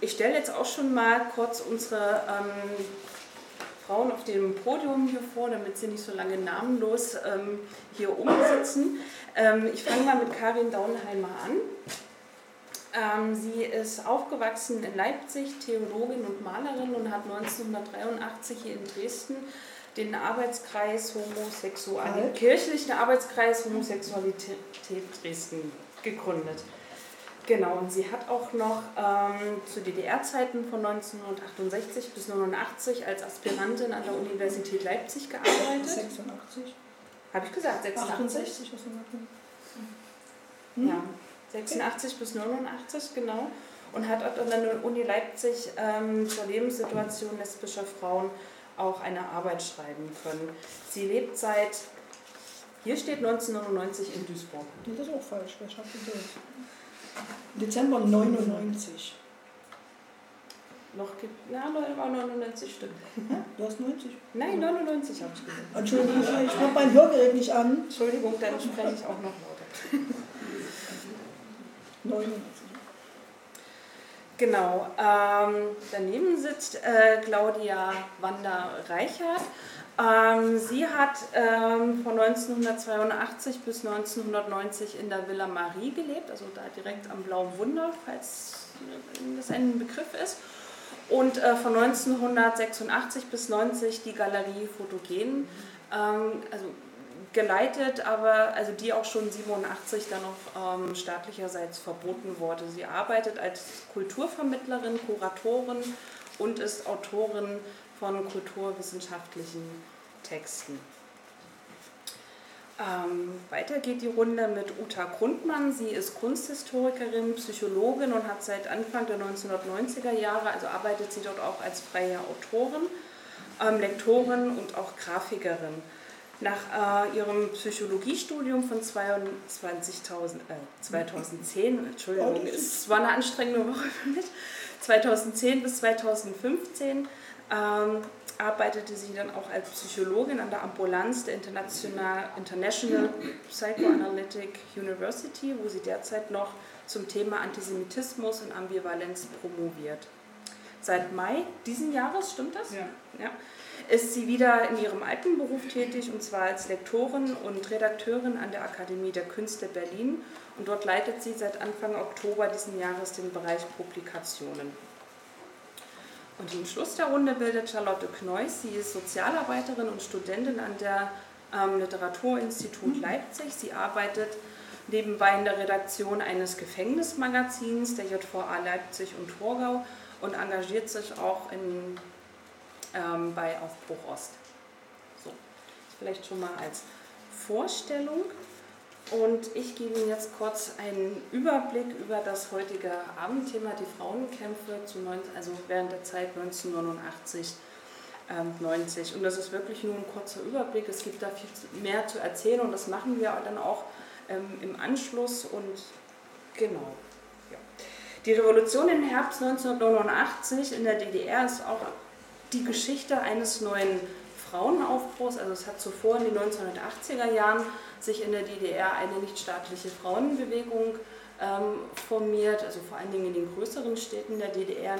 Ich stelle jetzt auch schon mal kurz unsere ähm, Frauen auf dem Podium hier vor, damit sie nicht so lange namenlos ähm, hier umsitzen. Ähm, ich fange mal mit Karin Daunheimer an. Ähm, sie ist aufgewachsen in Leipzig, Theologin und Malerin und hat 1983 hier in Dresden den Arbeitskreis Homosexualität, kirchlichen Arbeitskreis Homosexualität Dresden gegründet. Genau, und sie hat auch noch ähm, zu DDR-Zeiten von 1968 bis 1989 als Aspirantin an der Universität Leipzig gearbeitet. 86? Habe ich gesagt, 86? 68, was hm? Ja, 86 bis 89, genau. Und hat dort an der Uni Leipzig ähm, zur Lebenssituation lesbischer Frauen auch eine Arbeit schreiben können. Sie lebt seit, hier steht 1999 in Duisburg. Das ist auch falsch, wer schreibt das? Dezember 99. Noch gibt, na, 99 stimmt. Du hast 90? Nein, 99 habe ich gesagt. Entschuldigung, ich habe mein Hörgerät nicht an. Entschuldigung, dann spreche ich auch noch lauter. 99. Genau. Ähm, daneben sitzt äh, Claudia Wanda Reichert. Ähm, sie hat ähm, von 1982 bis 1990 in der Villa Marie gelebt, also da direkt am Blauen Wunder, falls das ein Begriff ist. Und äh, von 1986 bis 90 die Galerie Fotogen. Ähm, also geleitet, aber also die auch schon 87 dann noch ähm, staatlicherseits verboten wurde. Sie arbeitet als Kulturvermittlerin, Kuratorin und ist Autorin von kulturwissenschaftlichen Texten. Ähm, weiter geht die Runde mit Uta Grundmann. Sie ist Kunsthistorikerin, Psychologin und hat seit Anfang der 1990er Jahre, also arbeitet sie dort auch als freie Autorin, ähm, Lektorin und auch Grafikerin. Nach äh, ihrem Psychologiestudium von 22 äh, 2010, Entschuldigung, es war eine anstrengende Woche für mich, 2010 bis 2015 ähm, arbeitete sie dann auch als Psychologin an der Ambulanz der International, International Psychoanalytic University, wo sie derzeit noch zum Thema Antisemitismus und Ambivalenz promoviert. Seit Mai diesen Jahres, stimmt das? Ja. ja ist sie wieder in ihrem alten Beruf tätig, und zwar als Lektorin und Redakteurin an der Akademie der Künste Berlin. Und dort leitet sie seit Anfang Oktober diesen Jahres den Bereich Publikationen. Und den Schluss der Runde bildet Charlotte Kneuss. Sie ist Sozialarbeiterin und Studentin an der ähm, Literaturinstitut Leipzig. Sie arbeitet nebenbei in der Redaktion eines Gefängnismagazins der JVA Leipzig und Torgau und engagiert sich auch in ähm, bei Aufbruch Ost. So, vielleicht schon mal als Vorstellung. Und ich gebe Ihnen jetzt kurz einen Überblick über das heutige Abendthema, die Frauenkämpfe zu 19, also während der Zeit 1989. 90. Ähm, und das ist wirklich nur ein kurzer Überblick. Es gibt da viel mehr zu erzählen und das machen wir dann auch ähm, im Anschluss. Und genau. Ja. Die Revolution im Herbst 1989 in der DDR ist auch die Geschichte eines neuen Frauenaufbruchs. Also es hat zuvor in den 1980er Jahren sich in der DDR eine nichtstaatliche Frauenbewegung ähm, formiert, also vor allen Dingen in den größeren Städten der DDR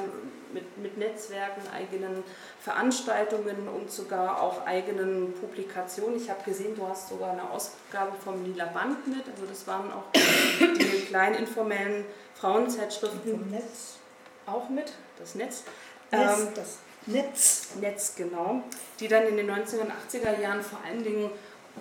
mit, mit Netzwerken, eigenen Veranstaltungen und sogar auch eigenen Publikationen. Ich habe gesehen, du hast sogar eine Ausgabe vom Lila Band mit, also das waren auch die kleinen informellen Frauenzeitschriften. Vom Netz. Auch mit, das Netz. Netz ähm, das Netz. Netz, genau. Die dann in den 1980er Jahren vor allen Dingen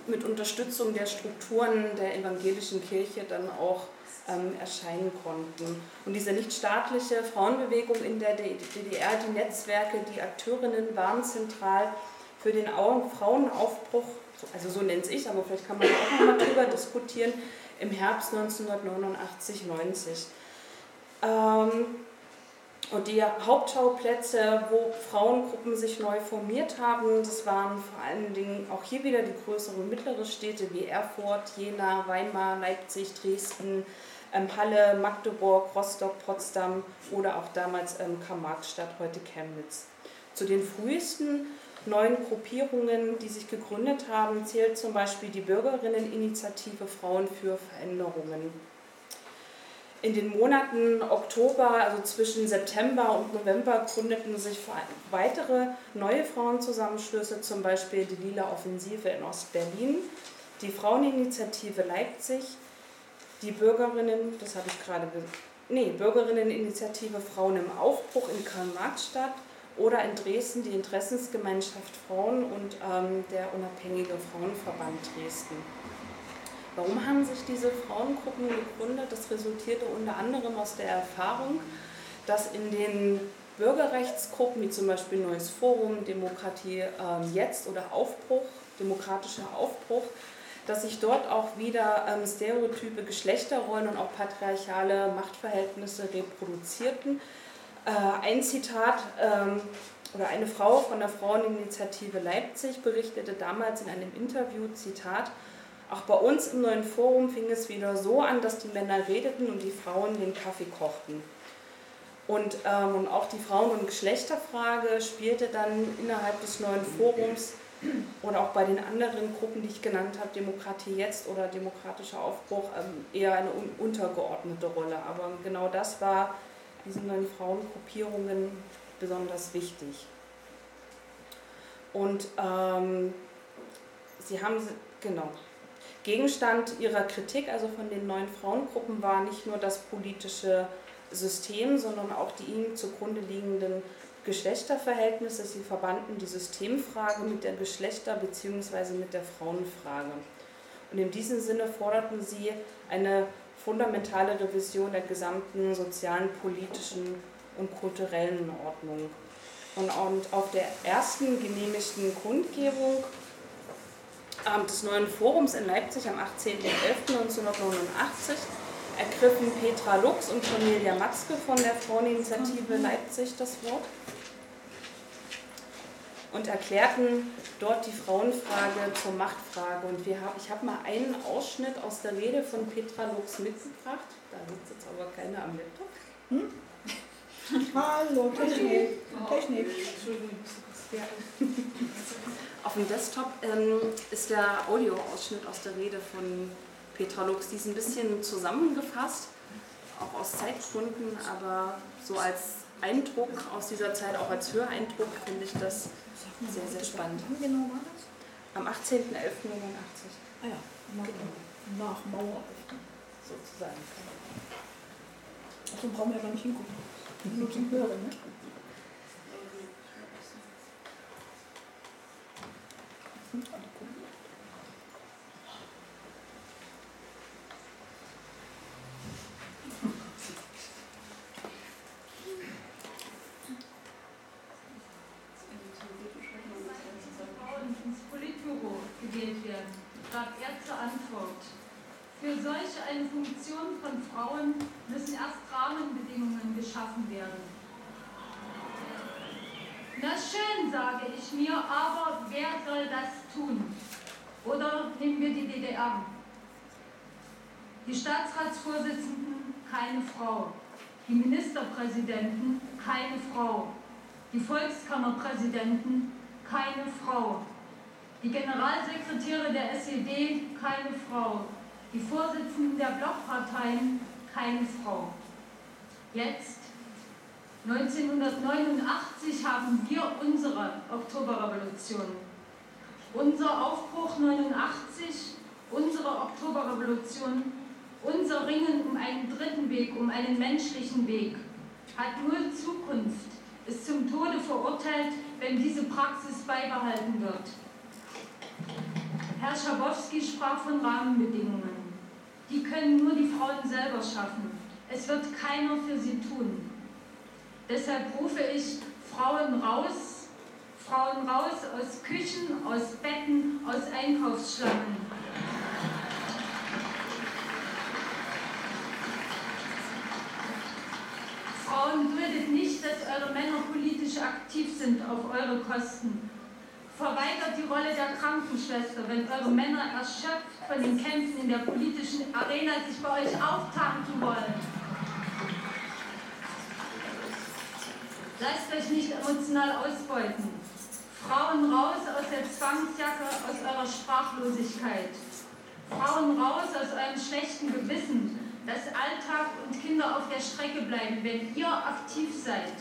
mit Unterstützung der Strukturen der evangelischen Kirche dann auch ähm, erscheinen konnten. Und diese nichtstaatliche Frauenbewegung in der DDR, die Netzwerke, die Akteurinnen waren zentral für den Frauenaufbruch, also so nennt es ich, aber vielleicht kann man auch noch mal drüber diskutieren, im Herbst 1989, 90. Ähm, und die Hauptschauplätze, wo Frauengruppen sich neu formiert haben, das waren vor allen Dingen auch hier wieder die größeren und mittleren Städte wie Erfurt, Jena, Weimar, Leipzig, Dresden, ähm, Halle, Magdeburg, Rostock, Potsdam oder auch damals ähm, Karl-Marx-Stadt, heute Chemnitz. Zu den frühesten neuen Gruppierungen, die sich gegründet haben, zählt zum Beispiel die Bürgerinneninitiative Frauen für Veränderungen. In den Monaten Oktober, also zwischen September und November, gründeten sich weitere neue Frauenzusammenschlüsse, zum Beispiel die Lila Offensive in Ostberlin, die Fraueninitiative Leipzig, die Bürgerinnen, das habe ich gerade nee, Bürgerinneninitiative Frauen im Aufbruch in Karl-Marx-Stadt oder in Dresden die Interessensgemeinschaft Frauen und ähm, der unabhängige Frauenverband Dresden. Warum haben sich diese Frauengruppen gegründet? Das resultierte unter anderem aus der Erfahrung, dass in den Bürgerrechtsgruppen wie zum Beispiel Neues Forum, Demokratie äh, jetzt oder Aufbruch, demokratischer Aufbruch, dass sich dort auch wieder ähm, stereotype Geschlechterrollen und auch patriarchale Machtverhältnisse reproduzierten. Äh, ein Zitat ähm, oder eine Frau von der Fraueninitiative Leipzig berichtete damals in einem Interview, Zitat, auch bei uns im neuen Forum fing es wieder so an, dass die Männer redeten und die Frauen den Kaffee kochten. Und, ähm, und auch die Frauen- und Geschlechterfrage spielte dann innerhalb des neuen Forums oder auch bei den anderen Gruppen, die ich genannt habe, Demokratie jetzt oder demokratischer Aufbruch, ähm, eher eine un untergeordnete Rolle. Aber genau das war diesen neuen Frauengruppierungen besonders wichtig. Und ähm, sie haben, genau, Gegenstand ihrer Kritik, also von den neuen Frauengruppen, war nicht nur das politische System, sondern auch die ihnen zugrunde liegenden Geschlechterverhältnisse. Sie verbanden die Systemfrage mit der Geschlechter- bzw. mit der Frauenfrage. Und in diesem Sinne forderten sie eine fundamentale Revision der gesamten sozialen, politischen und kulturellen Ordnung. Und auf der ersten genehmigten Kundgebung des neuen Forums in Leipzig am 18.11.1989 ergriffen Petra Lux und Cornelia Matzke von der Fraueninitiative Leipzig das Wort und erklärten dort die Frauenfrage zur Machtfrage. Und wir haben, ich habe mal einen Ausschnitt aus der Rede von Petra Lux mitgebracht. Da sitzt jetzt aber keiner am Laptop. Hm? Hallo, Technik. Technik. Ja. Auf dem Desktop ähm, ist der Audioausschnitt aus der Rede von Petra Lux. Die ist ein bisschen zusammengefasst, auch aus Zeitgründen, aber so als Eindruck aus dieser Zeit, auch als Höreindruck, finde ich das sehr, sehr spannend. Wann genau war das? Am 18.11.89. Ah ja, genau. nach Maueröffnung. Sozusagen. Achso, brauchen wir ja gar nicht hingucken. Nur zum Hören, ne? Für solch eine Funktion von Frauen müssen erst Rahmenbedingungen geschaffen werden. Na schön, sage ich mir, aber wer soll das tun? Oder nehmen wir die DDR. Die Staatsratsvorsitzenden, keine Frau. Die Ministerpräsidenten, keine Frau. Die Volkskammerpräsidenten, keine Frau. Die Generalsekretäre der SED, keine Frau die Vorsitzenden der Blockparteien keine Frau. Jetzt, 1989, haben wir unsere Oktoberrevolution. Unser Aufbruch 89, unsere Oktoberrevolution, unser Ringen um einen dritten Weg, um einen menschlichen Weg, hat null Zukunft, ist zum Tode verurteilt, wenn diese Praxis beibehalten wird. Herr Schabowski sprach von Rahmenbedingungen die können nur die Frauen selber schaffen. Es wird keiner für sie tun. Deshalb rufe ich Frauen raus, Frauen raus aus Küchen, aus Betten, aus Einkaufsschlangen. Frauen duldet nicht, dass eure Männer politisch aktiv sind auf eure Kosten. Verweigert die Rolle der Krankenschwester, wenn eure Männer erschöpft von den Kämpfen in der politischen Arena sich bei euch auftanken wollen. Lasst euch nicht emotional ausbeuten. Frauen raus aus der Zwangsjacke, aus eurer Sprachlosigkeit. Frauen raus aus eurem schlechten Gewissen, dass Alltag und Kinder auf der Strecke bleiben, wenn ihr aktiv seid.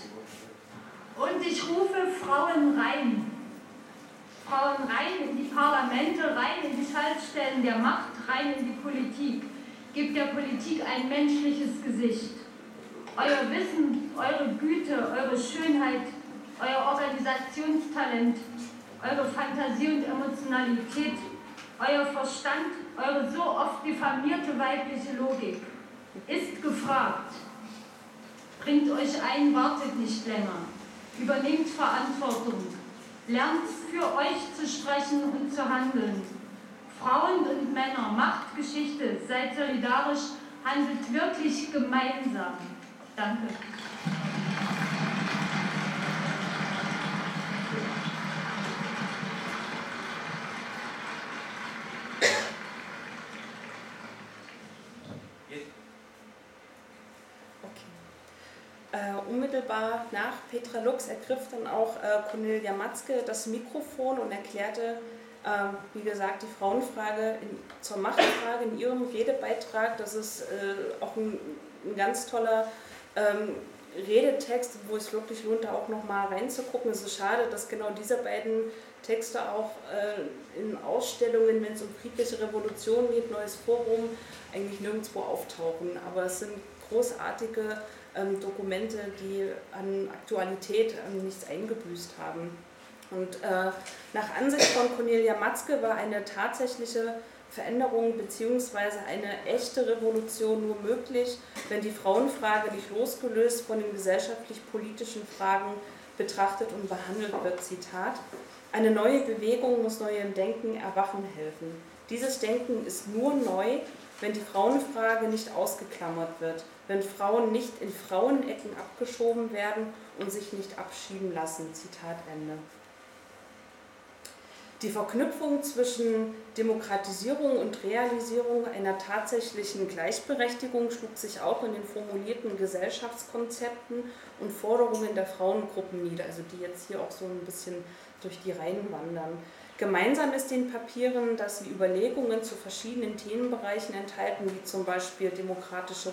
Und ich rufe Frauen rein. Frauen rein in die Parlamente, rein in die Schaltstellen der Macht, rein in die Politik. Gebt der Politik ein menschliches Gesicht. Euer Wissen, eure Güte, eure Schönheit, euer Organisationstalent, eure Fantasie und Emotionalität, euer Verstand, eure so oft diffamierte weibliche Logik ist gefragt. Bringt euch ein, wartet nicht länger. Übernehmt Verantwortung. Lernt für euch zu sprechen und zu handeln. Frauen und Männer, macht Geschichte, seid solidarisch, handelt wirklich gemeinsam. Danke. Äh, unmittelbar nach Petra Lux ergriff dann auch äh, Cornelia Matzke das Mikrofon und erklärte, äh, wie gesagt, die Frauenfrage in, zur Machtfrage in ihrem Redebeitrag. Das ist äh, auch ein, ein, ganz toller ähm, Redetext, wo es wirklich lohnt, da auch nochmal reinzugucken. Es ist schade, dass genau diese beiden Texte auch äh, in Ausstellungen, wenn es um friedliche Revolution geht, neues Forum, eigentlich nirgendwo auftauchen. Aber es sind großartige ähm, Dokumente, die an Aktualität ähm, nichts eingebüßt haben. Und äh, nach Ansicht von Cornelia Matzke war eine tatsächliche Veränderung bzw. eine echte Revolution nur möglich, wenn die Frauenfrage nicht losgelöst von den gesellschaftlich-politischen Fragen betrachtet und behandelt wird. Zitat. Eine neue Bewegung muss neuem Denken erwachen helfen. Dieses Denken ist nur neu, wenn die Frauenfrage nicht ausgeklammert wird, wenn Frauen nicht in Frauenecken abgeschoben werden und sich nicht abschieben lassen. Zitat Ende. Die Verknüpfung zwischen Demokratisierung und Realisierung einer tatsächlichen Gleichberechtigung schlug sich auch in den formulierten Gesellschaftskonzepten und Forderungen der Frauengruppen nieder, also die jetzt hier auch so ein bisschen durch die Reihen wandern. Gemeinsam ist den Papieren, dass sie Überlegungen zu verschiedenen Themenbereichen enthalten, wie zum Beispiel demokratische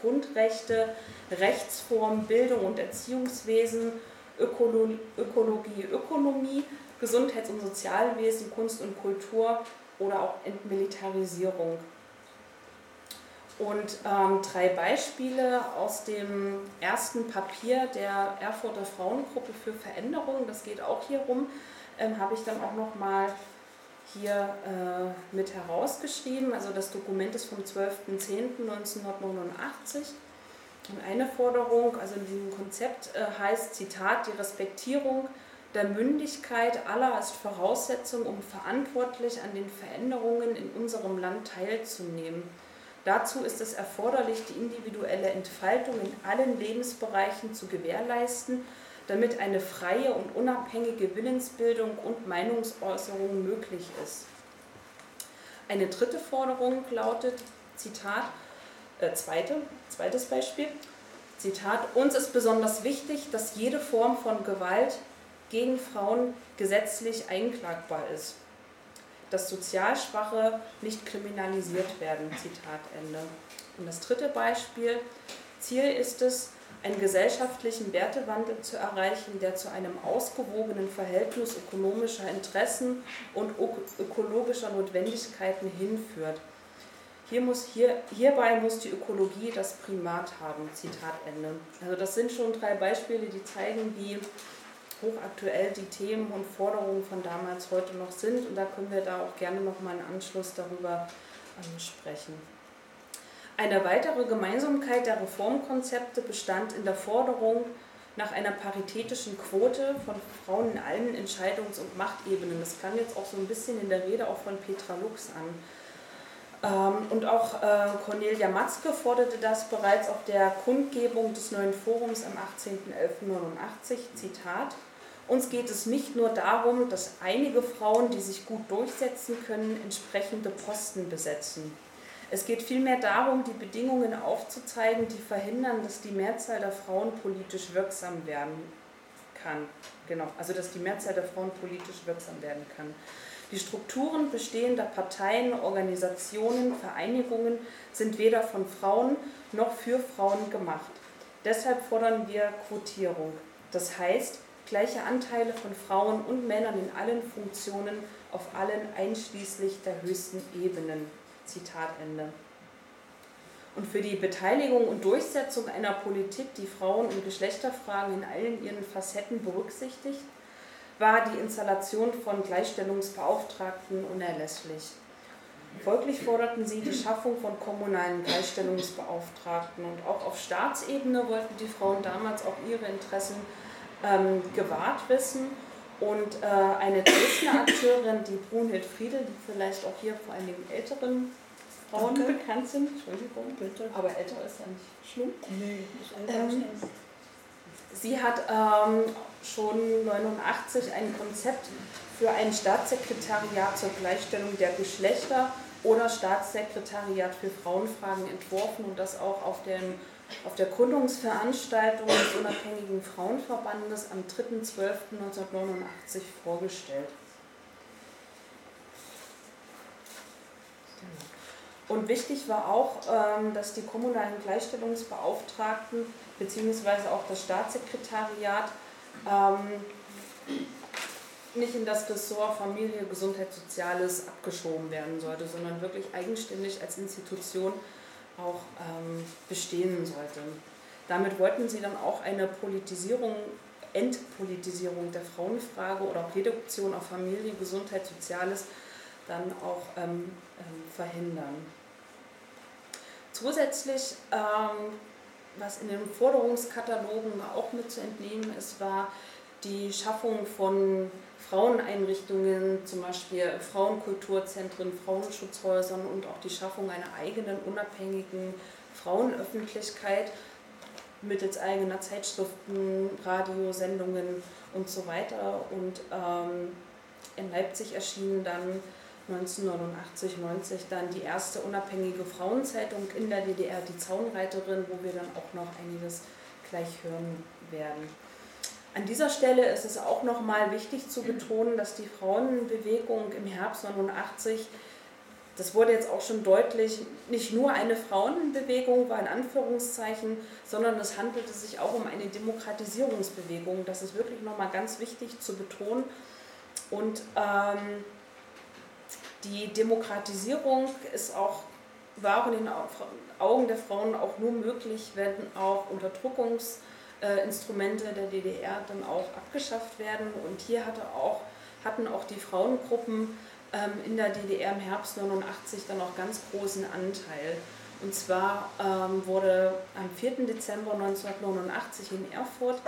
Grundrechte, Rechtsform, Bildung und Erziehungswesen, Ökologie, Ökonomie, Gesundheits- und Sozialwesen, Kunst und Kultur oder auch Entmilitarisierung. Und ähm, drei Beispiele aus dem ersten Papier der Erfurter Frauengruppe für Veränderung, das geht auch hier rum ähm, habe ich dann auch noch mal hier äh, mit herausgeschrieben. Also das Dokument ist vom 12.10.1989. Und eine Forderung, also in diesem Konzept äh, heißt, Zitat, die Respektierung der Mündigkeit aller ist Voraussetzung, um verantwortlich an den Veränderungen in unserem Land teilzunehmen. Dazu ist es erforderlich, die individuelle Entfaltung in allen Lebensbereichen zu gewährleisten damit eine freie und unabhängige Willensbildung und Meinungsäußerung möglich ist. Eine dritte Forderung lautet, Zitat, äh, zweite, zweites Beispiel, Zitat, uns ist besonders wichtig, dass jede Form von Gewalt gegen Frauen gesetzlich einklagbar ist. Dass sozial Schwache nicht kriminalisiert werden. Zitat Ende. Und das dritte Beispiel, Ziel ist es, einen gesellschaftlichen Wertewandel zu erreichen, der zu einem ausgewogenen Verhältnis ökonomischer Interessen und ökologischer Notwendigkeiten hinführt. Hier muss, hier, hierbei muss die Ökologie das Primat haben. Zitat Ende. Also das sind schon drei Beispiele, die zeigen, wie hochaktuell die Themen und Forderungen von damals heute noch sind. Und da können wir da auch gerne nochmal einen Anschluss darüber ähm, sprechen. Eine weitere Gemeinsamkeit der Reformkonzepte bestand in der Forderung nach einer paritätischen Quote von Frauen in allen Entscheidungs- und Machtebenen. Das klang jetzt auch so ein bisschen in der Rede auch von Petra Lux an. Ähm, und auch äh, Cornelia Matzke forderte das bereits auf der Kundgebung des neuen Forums am 18.11.89, Zitat, uns geht es nicht nur darum, dass einige Frauen, die sich gut durchsetzen können, entsprechende Posten besetzen. Es geht vielmehr darum, die Bedingungen aufzuzeigen, die verhindern, dass die Mehrzahl der Frauen politisch wirksam werden kann. Genau, also dass die Mehrzahl der Frauen politisch wirksam werden kann. Die Strukturen bestehender Parteien, Organisationen, Vereinigungen sind weder von Frauen noch für Frauen gemacht. Deshalb fordern wir Quotierung. Das heißt, gleiche Anteile von Frauen und Männern in allen Funktionen auf allen einschließlich der höchsten Ebenen. Zitat Ende. Und für die Beteiligung und Durchsetzung einer Politik, die Frauen- und Geschlechterfragen in allen ihren Facetten berücksichtigt, war die Installation von Gleichstellungsbeauftragten unerlässlich. Folglich forderten sie die Schaffung von kommunalen Gleichstellungsbeauftragten und auch auf Staatsebene wollten die Frauen damals auch ihre Interessen ähm, gewahrt wissen. Und äh, eine Dresdner Akteurin, die Brunhild Friedel, die vielleicht auch hier vor allem älteren Frauen Danke. bekannt sind, Entschuldigung, bitte. aber älter ist ja nicht schlimm. Nee, ist älter ähm, Sie hat ähm, schon 89 ein Konzept für ein Staatssekretariat zur Gleichstellung der Geschlechter oder Staatssekretariat für Frauenfragen entworfen und das auch auf, dem, auf der Gründungsveranstaltung des Unabhängigen Frauenverbandes am 3.12.1989 vorgestellt. Und wichtig war auch, ähm, dass die kommunalen Gleichstellungsbeauftragten bzw. auch das Staatssekretariat ähm, nicht in das Ressort Familie, Gesundheit, Soziales abgeschoben werden sollte, sondern wirklich eigenständig als Institution auch ähm, bestehen sollte. Damit wollten sie dann auch eine Politisierung, Entpolitisierung der Frauenfrage oder auch Reduktion auf Familie, Gesundheit, Soziales dann auch ähm, ähm, verhindern. Zusätzlich, ähm, was in den Forderungskatalogen auch mit zu entnehmen ist, war die Schaffung von Fraueneinrichtungen, zum Beispiel Frauenkulturzentren, Frauenschutzhäusern und auch die Schaffung einer eigenen unabhängigen Frauenöffentlichkeit mittels eigener Zeitschriften, Radiosendungen und so weiter. Und ähm, in Leipzig erschienen dann 1989, 90 dann die erste unabhängige Frauenzeitung in der DDR, die Zaunreiterin, wo wir dann auch noch einiges gleich hören werden. An dieser Stelle ist es auch nochmal wichtig zu betonen, dass die Frauenbewegung im Herbst 89, das wurde jetzt auch schon deutlich, nicht nur eine Frauenbewegung war in Anführungszeichen, sondern es handelte sich auch um eine Demokratisierungsbewegung. Das ist wirklich nochmal ganz wichtig zu betonen. Und ähm, die Demokratisierung ist auch, war in den Augen der Frauen auch nur möglich, wenn auch Unterdrückungsinstrumente der DDR dann auch abgeschafft werden. Und hier hatte auch, hatten auch die Frauengruppen ähm, in der DDR im Herbst 89 dann auch ganz großen Anteil. Und zwar ähm, wurde am 4. Dezember 1989 in Erfurt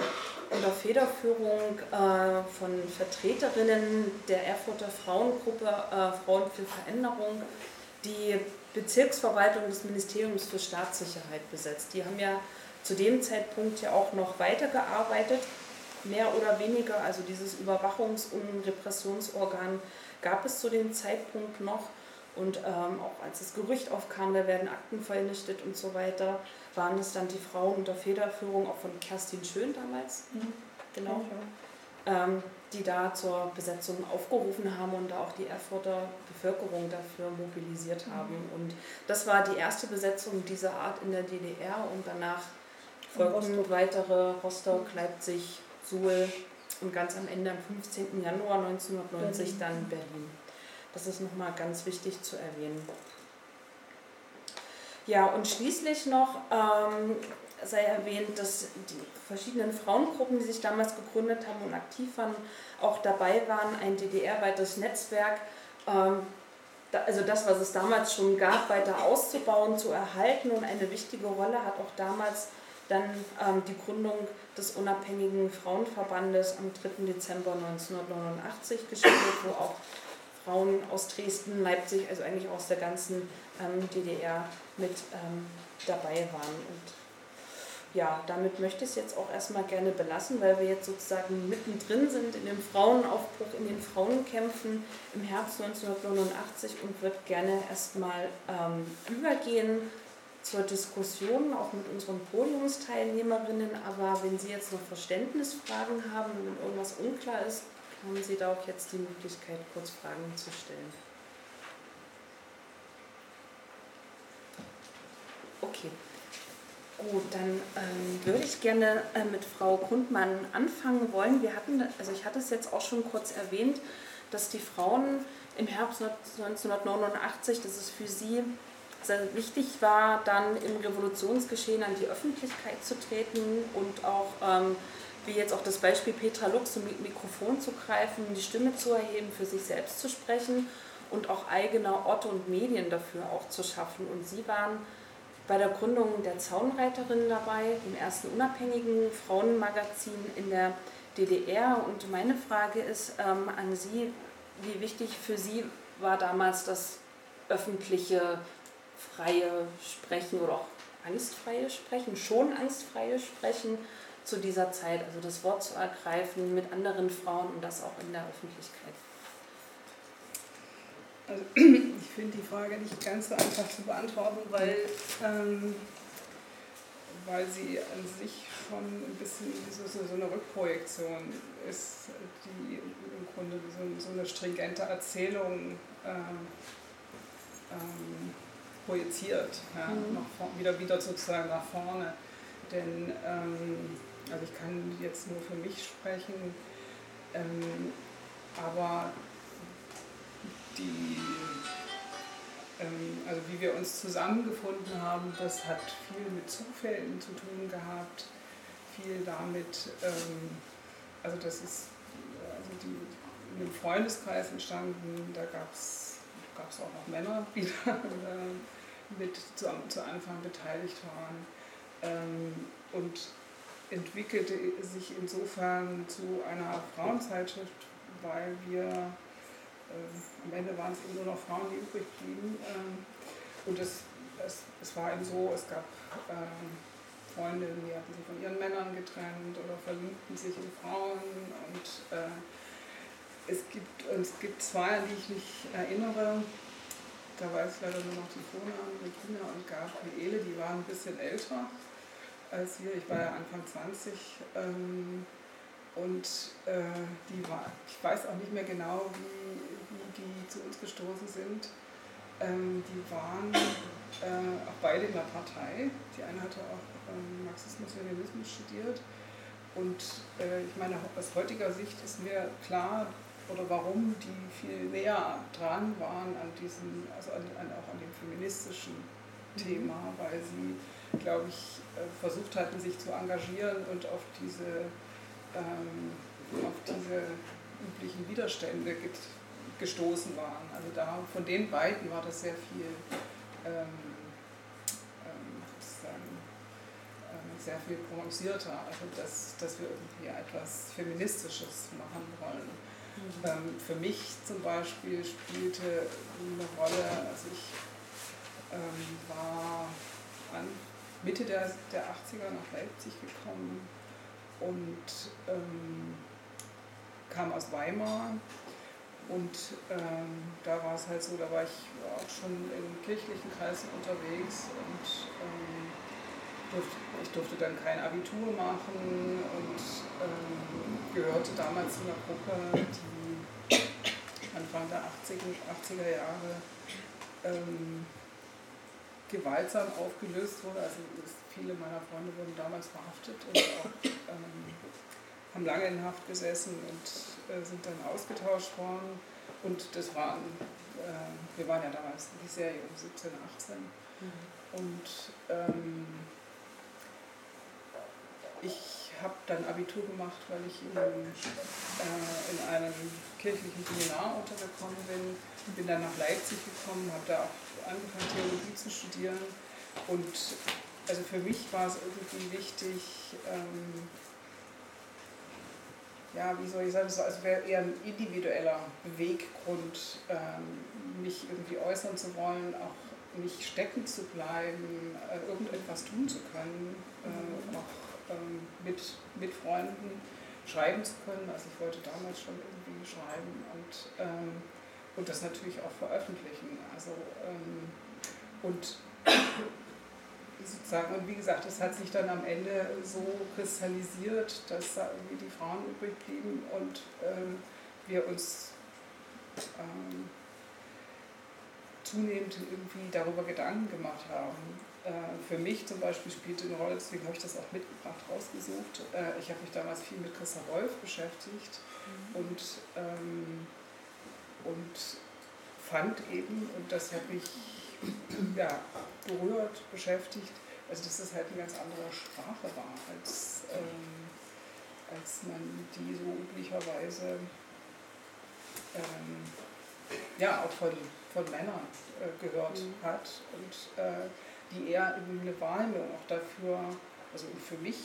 unter Federführung äh, von Vertreterinnen der Erfurter Frauengruppe äh, Frauen für Veränderung die Bezirksverwaltung des Ministeriums für Staatssicherheit besetzt. Die haben ja zu dem Zeitpunkt ja auch noch weitergearbeitet, mehr oder weniger. Also dieses Überwachungs- und Repressionsorgan gab es zu dem Zeitpunkt noch. Und ähm, auch als das Gerücht aufkam, da werden Akten vernichtet und so weiter, waren es dann die Frauen unter Federführung auch von Kerstin Schön damals, mhm. genau, ähm, die da zur Besetzung aufgerufen haben und da auch die Erfurter Bevölkerung dafür mobilisiert mhm. haben. Und das war die erste Besetzung dieser Art in der DDR und danach folgten Rostock. weitere Rostock, Leipzig, Suhl und ganz am Ende am 15. Januar 1990 Berlin. dann Berlin. Das ist nochmal ganz wichtig zu erwähnen. Ja, und schließlich noch ähm, sei erwähnt, dass die verschiedenen Frauengruppen, die sich damals gegründet haben und aktiv waren, auch dabei waren, ein DDR-weites Netzwerk, ähm, da, also das, was es damals schon gab, weiter auszubauen, zu erhalten. Und eine wichtige Rolle hat auch damals dann ähm, die Gründung des unabhängigen Frauenverbandes am 3. Dezember 1989 gespielt, wo auch Frauen aus Dresden, Leipzig, also eigentlich aus der ganzen ähm, DDR mit ähm, dabei waren. Und ja, damit möchte ich es jetzt auch erstmal gerne belassen, weil wir jetzt sozusagen mittendrin sind in dem Frauenaufbruch, in den Frauenkämpfen im Herbst 1989 und würde gerne erstmal ähm, übergehen zur Diskussion, auch mit unseren Podiumsteilnehmerinnen. Aber wenn Sie jetzt noch Verständnisfragen haben, wenn irgendwas unklar ist, haben Sie da auch jetzt die Möglichkeit, kurz Fragen zu stellen. Okay. Gut, dann ähm, würde ich gerne äh, mit Frau Grundmann anfangen wollen. Wir hatten, also ich hatte es jetzt auch schon kurz erwähnt, dass die Frauen im Herbst 1989, dass es für sie sehr wichtig war, dann im Revolutionsgeschehen an die Öffentlichkeit zu treten und auch, ähm, wie jetzt auch das Beispiel Petra Lux, zum Mikrofon zu greifen, die Stimme zu erheben, für sich selbst zu sprechen und auch eigene Orte und Medien dafür auch zu schaffen. Und sie waren bei der Gründung der Zaunreiterinnen dabei, dem ersten unabhängigen Frauenmagazin in der DDR. Und meine Frage ist ähm, an Sie, wie wichtig für Sie war damals das öffentliche, freie Sprechen oder auch angstfreie Sprechen, schon angstfreie Sprechen zu dieser Zeit, also das Wort zu ergreifen mit anderen Frauen und das auch in der Öffentlichkeit? Also ich finde die Frage nicht ganz so einfach zu beantworten, weil, ähm, weil sie an sich schon ein bisschen so, so eine Rückprojektion ist, die im Grunde so, so eine stringente Erzählung ähm, ähm, projiziert, ja, mhm. nach, wieder, wieder sozusagen nach vorne. Denn ähm, also ich kann jetzt nur für mich sprechen, ähm, aber die, ähm, also wie wir uns zusammengefunden haben, das hat viel mit Zufällen zu tun gehabt, viel damit, ähm, also das ist also die, in einem Freundeskreis entstanden, da gab es auch noch Männer, die da äh, mit zu, zu Anfang beteiligt waren. Ähm, und entwickelte sich insofern zu einer Frauenzeitschrift, weil wir äh, am Ende waren es eben nur noch Frauen, die übrig blieben. Ähm, und es, es, es war eben so, es gab ähm, Freundinnen, die hatten sich von ihren Männern getrennt oder verliebten sich in Frauen. Und äh, es, gibt, es gibt zwei, an die ich mich erinnere. Da weiß ich leider nur noch die Vornamen, Regina und Gabriele, die waren ein bisschen älter als wir. Ich war ja Anfang 20. Ähm, und äh, die war, ich weiß auch nicht mehr genau, wie, die zu uns gestoßen sind, ähm, die waren äh, auch beide in der Partei. Die eine hatte auch ähm, Marxismus-Leninismus studiert. Und äh, ich meine, aus heutiger Sicht ist mir klar, oder warum die viel näher dran waren an diesem, also an, an, auch an dem feministischen. Thema, weil sie, glaube ich, äh, versucht hatten, sich zu engagieren und auf diese, ähm, auf diese üblichen Widerstände gestoßen waren. Also da von den beiden war das sehr viel, ähm, ähm, sozusagen, äh, sehr viel prononcierter, also dass, dass wir irgendwie etwas Feministisches machen wollen. Ähm, für mich zum Beispiel spielte eine Rolle, also ich ähm, war an Mitte der, der 80er nach Leipzig gekommen und ähm, kam aus Weimar und ähm, da war es halt so, da war ich auch schon in kirchlichen Kreisen unterwegs und ähm, durfte, ich durfte dann kein Abitur machen und ähm, gehörte damals zu einer Gruppe, die Anfang der 80er, 80er Jahre ähm, gewaltsam aufgelöst wurde. Also viele meiner Freunde wurden damals verhaftet und auch ähm, haben lange in Haft gesessen und äh, sind dann ausgetauscht worden. Und das waren, äh, wir waren ja damals nicht sehr jung, 17, 18. Mhm. Und ähm, ich habe dann Abitur gemacht, weil ich in einem, äh, in einem kirchlichen Seminar untergekommen bin. Bin dann nach Leipzig gekommen, habe da auch angefangen, Theologie zu studieren. Und also für mich war es irgendwie wichtig, ähm, ja, wie soll ich sagen, also wäre eher ein individueller Beweggrund, ähm, mich irgendwie äußern zu wollen, auch nicht stecken zu bleiben, äh, irgendetwas tun zu können, äh, auch ähm, mit, mit Freunden schreiben zu können. Also ich wollte damals schon irgendwie schreiben und, ähm, und das natürlich auch veröffentlichen. Also, ähm, und sozusagen, und wie gesagt, es hat sich dann am Ende so kristallisiert, dass da irgendwie die Frauen übrig blieben und ähm, wir uns ähm, zunehmend irgendwie darüber Gedanken gemacht haben. Äh, für mich zum Beispiel spielte eine Rolle, deswegen habe ich das auch mitgebracht, rausgesucht. Äh, ich habe mich damals viel mit Christa Wolf beschäftigt mhm. und, ähm, und fand eben, und das hat mich ja, berührt, beschäftigt, also dass das halt eine ganz andere Sprache war, als, ähm, als man die so üblicherweise ähm, ja, auch von, von Männern äh, gehört mhm. hat und äh, die eher eine Wahrnehmung auch dafür, also für mich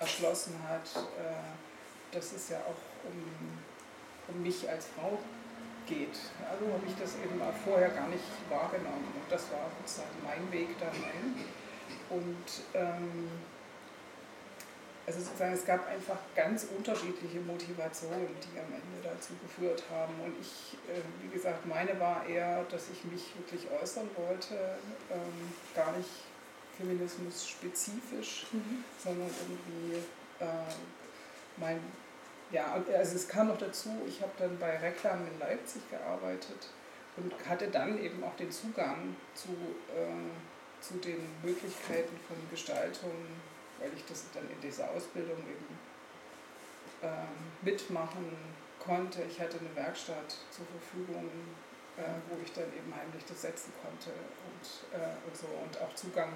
erschlossen hat, äh, dass es ja auch um, um mich als Frau geht. Also habe ich das eben auch vorher gar nicht wahrgenommen. Und das war sozusagen mein Weg da rein. Und ähm, also sozusagen, es gab einfach ganz unterschiedliche Motivationen, die am Ende dazu geführt haben. Und ich, äh, wie gesagt, meine war eher, dass ich mich wirklich äußern wollte, ähm, gar nicht Feminismus spezifisch, mhm. sondern irgendwie äh, mein, ja, also es kam noch dazu, ich habe dann bei Reklam in Leipzig gearbeitet und hatte dann eben auch den Zugang zu, äh, zu den Möglichkeiten von Gestaltung weil ich das dann in dieser Ausbildung eben ähm, mitmachen konnte. Ich hatte eine Werkstatt zur Verfügung, äh, wo ich dann eben heimlich das setzen konnte und, äh, und so und auch Zugang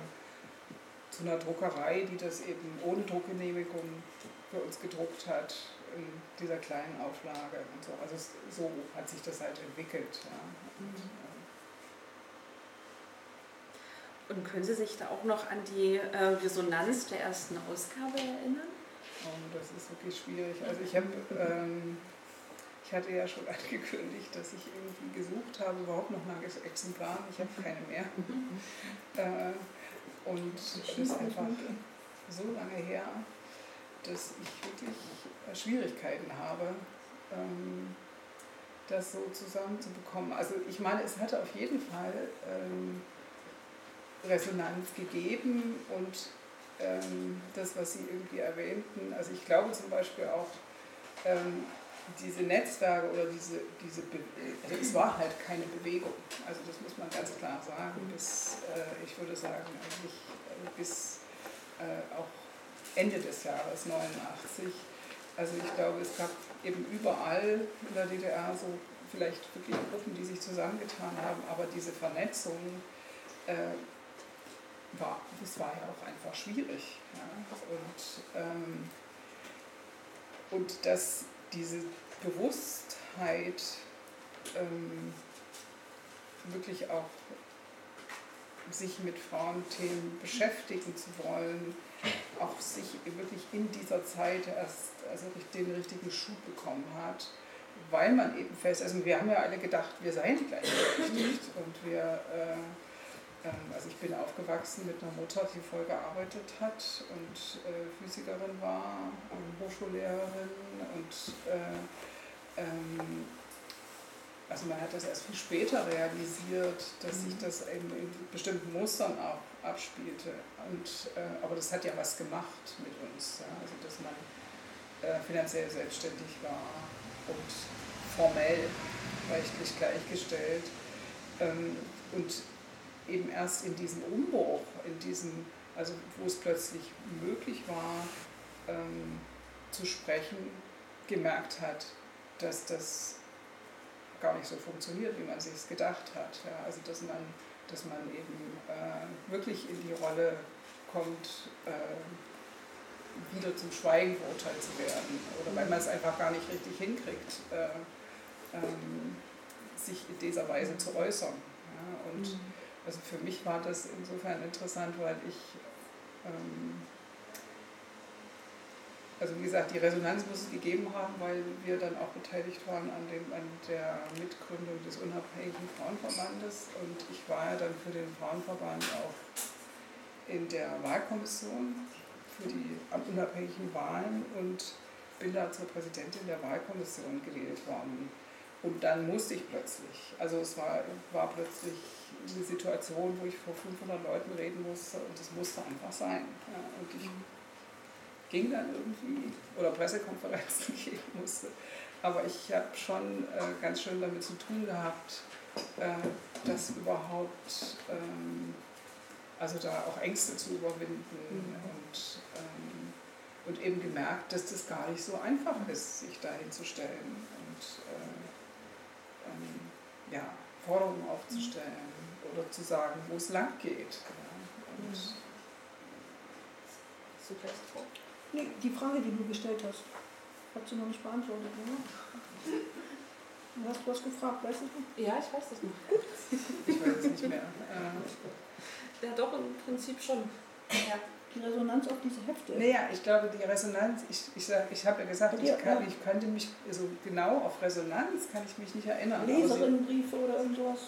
zu einer Druckerei, die das eben ohne Druckgenehmigung für uns gedruckt hat in dieser kleinen Auflage und so. Also so hat sich das halt entwickelt. Ja. Mhm. Und können Sie sich da auch noch an die äh, Resonanz der ersten Ausgabe erinnern? Oh, das ist wirklich schwierig. Also ich habe, ähm, ich hatte ja schon angekündigt, dass ich irgendwie gesucht habe, überhaupt noch nach Exemplaren. Ich habe keine mehr. äh, und es ist einfach so lange her, dass ich wirklich Schwierigkeiten habe, ähm, das so zusammenzubekommen. Also ich meine, es hatte auf jeden Fall ähm, Resonanz gegeben und ähm, das, was Sie irgendwie erwähnten, also ich glaube zum Beispiel auch, ähm, diese Netzwerke oder diese, diese also es war halt keine Bewegung, also das muss man ganz klar sagen, bis, äh, ich würde sagen, eigentlich äh, bis äh, auch Ende des Jahres 89. Also ich glaube, es gab eben überall in der DDR so vielleicht wirklich Gruppen, die sich zusammengetan haben, aber diese Vernetzung äh, war, das war ja auch einfach schwierig. Ja. Und, ähm, und dass diese Bewusstheit ähm, wirklich auch sich mit Frauenthemen beschäftigen zu wollen, auch sich wirklich in dieser Zeit erst also den richtigen Schub bekommen hat, weil man eben fest, also wir haben ja alle gedacht, wir seien gleichberechtigt und wir äh, also ich bin aufgewachsen mit einer Mutter, die voll gearbeitet hat und äh, Physikerin war, Hochschullehrerin und äh, ähm, also man hat das erst viel später realisiert, dass sich mhm. das eben in bestimmten Mustern auch abspielte. Und, äh, aber das hat ja was gemacht mit uns, ja? also dass man äh, finanziell selbstständig war und formell rechtlich gleichgestellt. Ähm, und eben erst in diesem Umbruch, in diesem, also wo es plötzlich möglich war, ähm, zu sprechen, gemerkt hat, dass das gar nicht so funktioniert, wie man sich es gedacht hat. Ja, also dass man, dass man eben äh, wirklich in die Rolle kommt, äh, wieder zum Schweigen verurteilt zu werden oder weil man es einfach gar nicht richtig hinkriegt, äh, ähm, sich in dieser Weise zu äußern. Ja, und mhm also für mich war das insofern interessant, weil ich, ähm, also wie gesagt, die Resonanz muss es gegeben haben, weil wir dann auch beteiligt waren an, dem, an der Mitgründung des Unabhängigen Frauenverbandes und ich war ja dann für den Frauenverband auch in der Wahlkommission für die unabhängigen Wahlen und bin da zur Präsidentin der Wahlkommission gewählt worden. Und dann musste ich plötzlich, also es war, war plötzlich eine Situation, wo ich vor 500 Leuten reden musste und das musste einfach sein. Ja, und ich ging dann irgendwie oder Pressekonferenzen geben musste. Aber ich habe schon äh, ganz schön damit zu tun gehabt, äh, das überhaupt, ähm, also da auch Ängste zu überwinden mhm. und, ähm, und eben gemerkt, dass das gar nicht so einfach ist, sich da hinzustellen und äh, ähm, ja, Forderungen aufzustellen oder zu sagen, wo es lang geht. Ja. Und, mhm. Nee, die Frage, die du gestellt hast, hat sie noch nicht beantwortet, oder? Du hast was gefragt, weißt du? Ja, ich weiß das noch. Ich weiß es nicht mehr. Ja, doch, im Prinzip schon. Ja. Die Resonanz auf diese Hefte. Naja, ich glaube, die Resonanz, ich, ich, ich habe ja gesagt, ich, kann, ich könnte mich, also genau auf Resonanz kann ich mich nicht erinnern. Leserinnenbriefe oder irgendwas?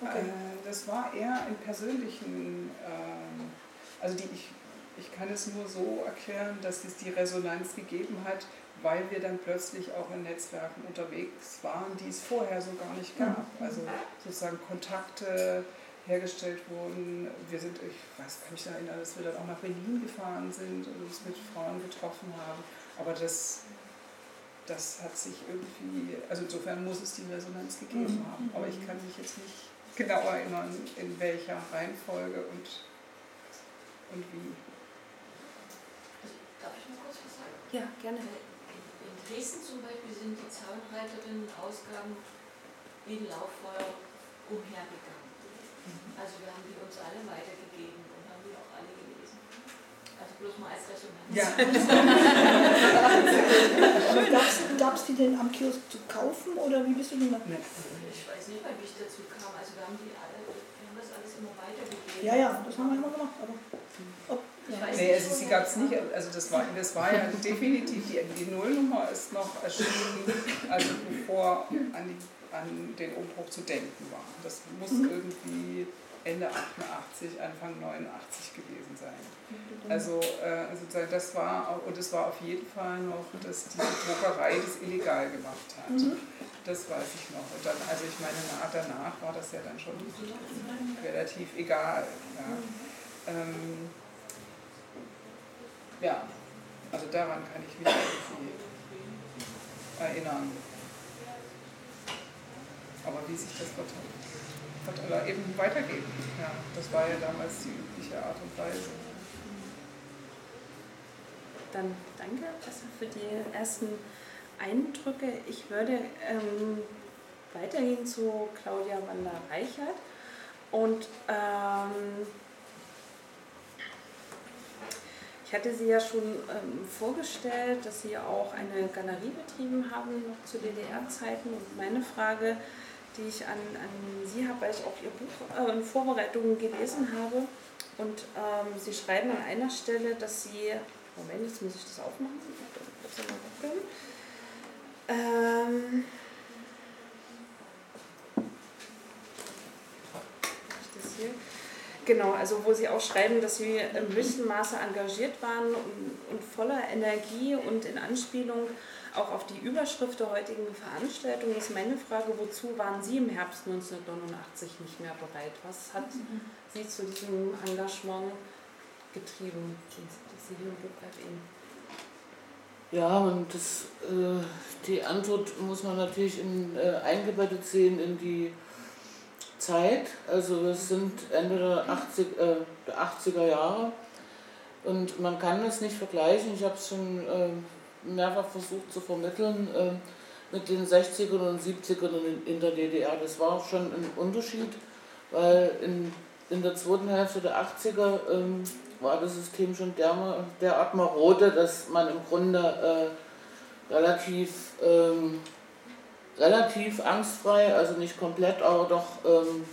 Okay. Äh, das war eher in persönlichen, äh, also die, ich ich kann es nur so erklären, dass es die Resonanz gegeben hat, weil wir dann plötzlich auch in Netzwerken unterwegs waren, die es vorher so gar nicht gab. Mhm. Also sozusagen Kontakte hergestellt wurden. Wir sind, ich weiß, kann mich da erinnern, dass wir dann auch nach Berlin gefahren sind und uns mit Frauen getroffen haben. Aber das, das hat sich irgendwie, also insofern muss es die Resonanz gegeben mhm. haben. Aber ich kann mich jetzt nicht genau erinnern, in welcher Reihenfolge und, und wie. Ja, gerne. In Dresden zum Beispiel sind die Zaunreiterinnen-Ausgaben wie Lauffeuer umhergegangen. Also wir haben die uns alle weitergegeben und haben die auch alle gelesen. Also bloß mal als Resonanz. Ja. Gab es die denn am Kiosk zu kaufen oder wie bist du denn da? Ich weiß nicht, wie ich dazu kam. Also wir haben die alle, wir haben das alles immer weitergegeben. Ja, ja, das haben wir immer gemacht. Aber ob Nee, also sie gab es nicht, also das war, das war ja definitiv, die, die Nullnummer ist noch erschienen, also bevor an, die, an den Umbruch zu denken war. Das muss mhm. irgendwie Ende 88, Anfang 89 gewesen sein. Also äh, sozusagen das war, und es war auf jeden Fall noch, dass diese Druckerei das illegal gemacht hat. Mhm. Das weiß ich noch. Und dann, also ich meine, danach war das ja dann schon relativ egal. Ja. Ähm, ja, also daran kann ich mich irgendwie erinnern. Aber wie sich das wird, wird eben weitergeben. Ja, das war ja damals die übliche Art und Weise. Dann danke erstmal für die ersten Eindrücke. Ich würde ähm, weitergehen zu Claudia Wander-Reichert und ähm, Ich hatte Sie ja schon ähm, vorgestellt, dass Sie auch eine Galerie betrieben haben, noch zu DDR-Zeiten. Und meine Frage, die ich an, an Sie habe, weil ich auch Ihr Buch äh, in Vorbereitungen gelesen habe. Und ähm, Sie schreiben an einer Stelle, dass Sie. Moment, jetzt muss ich das aufmachen. Ähm. Genau, also wo Sie auch schreiben, dass Sie im höchsten Maße engagiert waren und, und voller Energie und in Anspielung auch auf die Überschrift der heutigen Veranstaltung ist meine Frage, wozu waren Sie im Herbst 1989 nicht mehr bereit? Was hat mhm. Sie zu diesem Engagement getrieben, das Sie hier im Buch erwähnen? Ja, und das, äh, die Antwort muss man natürlich in, äh, eingebettet sehen in die Zeit, also wir sind Ende der, 80, äh, der 80er Jahre und man kann das nicht vergleichen, ich habe es schon äh, mehrfach versucht zu vermitteln, äh, mit den 60ern und 70ern in, der DDR. Das war schon ein Unterschied, weil in, in der zweiten Hälfte der 80er ähm, war das System schon der, derart marode, dass man im Grunde äh, relativ ähm, relativ angstfrei, also nicht komplett, aber doch ähm,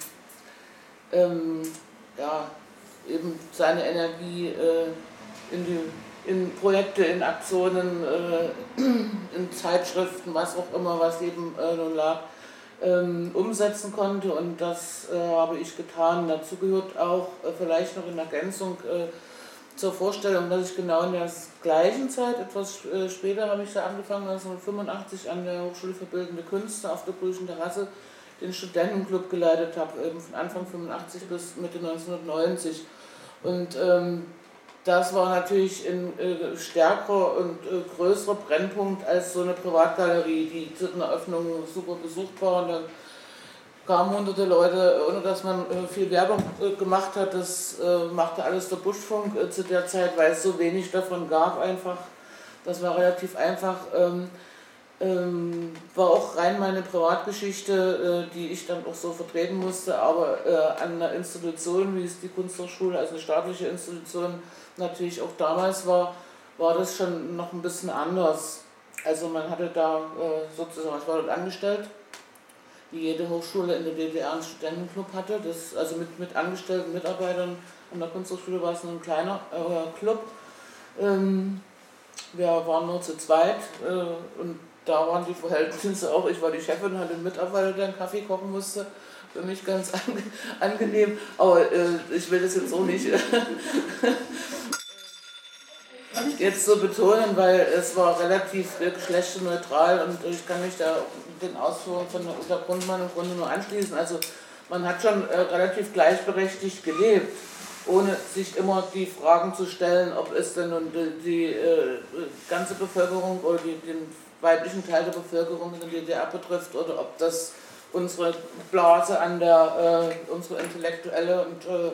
ähm, ja, eben seine Energie äh, in, die, in Projekte, in Aktionen, äh, in Zeitschriften, was auch immer, was eben äh, nun lag, ähm, umsetzen konnte und das äh, habe ich getan. Dazu gehört auch vielleicht noch in Ergänzung zur Vorstellung, dass ich genau in der gleichen Zeit, etwas später habe ich da angefangen, 1985 an der Hochschule für Bildende Künste auf der Brüchen Terrasse den Studentenclub geleitet habe, von Anfang 85 bis Mitte 1990. Und ähm, das war natürlich ein äh, stärkerer und äh, größerer Brennpunkt als so eine Privatgalerie, die zu einer Öffnung super besucht war. Und dann kamen hunderte Leute, ohne dass man äh, viel Werbung äh, gemacht hat. Das äh, machte alles der Buschfunk äh, zu der Zeit, weil es so wenig davon gab einfach. Das war relativ einfach. Ähm, ähm, war auch rein meine Privatgeschichte, äh, die ich dann auch so vertreten musste, aber äh, an einer Institution, wie es die Kunsthochschule, also eine staatliche Institution, natürlich auch damals war, war das schon noch ein bisschen anders. Also man hatte da äh, sozusagen, ich war dort angestellt, wie jede Hochschule in der DDR einen Studentenclub hatte, das, also mit, mit angestellten Mitarbeitern an der Kunsthochschule war es nur ein kleiner äh, Club. Ähm, wir waren nur zu zweit äh, und da waren die Verhältnisse auch, ich war die Chefin, hatte einen Mitarbeiter, der einen Kaffee kochen musste. Für mich ganz angenehm, aber äh, ich will das jetzt so nicht jetzt so betonen, weil es war relativ geschlechterneutral und ich kann mich da den Ausführungen von der Grundmann im Grunde nur anschließen. Also man hat schon äh, relativ gleichberechtigt gelebt, ohne sich immer die Fragen zu stellen, ob es denn nun die, die äh, ganze Bevölkerung oder die, den weiblichen Teil der Bevölkerung in der DDR betrifft oder ob das unsere Blase an der, äh, unsere intellektuelle und äh,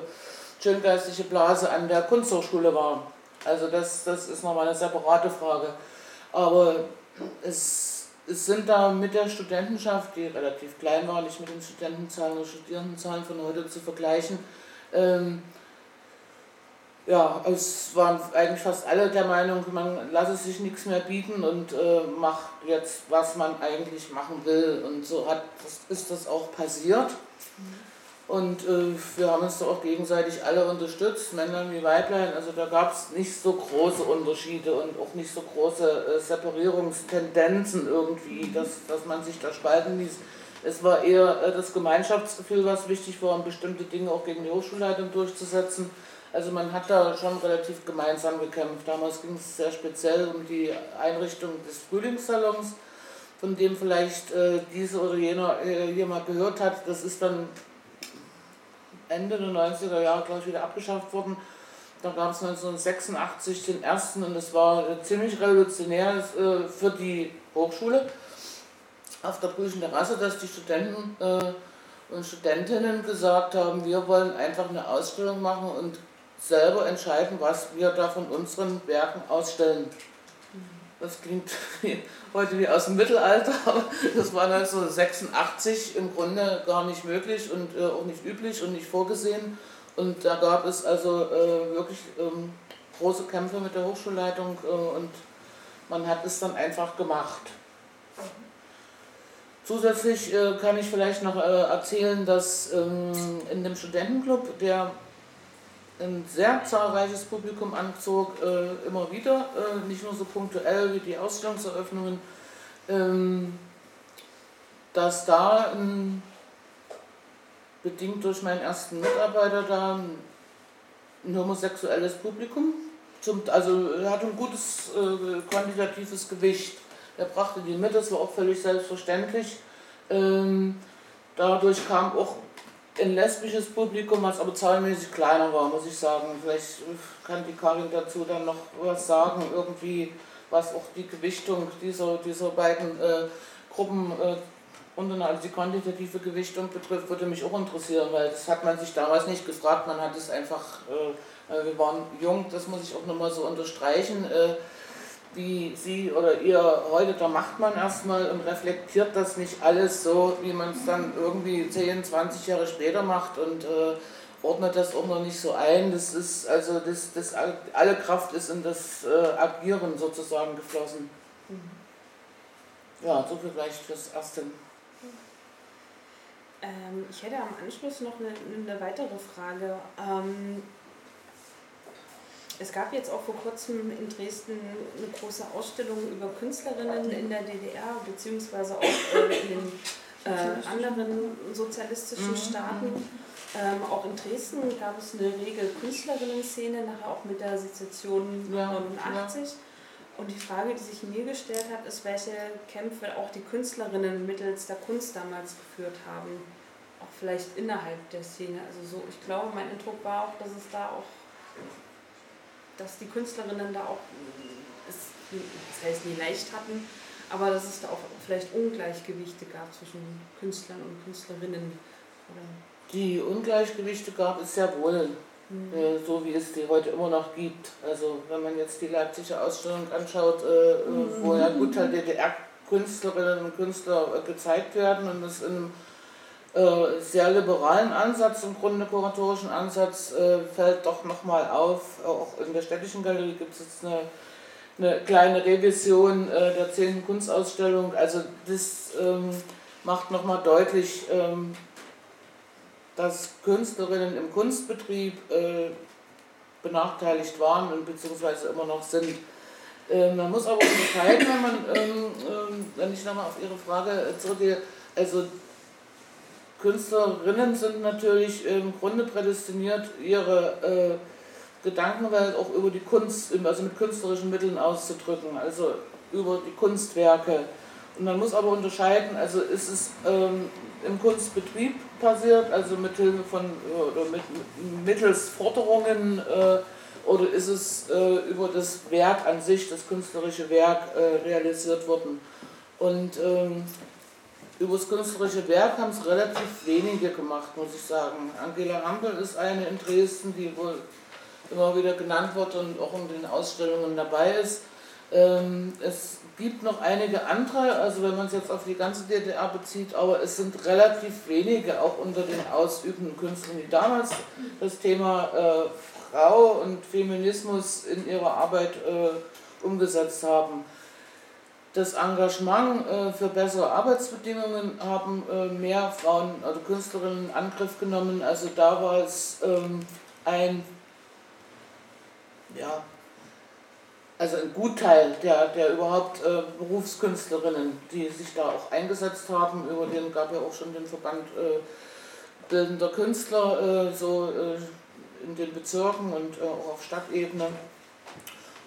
schöngeistige Blase an der Kunsthochschule war. Also das, das ist nochmal eine separate Frage. Aber es, es sind da mit der Studentenschaft, die relativ klein war, nicht mit den Studentenzahlen oder Studierendenzahlen von heute zu vergleichen, ähm, ja, es waren eigentlich fast alle der Meinung, man lasse sich nichts mehr bieten und äh, macht jetzt, was man eigentlich machen will. Und so hat, das, ist das auch passiert. Und äh, wir haben uns da auch gegenseitig alle unterstützt, Männlein wie Weiblein. Also da gab es nicht so große Unterschiede und auch nicht so große äh, Separierungstendenzen irgendwie, dass, dass man sich da spalten ließ. Es war eher äh, das Gemeinschaftsgefühl, was wichtig war, um bestimmte Dinge auch gegen die Hochschulleitung durchzusetzen. Also man hat da schon relativ gemeinsam gekämpft. Damals ging es sehr speziell um die Einrichtung des Frühlingssalons, von dem vielleicht äh, diese oder jener äh, hier mal gehört hat. Das ist dann Ende der 90er Jahre, glaube ich, wieder abgeschafft worden. Da gab es 1986 den ersten und das war äh, ziemlich revolutionär äh, für die Hochschule auf der Brüchen Terrasse, dass die Studenten äh, und Studentinnen gesagt haben, wir wollen einfach eine Ausstellung machen und selber entscheiden, was wir da von unseren Werken ausstellen. Das klingt heute wie aus dem Mittelalter, aber das war 1986 im Grunde gar nicht möglich und äh, auch nicht üblich und nicht vorgesehen. Und da gab es also äh, wirklich ähm, große Kämpfe mit der Hochschulleitung äh, und man hat es dann einfach gemacht. Zusätzlich äh, kann ich vielleicht noch äh, erzählen, dass ähm, in dem Studentenclub, der ein sehr zahlreiches Publikum anzog, äh, immer wieder, äh, nicht nur so punktuell wie die Ausstellungseröffnungen, ähm, dass da ein, bedingt durch meinen ersten Mitarbeiter da ein, homosexuelles Publikum, zum, also er hat ein gutes äh, quantitatives Gewicht. Er brachte die mit, das war auch völlig selbstverständlich. Ähm, dadurch kam auch ein lesbisches Publikum, was aber zahlenmäßig kleiner war, muss ich sagen. Vielleicht kann die Karin dazu dann noch was sagen, irgendwie, was auch die Gewichtung dieser, dieser beiden äh, Gruppen äh, und also die quantitative Gewichtung betrifft, würde mich auch interessieren, weil das hat man sich damals nicht gefragt, man hat es einfach, äh, wir waren jung, das muss ich auch nochmal so unterstreichen. Äh, wie Sie oder ihr heute, da macht man erstmal und reflektiert das nicht alles so, wie man es dann irgendwie 10, 20 Jahre später macht und äh, ordnet das auch noch nicht so ein. Das ist also das, das alle Kraft ist in das äh, Agieren sozusagen geflossen. Mhm. Ja, so viel vielleicht fürs Erste. Ähm, ich hätte am Anschluss noch eine, eine weitere Frage. Ähm, es gab jetzt auch vor kurzem in Dresden eine große Ausstellung über Künstlerinnen in der DDR, beziehungsweise auch äh, in den äh, anderen sozialistischen mhm. Staaten. Ähm, auch in Dresden gab es eine rege Künstlerinnen-Szene, nachher auch mit der Sezession 89. Ja. Und die Frage, die sich mir gestellt hat, ist, welche Kämpfe auch die Künstlerinnen mittels der Kunst damals geführt haben. Auch vielleicht innerhalb der Szene. Also so, ich glaube, mein Eindruck war auch, dass es da auch dass die Künstlerinnen da auch es, das heißt nie leicht hatten, aber dass es da auch vielleicht Ungleichgewichte gab zwischen Künstlern und Künstlerinnen. Oder? Die Ungleichgewichte gab es sehr wohl, mhm. äh, so wie es die heute immer noch gibt. Also wenn man jetzt die Leipziger Ausstellung anschaut, äh, äh mhm. wo ja gut halt DDR-Künstlerinnen und Künstler äh, gezeigt werden und das in einem äh, sehr liberalen Ansatz, im Grunde kuratorischen Ansatz, äh, fällt doch nochmal auf. Auch in der städtischen Galerie gibt es jetzt eine eine kleine Revision äh, der 10. Kunstausstellung. Also das ähm, macht nochmal deutlich, ähm, dass Künstlerinnen im Kunstbetrieb äh, benachteiligt waren und beziehungsweise immer noch sind. Ähm, man muss aber unterscheiden, wenn man, ähm, ähm, wenn ich nochmal auf Ihre Frage zurückgehe, also Künstlerinnen sind natürlich im Grunde prädestiniert, ihre äh, Gedankenwelt auch über die Kunst, also mit künstlerischen Mitteln auszudrücken, also über die Kunstwerke. Und man muss aber unterscheiden, also ist es ähm, im Kunstbetrieb passiert, also mit Hilfe von oder mit, mittels Forderungen äh, oder ist es äh, über das Werk an sich, das künstlerische Werk äh, realisiert worden. Und ähm, über das künstlerische Werk haben es relativ wenige gemacht, muss ich sagen. Angela Hampel ist eine in Dresden, die wohl immer wieder genannt wird und auch in den Ausstellungen dabei ist. Ähm, es gibt noch einige andere, also wenn man es jetzt auf die ganze DDR bezieht, aber es sind relativ wenige, auch unter den ausübenden Künstlern, die damals das Thema äh, Frau und Feminismus in ihrer Arbeit äh, umgesetzt haben. Das Engagement äh, für bessere Arbeitsbedingungen haben äh, mehr Frauen, also Künstlerinnen in Angriff genommen. Also da war es ähm, ein ja, also ein Gutteil der, der überhaupt äh, Berufskünstlerinnen, die sich da auch eingesetzt haben. Über den gab ja auch schon den Verband äh, bildender Künstler äh, so äh, in den Bezirken und auch auf Stadtebene.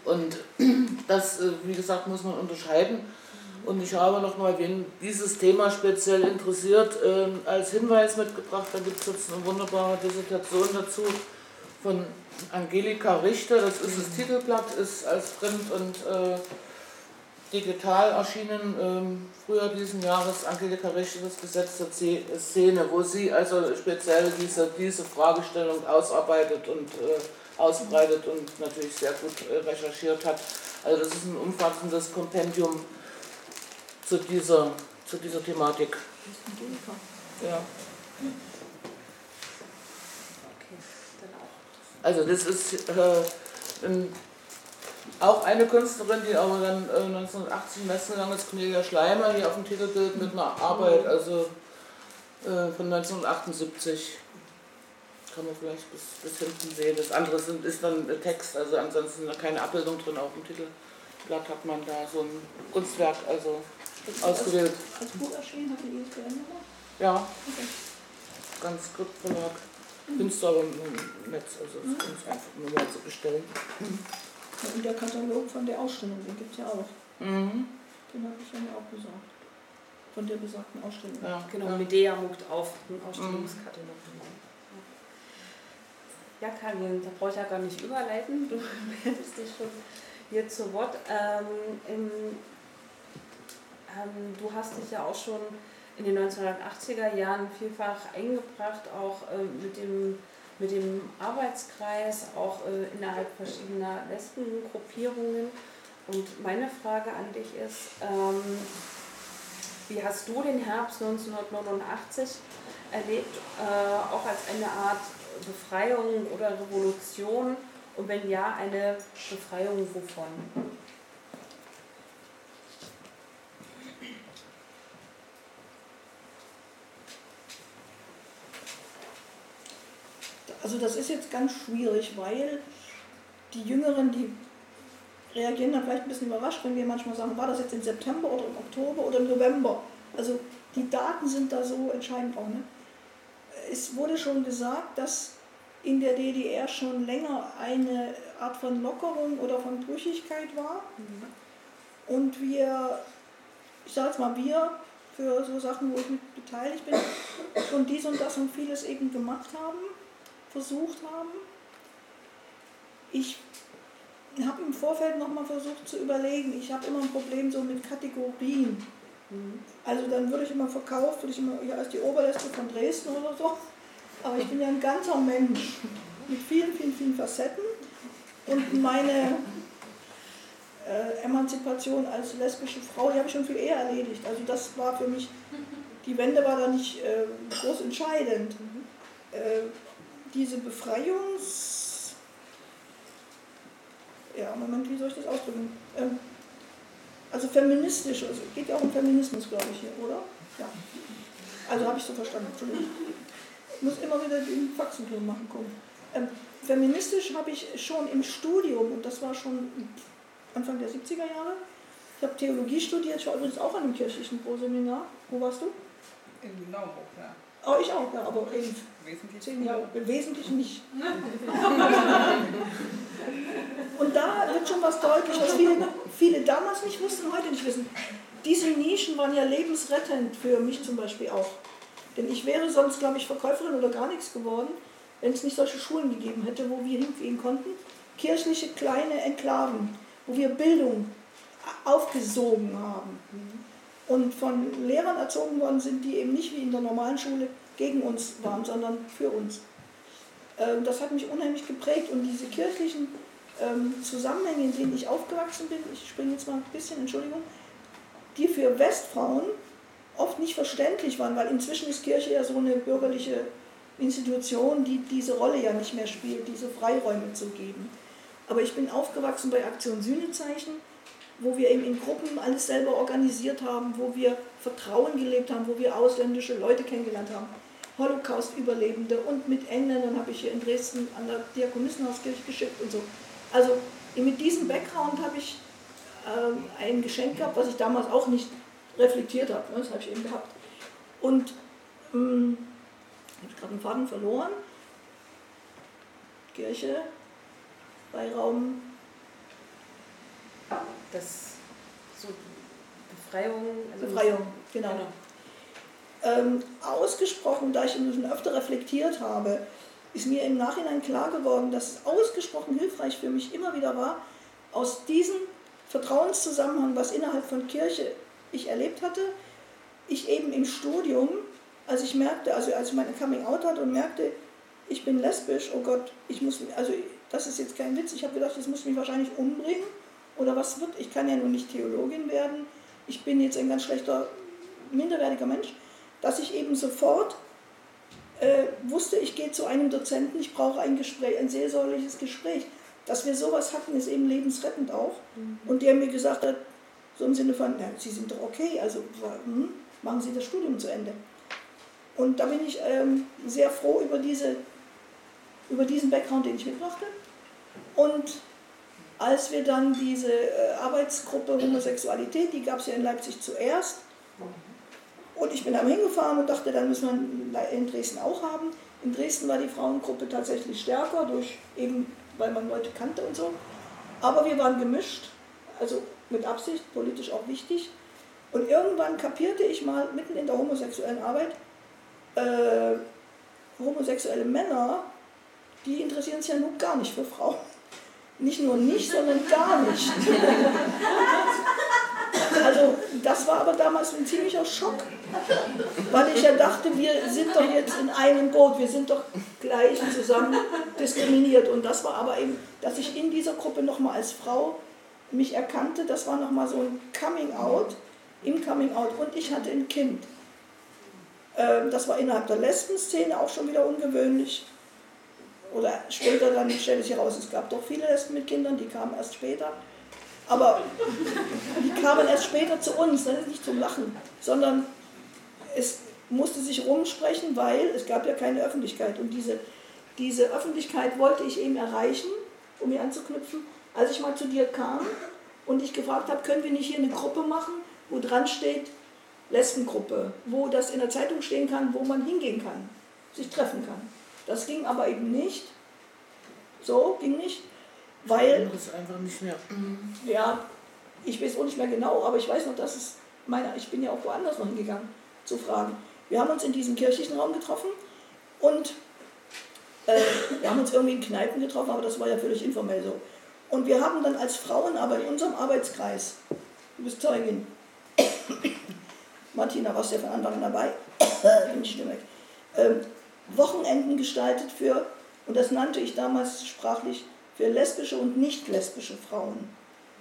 Und das, äh, wie gesagt, muss man unterscheiden. Und ich habe nochmal, wen dieses Thema speziell interessiert, ähm, als Hinweis mitgebracht. Da gibt es jetzt eine wunderbare Dissertation dazu von Angelika Richter, das ist das Titelblatt, ist als Print und äh, digital erschienen, ähm, früher diesen Jahres, Angelika Richter, das Gesetz der Szene, wo sie also speziell diese, diese Fragestellung ausarbeitet und äh, ausbreitet und natürlich sehr gut äh, recherchiert hat. Also das ist ein umfassendes Kompendium zu dieser, zu dieser Thematik. Ja. Also das ist äh, ein, auch eine Künstlerin, die aber dann äh, 1980 messen gegangen ist, Cornelia Schleimer, hier auf dem Titelbild mit einer Arbeit, also äh, von 1978. Kann man vielleicht bis, bis hinten sehen. Das andere sind, ist dann Text, also ansonsten keine Abbildung drin. Auf dem Titelblatt hat man da so ein Kunstwerk also ausgewählt. Als, als Buch erschienen, hat die ISBN Nummer? Ja, okay. ganz Skriptverlag. Findest aber im Netz, also es ist uns einfach nur mal zu bestellen. Und der Katalog von der Ausstellung, den gibt es ja auch. Mhm. Den habe ich ja mir auch besorgt. Von der besagten Ausstellung. Ja, genau, ja. Medea muckt auf, ein Ausstellungskatalog. Mhm. Ja, Karin, da brauche ich ja gar nicht überleiten. Du meldest dich schon hier zu Wort. Ähm, im, ähm, du hast dich ja auch schon in den 1980er Jahren vielfach eingebracht, auch äh, mit, dem, mit dem Arbeitskreis, auch äh, innerhalb verschiedener Lesbengruppierungen. Und meine Frage an dich ist, ähm, wie hast du den Herbst 1989 erlebt, äh, auch als eine Art Befreiung oder Revolution? Und wenn ja, eine Befreiung wovon? Also das ist jetzt ganz schwierig, weil die Jüngeren, die reagieren dann vielleicht ein bisschen überrascht, wenn wir manchmal sagen, war das jetzt im September oder im Oktober oder im November? Also die Daten sind da so entscheidend auch. Ne? Es wurde schon gesagt, dass in der DDR schon länger eine Art von Lockerung oder von Brüchigkeit war. Mhm. Und wir, ich sage jetzt mal wir, für so Sachen, wo ich mit beteiligt bin, schon dies und das und vieles eben gemacht haben versucht haben. Ich habe im Vorfeld nochmal versucht zu überlegen. Ich habe immer ein Problem so mit Kategorien. Also dann würde ich immer verkauft, würde ich immer ja, als die Oberläste von Dresden oder so. Aber ich bin ja ein ganzer Mensch mit vielen, vielen, vielen Facetten. Und meine äh, Emanzipation als lesbische Frau, die habe ich schon viel eher erledigt. Also das war für mich, die Wende war da nicht äh, groß entscheidend. Äh, diese Befreiungs... Ja, Moment, wie soll ich das ausdrücken? Ähm, also feministisch, also geht ja auch um Feminismus, glaube ich, hier, oder? Ja. Also habe ich so verstanden, Entschuldigung. Ich muss immer wieder den Faxenton machen, gucken. Ähm, feministisch habe ich schon im Studium, und das war schon Anfang der 70er Jahre, ich habe Theologie studiert, ich war übrigens auch an einem kirchlichen Proseminar. Wo warst du? In Naumburg, ja. Oh, ich auch, ja, aber in Wesentlich. zehn Jahren. Im Wesentlichen nicht. Und da wird schon was deutlich, was viele, viele damals nicht wussten, heute nicht wissen. Diese Nischen waren ja lebensrettend für mich zum Beispiel auch. Denn ich wäre sonst, glaube ich, Verkäuferin oder gar nichts geworden, wenn es nicht solche Schulen gegeben hätte, wo wir hingehen konnten. Kirchliche kleine Enklaven, wo wir Bildung aufgesogen haben. Und von Lehrern erzogen worden sind, die eben nicht wie in der normalen Schule gegen uns waren, sondern für uns. Ähm, das hat mich unheimlich geprägt und diese kirchlichen ähm, Zusammenhänge, in denen ich aufgewachsen bin, ich springe jetzt mal ein bisschen, Entschuldigung, die für Westfrauen oft nicht verständlich waren, weil inzwischen ist Kirche ja so eine bürgerliche Institution, die diese Rolle ja nicht mehr spielt, diese Freiräume zu geben. Aber ich bin aufgewachsen bei Aktion Sühnezeichen, wo wir eben in Gruppen alles selber organisiert haben, wo wir Vertrauen gelebt haben, wo wir ausländische Leute kennengelernt haben, Holocaust-Überlebende und mit Engländern habe ich hier in Dresden an der Diakonissenhauskirche geschickt und so. Also mit diesem Background habe ich ähm, ein Geschenk gehabt, was ich damals auch nicht reflektiert habe. Ne? Das habe ich eben gehabt. Und ähm, ich habe gerade einen Faden verloren. Kirche, Freiraum. Das so Befreiung. Also Befreiung, genau. genau. Ähm, ausgesprochen, da ich schon öfter reflektiert habe, ist mir im Nachhinein klar geworden, dass es ausgesprochen hilfreich für mich immer wieder war, aus diesem Vertrauenszusammenhang, was innerhalb von Kirche ich erlebt hatte, ich eben im Studium, als ich merkte, also als ich meine Coming Out hatte und merkte, ich bin lesbisch, oh Gott, ich muss, also das ist jetzt kein Witz, ich habe gedacht, ich muss mich wahrscheinlich umbringen oder was wird, ich kann ja nun nicht Theologin werden, ich bin jetzt ein ganz schlechter, minderwertiger Mensch, dass ich eben sofort äh, wusste, ich gehe zu einem Dozenten, ich brauche ein Gespräch, ein seelsorgliches Gespräch. Dass wir sowas hatten, ist eben lebensrettend auch. Mhm. Und der mir gesagt hat, so im Sinne von, ja, Sie sind doch okay, also hm, machen Sie das Studium zu Ende. Und da bin ich ähm, sehr froh über, diese, über diesen Background, den ich mitbrachte. Und als wir dann diese äh, Arbeitsgruppe Homosexualität, die gab es ja in Leipzig zuerst, und ich bin dann hingefahren und dachte, dann müssen wir in Dresden auch haben. In Dresden war die Frauengruppe tatsächlich stärker, durch eben, weil man Leute kannte und so. Aber wir waren gemischt, also mit Absicht, politisch auch wichtig. Und irgendwann kapierte ich mal mitten in der homosexuellen Arbeit, äh, homosexuelle Männer, die interessieren sich ja nun gar nicht für Frauen. Nicht nur nicht, sondern gar nicht. Also das war aber damals ein ziemlicher Schock, weil ich ja dachte, wir sind doch jetzt in einem Boot, wir sind doch gleich zusammen diskriminiert. Und das war aber eben, dass ich in dieser Gruppe nochmal als Frau mich erkannte, das war nochmal so ein Coming-out, im Coming-out. Und ich hatte ein Kind. Ähm, das war innerhalb der Lesben-Szene auch schon wieder ungewöhnlich. Oder später dann stellte sich heraus, es gab doch viele Lesben mit Kindern, die kamen erst später. Aber die kamen erst später zu uns, das ist nicht zum Lachen, sondern es musste sich rumsprechen, weil es gab ja keine Öffentlichkeit. Und diese, diese Öffentlichkeit wollte ich eben erreichen, um hier anzuknüpfen, als ich mal zu dir kam und ich gefragt habe, können wir nicht hier eine Gruppe machen, wo dran steht Lesbengruppe, wo das in der Zeitung stehen kann, wo man hingehen kann, sich treffen kann. Das ging aber eben nicht. So, ging nicht. Weil. Das einfach nicht mehr. Ja, ich weiß auch nicht mehr genau, aber ich weiß noch, dass es meiner, ich bin ja auch woanders noch hingegangen zu fragen. Wir haben uns in diesem kirchlichen Raum getroffen und äh, wir haben uns irgendwie in Kneipen getroffen, aber das war ja völlig informell so. Und wir haben dann als Frauen aber in unserem Arbeitskreis, du bist Zeugin, Martina, warst ja von Anfang an dabei, bin ich weg, ähm, Wochenenden gestaltet für, und das nannte ich damals sprachlich, für lesbische und nicht lesbische Frauen,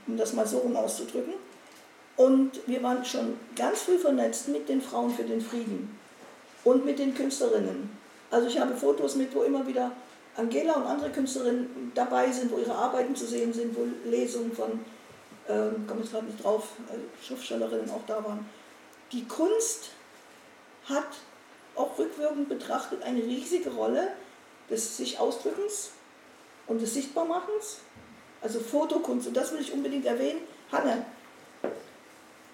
um das mal so rum auszudrücken. Und wir waren schon ganz früh vernetzt mit den Frauen für den Frieden und mit den Künstlerinnen. Also ich habe Fotos mit, wo immer wieder Angela und andere Künstlerinnen dabei sind, wo ihre Arbeiten zu sehen sind, wo Lesungen von, ähm, komme ich gerade nicht drauf, äh, Schriftstellerinnen auch da waren. Die Kunst hat auch rückwirkend betrachtet eine riesige Rolle des sich Ausdrückens und des Sichtbarmachens. Also Fotokunst, und das will ich unbedingt erwähnen. Hanne,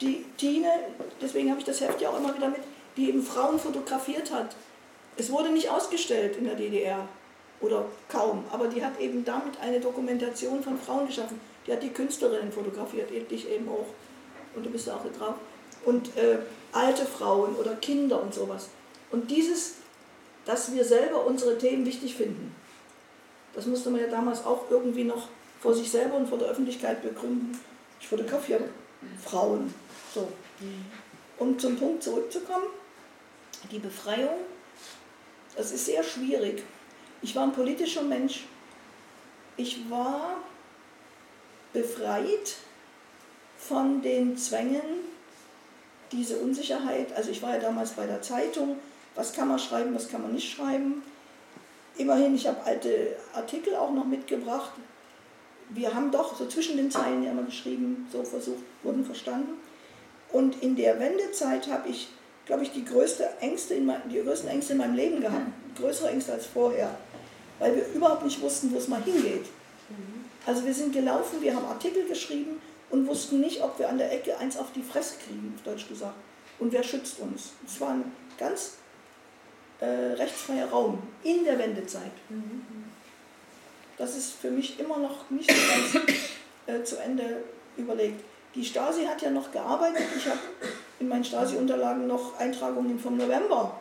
die Tine, deswegen habe ich das Heft ja auch immer wieder mit, die eben Frauen fotografiert hat. Es wurde nicht ausgestellt in der DDR oder kaum, aber die hat eben damit eine Dokumentation von Frauen geschaffen. Die hat die Künstlerinnen fotografiert, dich eben auch. Und du bist da auch drauf. Und äh, alte Frauen oder Kinder und sowas. Und dieses, dass wir selber unsere Themen wichtig finden, das musste man ja damals auch irgendwie noch vor sich selber und vor der Öffentlichkeit begründen. Ich fotografiere Frauen. So. Um zum Punkt zurückzukommen, die Befreiung, das ist sehr schwierig. Ich war ein politischer Mensch. Ich war befreit von den Zwängen, diese Unsicherheit. Also ich war ja damals bei der Zeitung, was kann man schreiben, was kann man nicht schreiben. Immerhin, ich habe alte Artikel auch noch mitgebracht. Wir haben doch so zwischen den Zeilen ja immer geschrieben, so versucht, wurden verstanden. Und in der Wendezeit habe ich, glaube ich, die, größte Ängste in mein, die größten Ängste in meinem Leben gehabt. Größere Ängste als vorher. Weil wir überhaupt nicht wussten, wo es mal hingeht. Also wir sind gelaufen, wir haben Artikel geschrieben und wussten nicht, ob wir an der Ecke eins auf die Fresse kriegen, auf Deutsch gesagt. Und wer schützt uns? Es war ein ganz äh, rechtsfreier Raum in der Wendezeit. Das ist für mich immer noch nicht ganz äh, zu Ende überlegt. Die Stasi hat ja noch gearbeitet. Ich habe in meinen Stasi-Unterlagen noch Eintragungen vom November.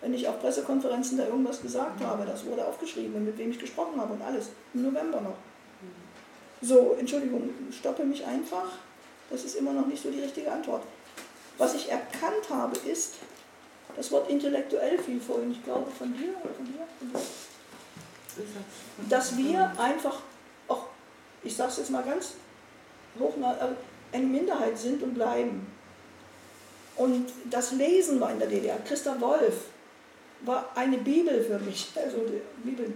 Wenn ich auf Pressekonferenzen da irgendwas gesagt habe, das wurde aufgeschrieben und mit wem ich gesprochen habe und alles. Im November noch. So, Entschuldigung, stoppe mich einfach. Das ist immer noch nicht so die richtige Antwort. Was ich erkannt habe, ist, das Wort intellektuell fiel vorhin, ich glaube von dir oder von dir, von dir dass wir einfach, auch, ich sage es jetzt mal ganz hoch, äh, eine Minderheit sind und bleiben. Und das Lesen war in der DDR. Christa Wolf war eine Bibel für mich. Also die Bibel.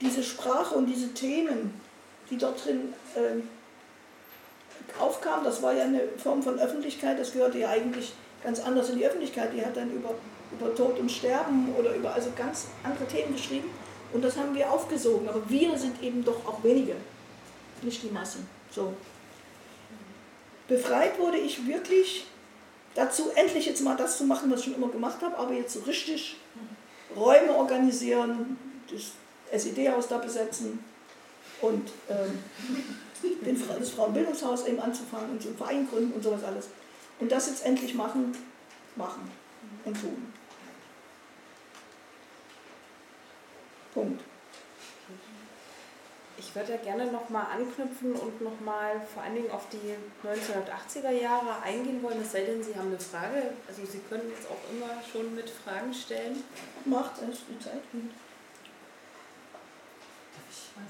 Diese Sprache und diese Themen, die dort drin äh, aufkamen, das war ja eine Form von Öffentlichkeit, das gehörte ja eigentlich ganz anders in die Öffentlichkeit. Die hat dann über, über Tod und Sterben oder über also ganz andere Themen geschrieben. Und das haben wir aufgesogen. Aber wir sind eben doch auch wenige, nicht die Massen. So. Befreit wurde ich wirklich dazu, endlich jetzt mal das zu machen, was ich schon immer gemacht habe, aber jetzt so richtig Räume organisieren, das SED-Haus da besetzen und ähm, das Frauenbildungshaus eben anzufangen und so einen Verein gründen und sowas alles. Und das jetzt endlich machen, machen und tun. Punkt. Ich würde ja gerne nochmal anknüpfen und nochmal vor allen Dingen auf die 1980er Jahre eingehen wollen, es sei denn, Sie haben eine Frage. Also Sie können jetzt auch immer schon mit Fragen stellen. Macht es die Zeit.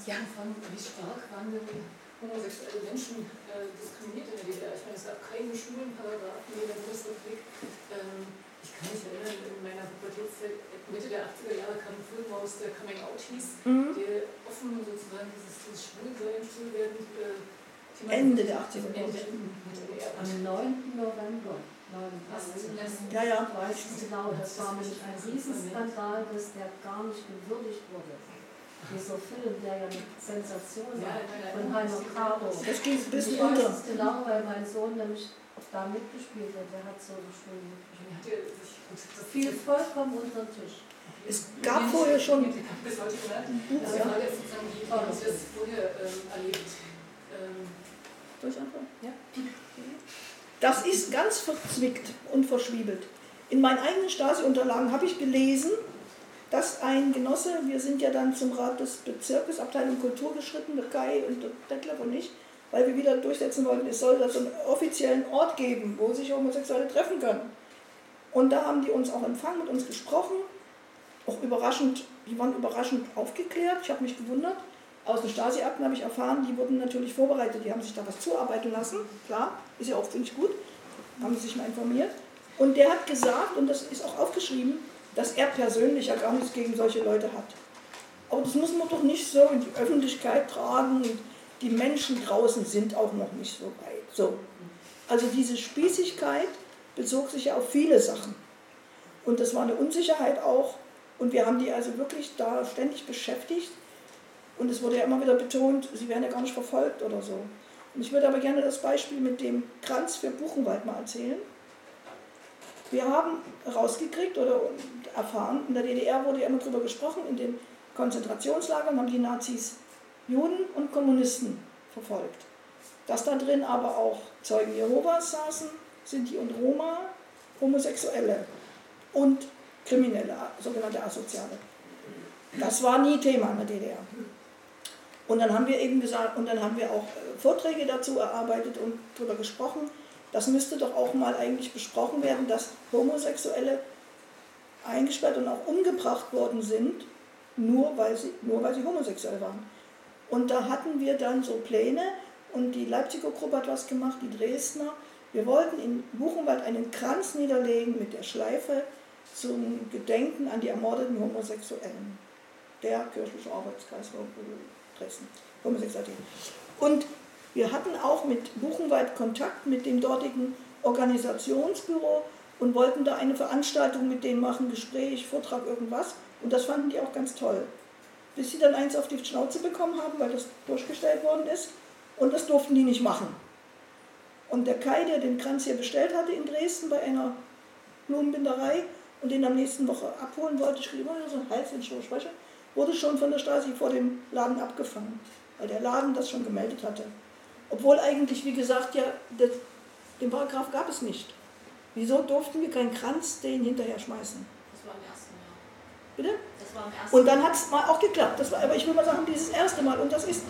Ja. Von, wie stark waren denn homosexuelle Menschen äh, diskriminiert in der DDR? Ich meine, es gab keinen schwulen Paragraphen in der Bundesrepublik. Ähm, ich kann mich erinnern, in meiner Pubertätszeit, Mitte der 80er Jahre kam ein Film raus, der Coming Out hieß, mhm. der offen sozusagen dieses, dieses Schwulsein, Schwulwerden äh, Ende der 80er Jahre. Am 9. November. 89. Ja, ja. Weiß genau, das war nämlich ein Riesenskandal, dass der gar nicht gewürdigt wurde. Dieser Film, der ja eine Sensation war, von Heiner Karo. Das ging ein bisschen ich unter. weiß es genau, weil mein Sohn nämlich da mitgespielt hat. Der hat so geschrieben. Fiel vollkommen unter den Tisch. Es gab vorher schon. Bis heute gehört. Also die Frage ist sozusagen, wie haben Sie das vorher ähm, erlebt? Ähm, Durch Ja. Das ist ganz verzwickt und verschwiebelt. In meinen eigenen Stasi-Unterlagen habe ich gelesen, dass ein Genosse, wir sind ja dann zum Rat des Bezirkes, Abteilung Kultur geschritten, der Kai und der Detlef und ich, weil wir wieder durchsetzen wollten, es soll da so einen offiziellen Ort geben, wo sich Homosexuelle treffen können. Und da haben die uns auch empfangen, mit uns gesprochen, auch überraschend, die waren überraschend aufgeklärt, ich habe mich gewundert. Aus den Stasi-Akten habe ich erfahren, die wurden natürlich vorbereitet, die haben sich da was zuarbeiten lassen, klar, ist ja auch, finde ich gut, haben sie sich mal informiert. Und der hat gesagt, und das ist auch aufgeschrieben, dass er persönlich ja gar nichts gegen solche Leute hat. Aber das muss man doch nicht so in die Öffentlichkeit tragen die Menschen draußen sind auch noch nicht so weit. So. Also diese Spießigkeit bezog sich ja auf viele Sachen. Und das war eine Unsicherheit auch. Und wir haben die also wirklich da ständig beschäftigt. Und es wurde ja immer wieder betont, sie werden ja gar nicht verfolgt oder so. Und ich würde aber gerne das Beispiel mit dem Kranz für Buchenwald mal erzählen. Wir haben rausgekriegt oder erfahren, in der DDR wurde ja immer darüber gesprochen, in den Konzentrationslagern haben die Nazis Juden und Kommunisten verfolgt. Dass da drin aber auch Zeugen Jehovas saßen, Sinti und Roma, Homosexuelle und Kriminelle, sogenannte Asoziale. Das war nie Thema in der DDR. Und dann haben wir eben gesagt, und dann haben wir auch äh, Vorträge dazu erarbeitet und darüber gesprochen, das müsste doch auch mal eigentlich besprochen werden, dass Homosexuelle eingesperrt und auch umgebracht worden sind, nur weil sie, nur weil sie homosexuell waren. Und da hatten wir dann so Pläne und die Leipziger Gruppe hat was gemacht, die Dresdner. Wir wollten in Buchenwald einen Kranz niederlegen mit der Schleife zum Gedenken an die ermordeten Homosexuellen. Der kirchliche Arbeitskreis Dresden. Homosexualität. Und wir hatten auch mit Buchenwald Kontakt mit dem dortigen Organisationsbüro und wollten da eine Veranstaltung mit denen machen, Gespräch, Vortrag, irgendwas. Und das fanden die auch ganz toll. Bis sie dann eins auf die Schnauze bekommen haben, weil das durchgestellt worden ist. Und das durften die nicht machen. Und der Kai, der den Kranz hier bestellt hatte in Dresden bei einer Blumenbinderei und den am nächsten Woche abholen wollte, ich immer so ein Hals in Sprecher, wurde schon von der Stasi vor dem Laden abgefangen, weil der Laden das schon gemeldet hatte. Obwohl eigentlich, wie gesagt, ja, das, den Paragraph gab es nicht. Wieso durften wir keinen Kranz den hinterher schmeißen? Das war im ersten Jahr. Bitte? Und dann hat es mal auch geklappt. Das war, aber ich will mal sagen, dieses erste Mal. Und das ist,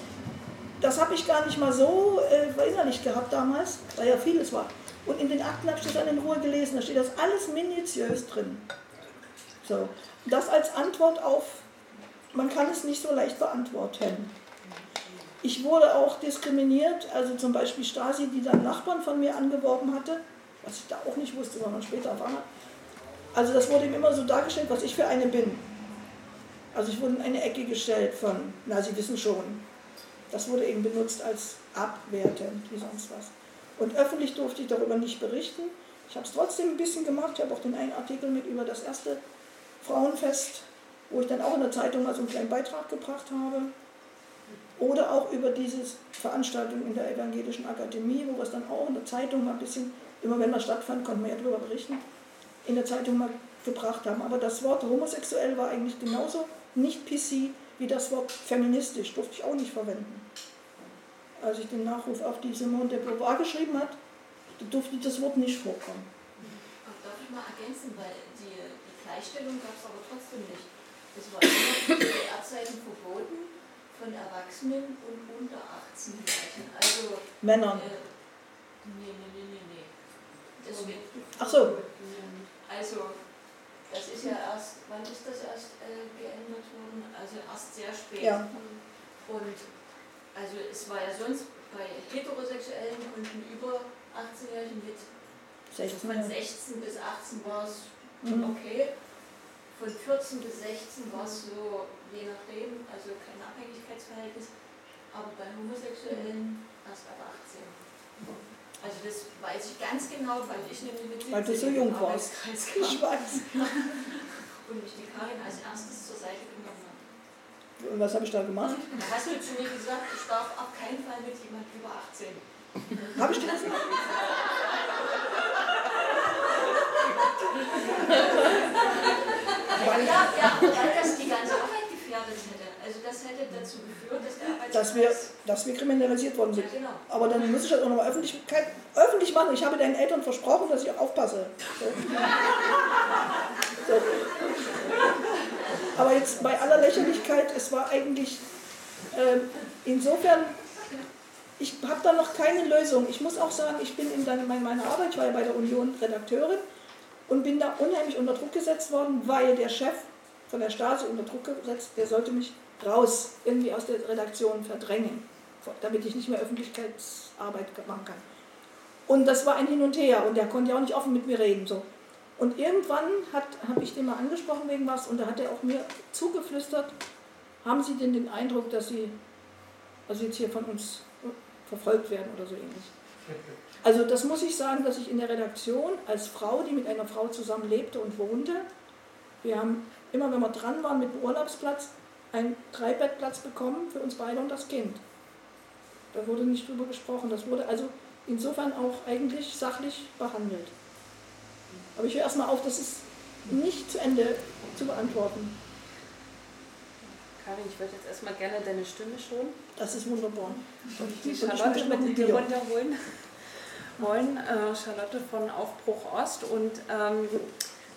das habe ich gar nicht mal so äh, verinnerlicht gehabt damals, weil ja vieles war. Und in den Akten habe ich das dann in Ruhe gelesen. Da steht das alles minutiös drin. So. Das als Antwort auf, man kann es nicht so leicht beantworten. Ich wurde auch diskriminiert, also zum Beispiel Stasi, die dann Nachbarn von mir angeworben hatte, was ich da auch nicht wusste, sondern später erfahren habe. Also das wurde ihm immer so dargestellt, was ich für eine bin. Also ich wurde in eine Ecke gestellt von, na Sie wissen schon. Das wurde eben benutzt als abwertend, wie sonst was. Und öffentlich durfte ich darüber nicht berichten. Ich habe es trotzdem ein bisschen gemacht. Ich habe auch den einen Artikel mit über das erste Frauenfest, wo ich dann auch in der Zeitung mal so einen kleinen Beitrag gebracht habe. Oder auch über diese Veranstaltung in der Evangelischen Akademie, wo wir es dann auch in der Zeitung mal ein bisschen, immer wenn das stattfand, konnten wir ja darüber berichten, in der Zeitung mal gebracht haben. Aber das Wort homosexuell war eigentlich genauso nicht PC wie das Wort feministisch, durfte ich auch nicht verwenden. Als ich den Nachruf auf die Simone de Beauvoir geschrieben hat, durfte das Wort nicht vorkommen. Darf ich mal ergänzen, weil die, die Gleichstellung gab es aber trotzdem nicht. Es war immer zu DDR-Zeiten verboten, von Erwachsenen und unter 18 Jährigen. Also Männern. Äh, nee, nee, nee, nee, nee. Wird, Ach so. Also, das ist ja erst, wann ist das erst äh, geändert worden? Also erst sehr spät. Ja. Und also es war ja sonst bei Heterosexuellen konnten über 18-Jährigen mit 16, von ja. 16 bis 18 war es Mhm. okay. Von 14 bis 16 war es so, je nachdem, also kein Abhängigkeitsverhältnis, aber bei Homosexuellen erst ab 18. Also das weiß ich ganz genau, weil ich nämlich mit Weil du 17 so jung warst. Ich weiß. und mich die Karin als erstes zur Seite genommen hat. Und was habe ich da gemacht? Da hast du zu mir gesagt, ich darf auf keinen Fall mit jemand über 18. Habe ich dir das gesagt? Ja, ja, weil das die ganze Arbeit gefährdet hätte. Also das hätte dazu geführt, dass der Arbeitsplatz... Dass wir, dass wir kriminalisiert worden Ja, sind. genau. Aber dann muss ich das auch nochmal öffentlich, öffentlich machen. Ich habe deinen Eltern versprochen, dass ich auch aufpasse. So. So. Aber jetzt bei aller Lächerlichkeit, es war eigentlich äh, insofern, ich habe da noch keine Lösung. Ich muss auch sagen, ich bin in meiner Arbeit, ich war ja bei der Union Redakteurin und bin da unheimlich unter Druck gesetzt worden, weil der Chef von der Stasi unter Druck gesetzt, der sollte mich raus, irgendwie aus der Redaktion verdrängen, damit ich nicht mehr Öffentlichkeitsarbeit machen kann. Und das war ein Hin und Her und der konnte ja auch nicht offen mit mir reden. So. Und irgendwann habe ich den mal angesprochen wegen was und da hat er auch mir zugeflüstert, haben Sie denn den Eindruck, dass Sie also jetzt hier von uns verfolgt werden oder so ähnlich? Also das muss ich sagen, dass ich in der Redaktion als Frau, die mit einer Frau zusammen lebte und wohnte, wir haben immer, wenn wir dran waren mit dem Urlaubsplatz, einen Dreibettplatz bekommen für uns beide und das Kind. Da wurde nicht drüber gesprochen. Das wurde also insofern auch eigentlich sachlich behandelt. Aber ich höre erstmal auf, das ist nicht zu Ende zu beantworten. Karin, ich würde jetzt erstmal gerne deine Stimme schonen. Das ist wunderbar. Und die Charlotte mit dir runterholen wollen. Äh, Charlotte von Aufbruch Ost und ähm,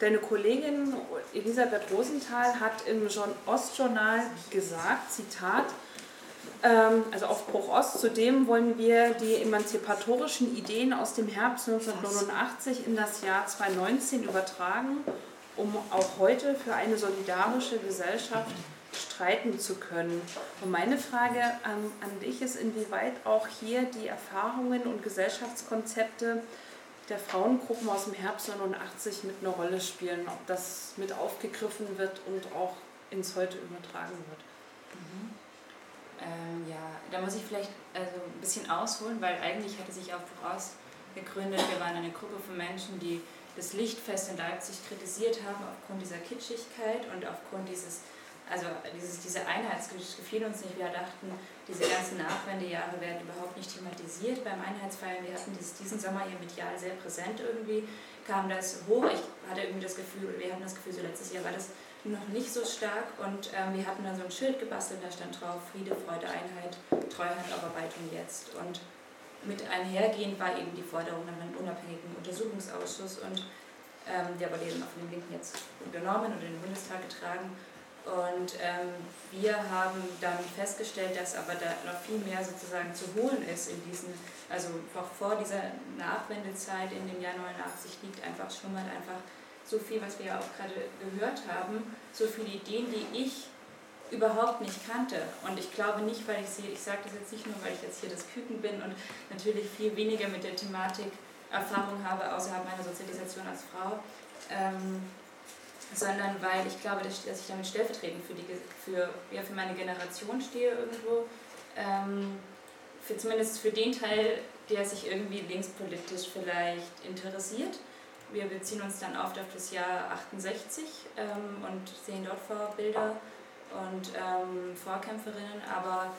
deine Kollegin Elisabeth Rosenthal hat im Ostjournal gesagt, Zitat, ähm, also Aufbruch Ost, zudem wollen wir die emanzipatorischen Ideen aus dem Herbst 1989 in das Jahr 2019 übertragen, um auch heute für eine solidarische Gesellschaft streiten zu können. Und meine Frage an, an dich ist, inwieweit auch hier die Erfahrungen und Gesellschaftskonzepte der Frauengruppen aus dem Herbst 89 mit einer Rolle spielen, ob das mit aufgegriffen wird und auch ins Heute übertragen wird. Mhm. Ähm, ja, da muss ich vielleicht also ein bisschen ausholen, weil eigentlich hatte sich auch voraus gegründet, wir waren eine Gruppe von Menschen, die das Lichtfest in Leipzig kritisiert haben aufgrund dieser Kitschigkeit und aufgrund dieses also dieses, diese Einheitsgeschichte gefiel uns nicht. Wir dachten, diese ganzen Nachwendejahre werden überhaupt nicht thematisiert beim Einheitsfeiern. Wir hatten dieses, diesen Sommer hier medial sehr präsent irgendwie, kam das hoch. Ich hatte irgendwie das Gefühl, wir hatten das Gefühl, so letztes Jahr war das noch nicht so stark und ähm, wir hatten dann so ein Schild gebastelt, da stand drauf Friede, Freude, Einheit, Treuhand, Aufarbeitung jetzt. Und mit einhergehend war eben die Forderung nach einem unabhängigen Untersuchungsausschuss und ähm, der wurde eben auf den Linken jetzt genommen und in den Bundestag getragen. Und ähm, wir haben dann festgestellt, dass aber da noch viel mehr sozusagen zu holen ist in diesen, also auch vor dieser Nachwendezeit in dem Jahr 89 liegt einfach, schlummert einfach so viel, was wir ja auch gerade gehört haben, so viele Ideen, die ich überhaupt nicht kannte. Und ich glaube nicht, weil ich sie, ich sage das jetzt nicht nur, weil ich jetzt hier das Küken bin und natürlich viel weniger mit der Thematik Erfahrung habe außerhalb meiner Sozialisation als Frau. Ähm, sondern weil ich glaube, dass, ich damit stellvertretend für, die, für, ja, für meine Generation stehe irgendwo. Ähm, für zumindest für den Teil, der sich irgendwie linkspolitisch vielleicht interessiert. Wir beziehen uns dann oft auf das Jahr 68 ähm, und sehen dort Vorbilder und ähm, Vorkämpferinnen, aber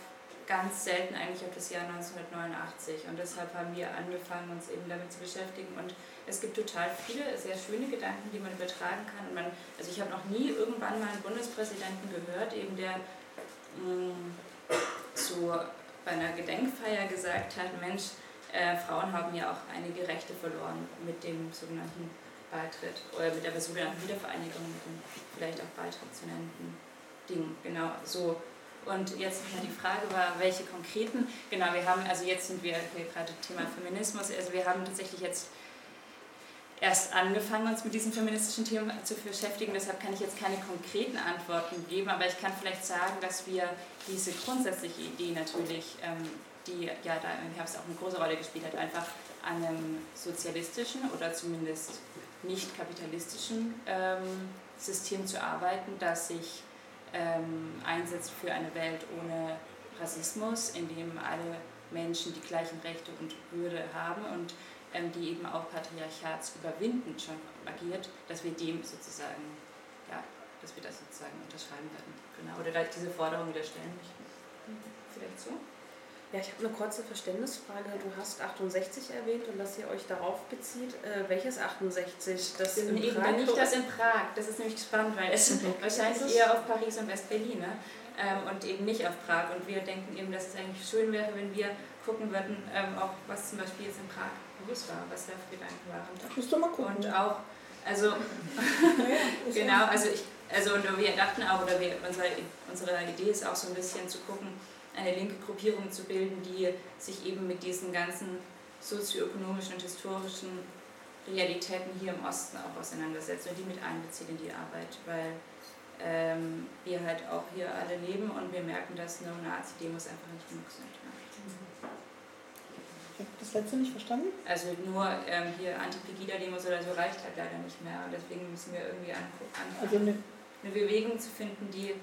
ganz selten eigentlich auf das Jahr 1989. Und deshalb haben wir angefangen, uns eben damit zu beschäftigen und es gibt total viele sehr schöne Gedanken, die man übertragen kann. Und man, also ich habe noch nie irgendwann mal einen Bundespräsidenten gehört, eben der mh, mm, zu, bei einer Gedenkfeier gesagt hat, Mensch, äh, Frauen haben ja auch einige Rechte verloren mit dem sogenannten Beitritt oder mit der sogenannten Wiedervereinigung, mit dem vielleicht auch Beitritt zu nennenden Ding. Genau, so. Und jetzt nochmal die Frage war, welche konkreten, genau, wir haben, also jetzt sind wir hier gerade Thema Feminismus, also wir haben tatsächlich jetzt erst angefangen, uns mit diesem feministischen Thema zu beschäftigen. Deshalb kann ich jetzt keine konkreten Antworten geben, aber ich kann vielleicht sagen, dass wir diese grundsätzliche Idee natürlich, ähm, die ja da im Herbst auch eine große Rolle gespielt hat, einfach an einem sozialistischen oder zumindest nicht kapitalistischen ähm, System zu arbeiten, das sich ähm, einsetzt für eine Welt ohne Rassismus, in dem alle Menschen die gleichen Rechte und Würde haben und ähm, die eben auch patriarchatsüberwindend schon agiert, dass wir dem sozusagen, ja, dass wir das sozusagen unterschreiben werden. Genau, oder diese Forderung wieder stellen möchten. Vielleicht so? Ja, ich habe eine kurze Verständnisfrage. Du hast 68 erwähnt und dass ihr euch darauf bezieht. Äh, welches 68? Das in eben Prag nicht das in Prag. Das ist nämlich spannend, weil es okay. wahrscheinlich eher auf Paris und West-Berlin ne? ähm, und eben nicht auf Prag. Und wir denken eben, dass es eigentlich schön wäre, wenn wir gucken würden, ähm, auch was zum Beispiel jetzt in Prag bewusst war, was da für Gedanken waren. Musst du mal gucken. Und auch, also, genau, also ich, Also und wir dachten auch, oder wir, unsere, unsere Idee ist auch so ein bisschen zu gucken, eine linke Gruppierung zu bilden, die sich eben mit diesen ganzen sozioökonomischen und historischen Realitäten hier im Osten auch auseinandersetzt und die mit einbezieht in die Arbeit, weil ähm, wir halt auch hier alle leben und wir merken, dass Neonazi-Demos einfach nicht genug sind. Ja. Ich habe das letzte nicht verstanden. Also nur ähm, hier Anti-Pegida-Demos oder so reicht halt leider nicht mehr und deswegen müssen wir irgendwie anfangen, Also eine, eine Bewegung zu finden, die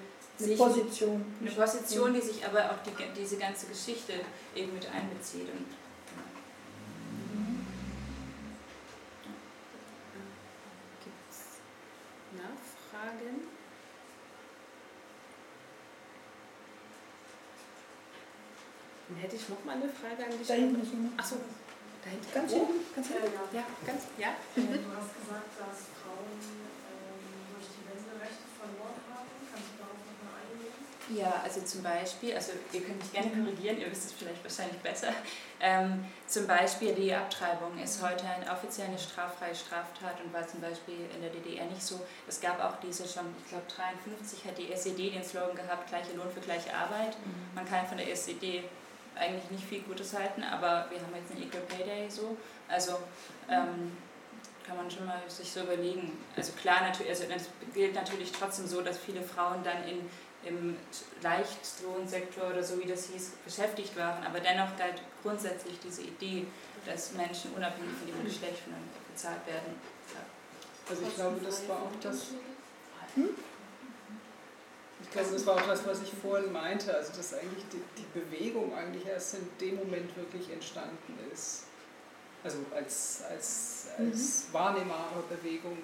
sich Position. eine Position, die sich aber auch die, diese ganze Geschichte eben mit einbezieht. Und, Gibt es Nachfragen? Dann hätte ich noch mal eine Frage an dich. Da hinten. Achso, da hinten. Ganz Oh, hinten? Ganz hinten? ja. Ganz, ja. Du hast gesagt, dass Frauen ähm, durch die Wenderechte verloren haben. Kannst du darauf nochmal eingehen? Ja, also zum Beispiel, also ihr könnt mich gerne korrigieren, ihr wisst es vielleicht wahrscheinlich besser. Ähm, zum Beispiel die Abtreibung ist heute eine offiziell eine straffreie Straftat und war zum Beispiel in der DDR nicht so. Es gab auch diese schon, ich glaube 53 hat die SED den Slogan gehabt, gleiche Lohn für gleiche Arbeit. Man kann von der SED eigentlich nicht viel Gutes halten, aber wir haben jetzt einen Equal Pay Day so. Also ähm, kann man schon mal sich so überlegen. Also klar, natürlich, also es gilt natürlich trotzdem so, dass viele Frauen dann in, im Leichtlohnsektor oder so wie das hieß, beschäftigt waren, aber dennoch galt grundsätzlich diese Idee, dass Menschen unabhängig von ihrem Geschlecht bezahlt werden. Ja. Also ich glaube, das war auch das. Ich glaube, das war auch das, was ich vorhin meinte, also dass eigentlich die, die Bewegung eigentlich erst in dem Moment wirklich entstanden ist. Also als, als, als wahrnehmbare Bewegung,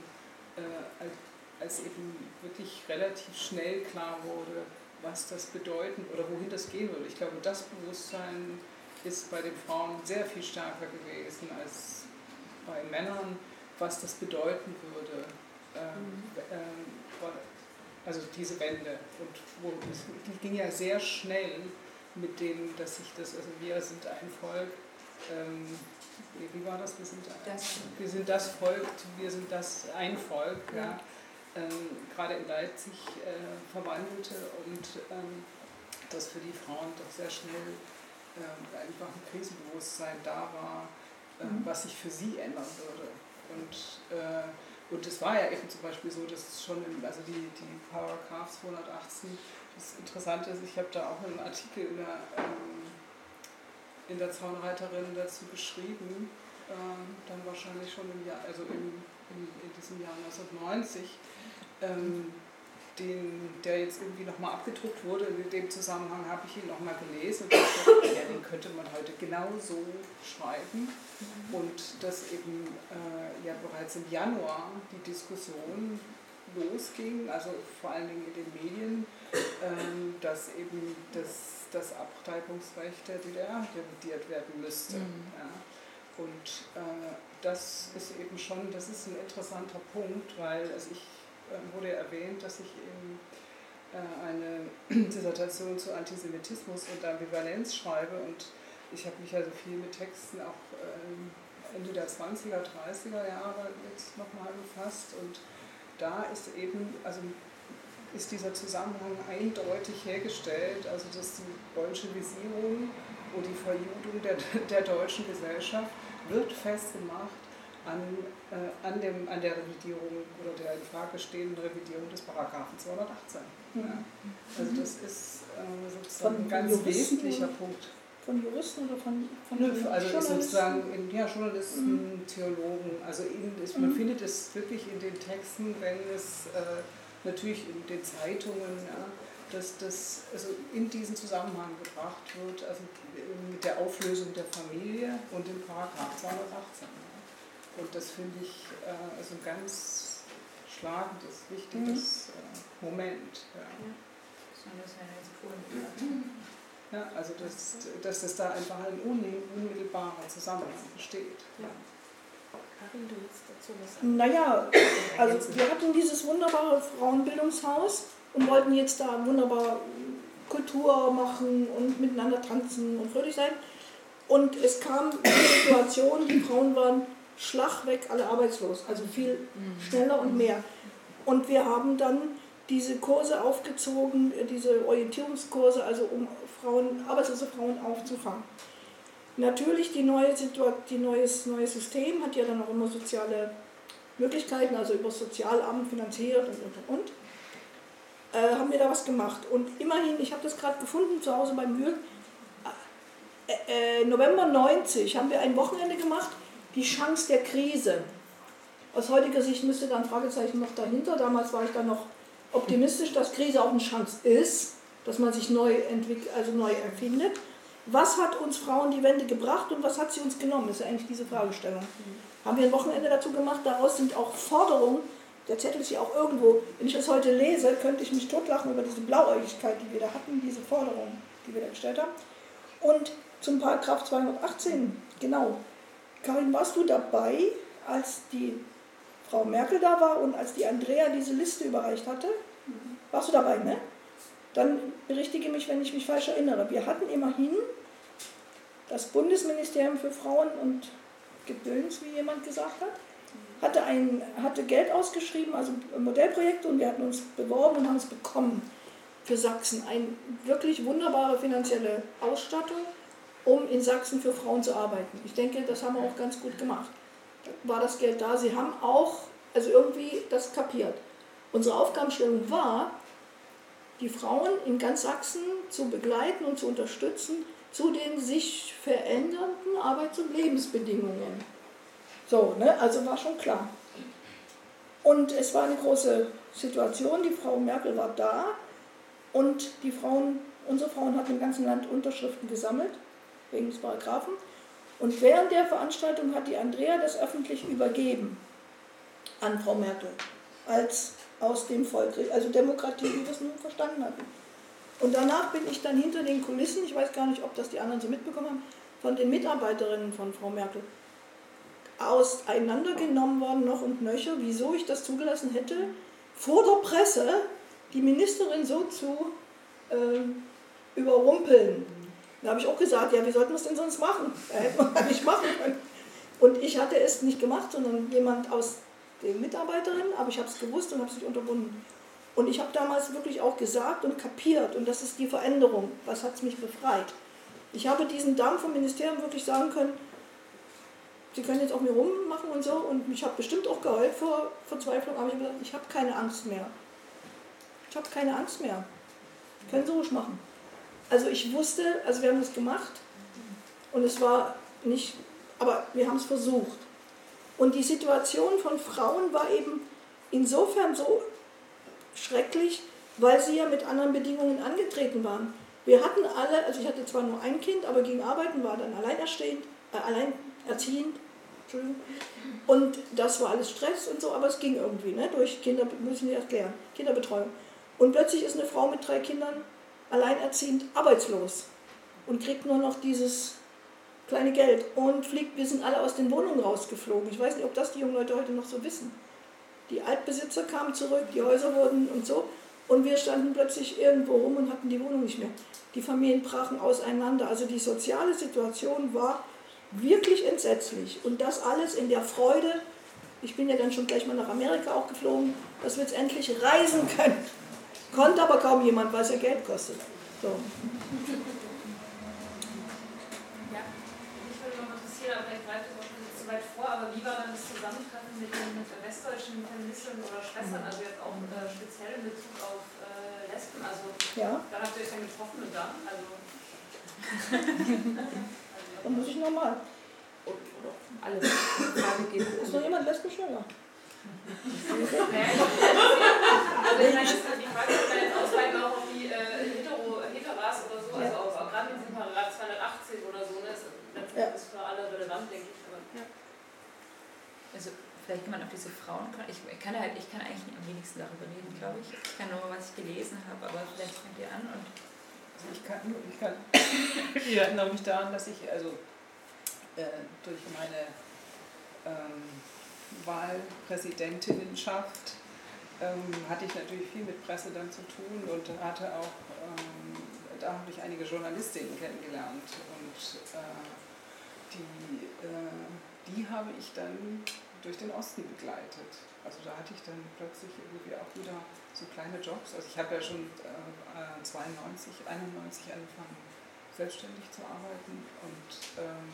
äh, als, als eben wirklich relativ schnell klar wurde, was das bedeuten oder wohin das gehen würde. Ich glaube, das Bewusstsein ist bei den Frauen sehr viel stärker gewesen als bei Männern, was das bedeuten würde. Ähm, ähm, also diese Wende. Und wo, es die ging ja sehr schnell mit dem, dass sich das, also wir sind ein Volk, ähm, wie war das? Wir sind, Das- wir sind das Volk, wir sind das ein Volk, ja. Ähm, gerade in Leipzig äh, verwandelte und ähm, dass für die Frauen doch sehr schnell ähm, einfach ein Krisenbewusstsein da war, ähm, was sich für sie ändern würde. Und äh, und es war ja eben zum Beispiel so, dass schon, im, also die, die Paragraph 218, das Interessante ist, ich habe da auch einen Artikel in der, ähm, in der Zaunreiterin dazu geschrieben, ähm, dann wahrscheinlich schon im Jahr, also im, in, in diesem Jahr 1990, ähm, den, der jetzt irgendwie nochmal abgedruckt wurde. In dem Zusammenhang habe ich ihn nochmal gelesen und dachte, ja, den könnte man heute genau so schreiben. Und dass eben äh, ja bereits im Januar die Diskussion losging, also vor allen Dingen in den Medien, ähm, dass eben das, das Abtreibungsrecht der DDR revidiert werden müsste. Ja. Und äh, das ist eben schon, das ist ein interessanter Punkt, weil also ich äh, wurde erwähnt, dass ich eben äh, eine Dissertation zu Antisemitismus und Ambivalenz schreibe. Und ich habe mich also viel mit Texten auch ähm, Ende der 20er, 30er Jahre jetzt nochmal befasst. Und da ist eben, also ist dieser Zusammenhang eindeutig hergestellt, also dass die Bolschewisierung und die Verjudung der, der deutschen Gesellschaft wird festgemacht an, äh, an, dem, an der Revidierung oder der in Frage stehenden Revidierung des Paragraphen 218. Ja. Also das ist äh, sozusagen Von ein ganz Juristen wesentlicher? Punkt. Von Juristen oder von, von Nö, also ist Journalisten? sozusagen in, ja, Journalisten, Theologen, also in, ist, man findet es wirklich in den Texten, wenn es äh, natürlich in den Zeitungen, ja, dass das also in diesen Zusammenhang gebracht wird, also mit der Auflösung der Familie und dem Paragraph 218. Ja. Und das finde ich äh, also ein ganz schlagendes, wichtiges äh, Moment. Ja. Ja, also dass, dass das da einfach ein unmittelbarer Zusammenhang besteht. Karin, du willst dazu was sagen? Naja, also wir hatten dieses wunderbare Frauenbildungshaus und wollten jetzt da wunderbar Kultur machen und miteinander tanzen und fröhlich sein. Und es kam die Situation, die Frauen waren schlagweg alle arbeitslos, also viel schneller und mehr. Und wir haben dann diese Kurse aufgezogen, diese Orientierungskurse, also um Frauen, arbeitslose Frauen aufzufangen. Natürlich, die neue Situation, die neues, neues System hat ja dann auch immer soziale Möglichkeiten, also über das Sozialamt finanziert und und und. Äh, haben wir da was gemacht. Und immerhin, ich habe das gerade gefunden zu Hause beim Mühl, äh, äh, November 90 haben wir ein Wochenende gemacht, die Chance der Krise. Aus heutiger Sicht müsste da ein Fragezeichen noch dahinter. Damals war ich da noch optimistisch, dass Krise auch eine Chance ist, dass man sich neu entwickelt, also neu erfindet. Was hat uns Frauen die Wende gebracht und was hat sie uns genommen? Das ist ja eigentlich diese Fragestellung. Mhm. Haben wir ein Wochenende dazu gemacht, daraus sind auch Forderungen, der Zettel ist ja auch irgendwo, wenn ich das heute lese, könnte ich mich totlachen über diese Blauäugigkeit, die wir da hatten, diese Forderungen, die wir da gestellt haben. Und zum Paragraph 218, genau. Karin, warst du dabei, als die Frau Merkel da war und als die Andrea diese Liste überreicht hatte? Warst du dabei, ne? Dann berichtige mich, wenn ich mich falsch erinnere. Wir hatten immerhin das Bundesministerium für Frauen und Gedöns, wie jemand gesagt hat, hatte, ein, hatte Geld ausgeschrieben, also Modellprojekte, und wir hatten uns beworben und haben es bekommen für Sachsen. Eine wirklich wunderbare finanzielle Ausstattung, um in Sachsen für Frauen zu arbeiten. Ich denke, das haben wir auch ganz gut gemacht. War das Geld da. Sie haben auch, also irgendwie das kapiert. Unsere Aufgabenstellung war, die Frauen in ganz Sachsen zu begleiten und zu unterstützen zu den sich verändernden Arbeits- und Lebensbedingungen. So, ne? also war schon klar. Und es war eine große Situation, die Frau Merkel war da und die Frauen, unsere Frauen hatten im ganzen Land Unterschriften gesammelt, wegen des Paragraphen. Und während der Veranstaltung hat die Andrea das öffentlich übergeben an Frau Merkel, als aus dem Volk, also Demokratie, wie wir es nun verstanden hatten. Und danach bin ich dann hinter den Kulissen, ich weiß gar nicht, ob das die anderen so mitbekommen haben, von den Mitarbeiterinnen von Frau Merkel auseinandergenommen worden, noch und nöcher, wieso ich das zugelassen hätte, vor der Presse die Ministerin so zu äh, überrumpeln. Da habe ich auch gesagt, ja, wie sollten wir es denn sonst machen? Da hätte man nicht machen können. Und ich hatte es nicht gemacht, sondern jemand aus den Mitarbeiterinnen, aber ich habe es gewusst und habe es nicht unterbunden. Und ich habe damals wirklich auch gesagt und kapiert, und das ist die Veränderung, was hat es mich befreit. Ich habe diesen Damen vom Ministerium wirklich sagen können, Sie können jetzt auf mir rummachen und so. Und ich habe bestimmt auch geheult vor Verzweiflung, aber ich habe gesagt, ich habe keine Angst mehr. Ich habe keine Angst mehr. Können Sie ruhig machen. Also ich wusste, also wir haben das gemacht und es war nicht, aber wir haben es versucht. Und die Situation von Frauen war eben insofern so schrecklich, weil sie ja mit anderen Bedingungen angetreten waren. Wir hatten alle, also ich hatte zwar nur ein Kind, aber gegen Arbeiten war dann alleinerstehend, äh, alleinerziehend und das war alles Stress und so, aber es ging irgendwie, ne? durch Kinder, müssen wir erklären, Kinderbetreuung. Und plötzlich ist eine Frau mit drei Kindern alleinerziehend arbeitslos und kriegt nur noch dieses kleine Geld und fliegt, wir sind alle aus den Wohnungen rausgeflogen. Ich weiß nicht, ob das die jungen Leute heute noch so wissen. Die Altbesitzer kamen zurück, die Häuser wurden und so und wir standen plötzlich irgendwo rum und hatten die Wohnung nicht mehr. Die Familien brachen auseinander. Also die soziale Situation war wirklich entsetzlich. Und das alles in der Freude, ich bin ja dann schon gleich mal nach Amerika auch geflogen, dass wir jetzt endlich reisen können. Konnte aber kaum jemand, weil es ja Geld kostet. So. Ja, mich würde noch interessieren, aber vielleicht greife ich auch zu weit vor, aber wie war dann das Zusammentreffen mit den westdeutschen Feministinnen oder Schwestern, also jetzt auch äh, speziell in Bezug auf äh, Lesben? Also, ja. dann habt ihr euch dann getroffen und dann? Also. Dann muss ich nochmal. Alles. Frage geht Ist noch jemand lesbisch oder? also ich meine, die Frage ist ja jetzt ausweiten auch auf die äh, Hetero, Heteras oder so, also auch, auch gerade mit diesem Paragraph 280 oder so, ne, ist, Ja. ist für alle relevant, denke ich. Aber, Also vielleicht kann man auf diese Frauen, ich kann halt, ich kann eigentlich am wenigsten darüber reden, glaube ich. Ich kann nur, was ich gelesen habe, aber vielleicht fangt ihr an und Also ich kann, ich kann ich erinnere mich daran, dass ich also äh, durch meine ähm, Wahlpräsidentinnenschaft ähm, hatte ich natürlich viel mit Presse dann zu tun und hatte auch, ähm, da habe ich einige Journalistinnen kennengelernt und äh, die, äh, die habe ich dann durch den Osten begleitet. Also da hatte ich dann plötzlich irgendwie auch wieder so kleine Jobs. Also ich habe ja schon äh, 92, 91 angefangen, selbstständig zu arbeiten und, ähm,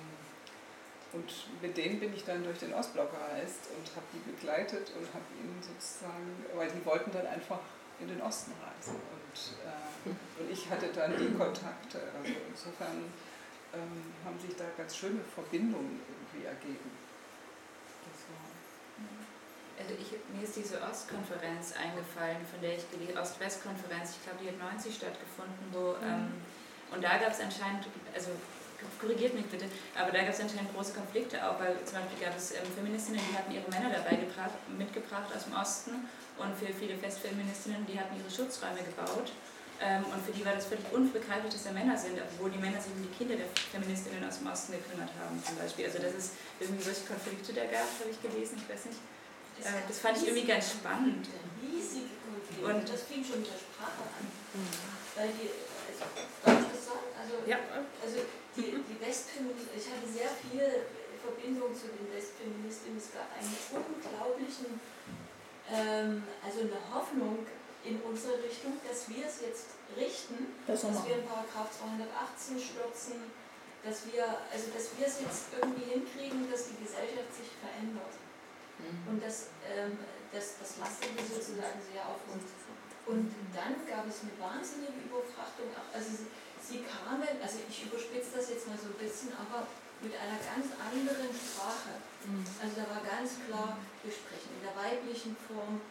und mit denen bin ich dann durch den Ostblock gereist und habe die begleitet und habe ihnen sozusagen, weil die wollten dann einfach in den Osten reisen und, äh, und ich hatte dann die Kontakte. Also insofern ähm, haben sich da ganz schöne Verbindungen irgendwie ergeben. Also ich, mir ist diese Ostkonferenz eingefallen, von der ich gelesen Ost-West-Konferenz, ich glaube, die hat 90 stattgefunden, wo, mhm. ähm, und da gab es anscheinend, also korrigiert mich bitte, aber da gab es anscheinend große Konflikte auch, weil zum Beispiel gab es ähm, Feministinnen, die hatten ihre Männer dabei gebracht, mitgebracht aus dem Osten und für viele Festfeministinnen, die hatten ihre Schutzräume gebaut. Ähm, und für die war das völlig unbegreiflich, dass da Männer sind, obwohl die Männer sich um die Kinder der Feministinnen aus dem Osten gekümmert haben, zum Beispiel. Also, dass es irgendwie solche Konflikte da gab, habe ich gelesen, ich weiß nicht. Das, äh, das fand ich irgendwie ganz spannend. Riesige Konflikte. Und das fing schon mit der Sprache an. Mhm. Weil die, also, darf ich das sagen? Also, ja. also die, die Westfeministinnen, ich hatte sehr viel Verbindung zu den Westfeministinnen. Es gab einen unglaublichen, ähm, also eine Hoffnung in unsere Richtung, dass wir es jetzt richten, das dass wir in Paragraph 218 stürzen, dass wir, also dass wir es jetzt irgendwie hinkriegen, dass die Gesellschaft sich verändert. Mhm. Und das, ähm, das, das lastete sozusagen sehr auf uns. Und dann gab es eine wahnsinnige Überfrachtung. Also sie, sie kamen, also ich überspitze das jetzt mal so ein bisschen, aber mit einer ganz anderen Sprache. Mhm. Also da war ganz klar, wir sprechen in der weiblichen Form.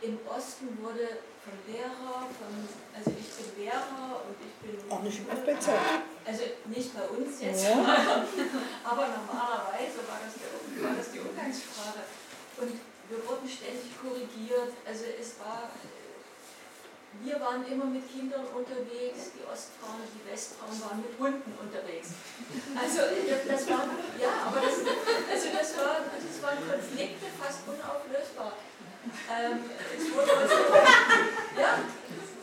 Im Osten wurde von Lehrer, von, also ich bin Lehrer und ich bin. Auch nicht im FBZ. Also nicht bei uns jetzt, ja. aber normalerweise war das, der, war das die Umgangssprache. Und wir wurden ständig korrigiert. Also es war, wir waren immer mit Kindern unterwegs, die Ostfrauen und die Westfrauen waren mit Hunden unterwegs. Also das war, ja, aber das, also das, war, das waren Konflikte fast unauflösbar. Ähm, es wurde also, ja,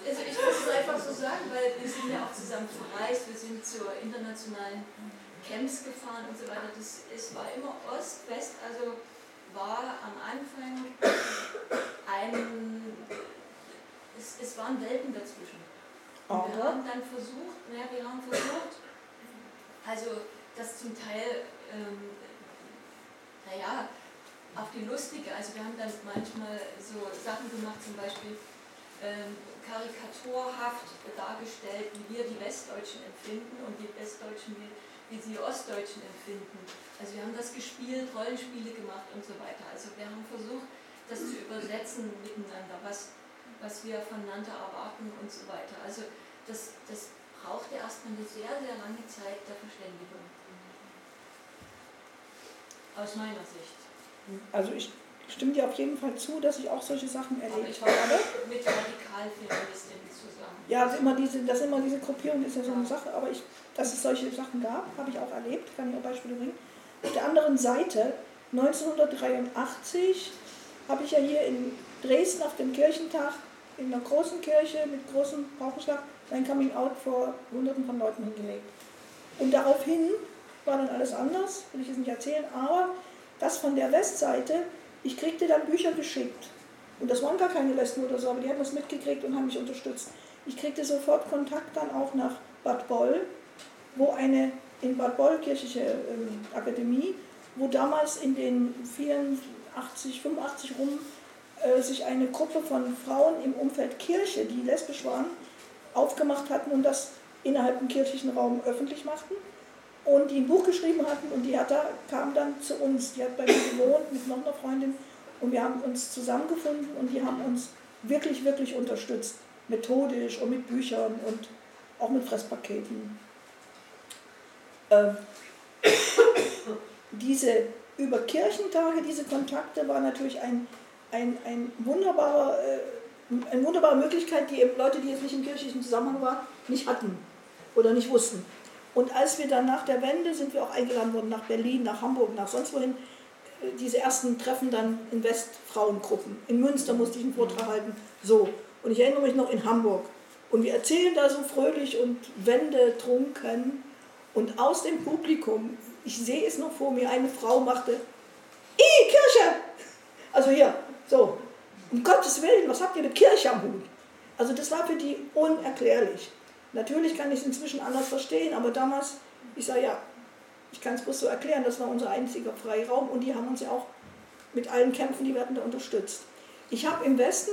also ich muss es einfach so sagen, weil wir sind ja auch zusammen verreist, wir sind zur internationalen Camps gefahren und so weiter. Das, es war immer Ost, West, also war am Anfang ein, es, es waren Welten dazwischen. Und wir haben dann versucht, naja, wir haben versucht, also das zum Teil, ähm, naja, auf die lustige, also wir haben dann manchmal so Sachen gemacht, zum Beispiel ähm, karikaturhaft dargestellt, wie wir die Westdeutschen empfinden und die Westdeutschen, wie, wie sie die Ostdeutschen empfinden. Also wir haben das gespielt, Rollenspiele gemacht und so weiter. Also wir haben versucht, das zu übersetzen miteinander, was, was wir voneinander erwarten und so weiter. Also das, das brauchte erstmal eine sehr, sehr lange Zeit der Verständigung. Aus meiner Sicht. Also ich stimme dir auf jeden Fall zu, dass ich auch solche Sachen erlebt habe. Mit Radikalfeministinnen zusammen. Ja, also immer diese, das immer diese Gruppierung ist ja so eine Sache, aber ich, dass es solche Sachen gab, habe ich auch erlebt, kann ich auch Beispiele bringen. Auf der anderen Seite, 1983 habe ich ja hier in Dresden auf dem Kirchentag in einer großen Kirche mit großem Paukenschlag mein Coming Out vor Hunderten von Leuten hingelegt. Und daraufhin war dann alles anders, will ich jetzt nicht erzählen, aber das von der Westseite, ich kriegte dann Bücher geschickt. Und das waren gar keine Lesben oder so, aber die haben das mitgekriegt und haben mich unterstützt. Ich kriegte sofort Kontakt dann auch nach Bad Boll, wo eine in Bad Boll kirchliche ähm, Akademie, wo damals in den 84, 85 rum äh, sich eine Gruppe von Frauen im Umfeld Kirche, die lesbisch waren, aufgemacht hatten und das innerhalb dem kirchlichen Raum öffentlich machten und die ein Buch geschrieben hatten und die hat da, kam dann zu uns. Die hat bei mir gewohnt mit noch einer Freundin und wir haben uns zusammengefunden und die haben uns wirklich, wirklich unterstützt. Methodisch und mit Büchern und auch mit Fresspaketen. Ähm, diese über Kirchentage, diese Kontakte war natürlich ein, ein, ein wunderbarer, äh, eine wunderbare Möglichkeit, die Leute, die jetzt nicht im kirchlichen Zusammenhang waren, nicht hatten oder nicht wussten. Und als wir dann nach der Wende sind wir auch eingeladen worden nach Berlin, nach Hamburg, nach sonst wohin. Äh, diese ersten Treffen dann in Westfrauengruppen. In Münster musste ich einen Vortrag halten. So. Und ich erinnere mich noch in Hamburg. Und wir erzählen da so fröhlich und Wände trunken. Und aus dem Publikum, ich sehe es noch vor mir, eine Frau machte, I Kirche! Also hier, so. Um Gottes Willen, was habt ihr mit Kirche am Hut? Also das war für die unerklärlich. Natürlich kann ich es inzwischen anders verstehen, aber damals, ich sage ja, ich kann es bloß so erklären, das war unser einziger Freiraum und die haben uns ja auch mit allen Kämpfen, die werden da unterstützt. Ich habe im Westen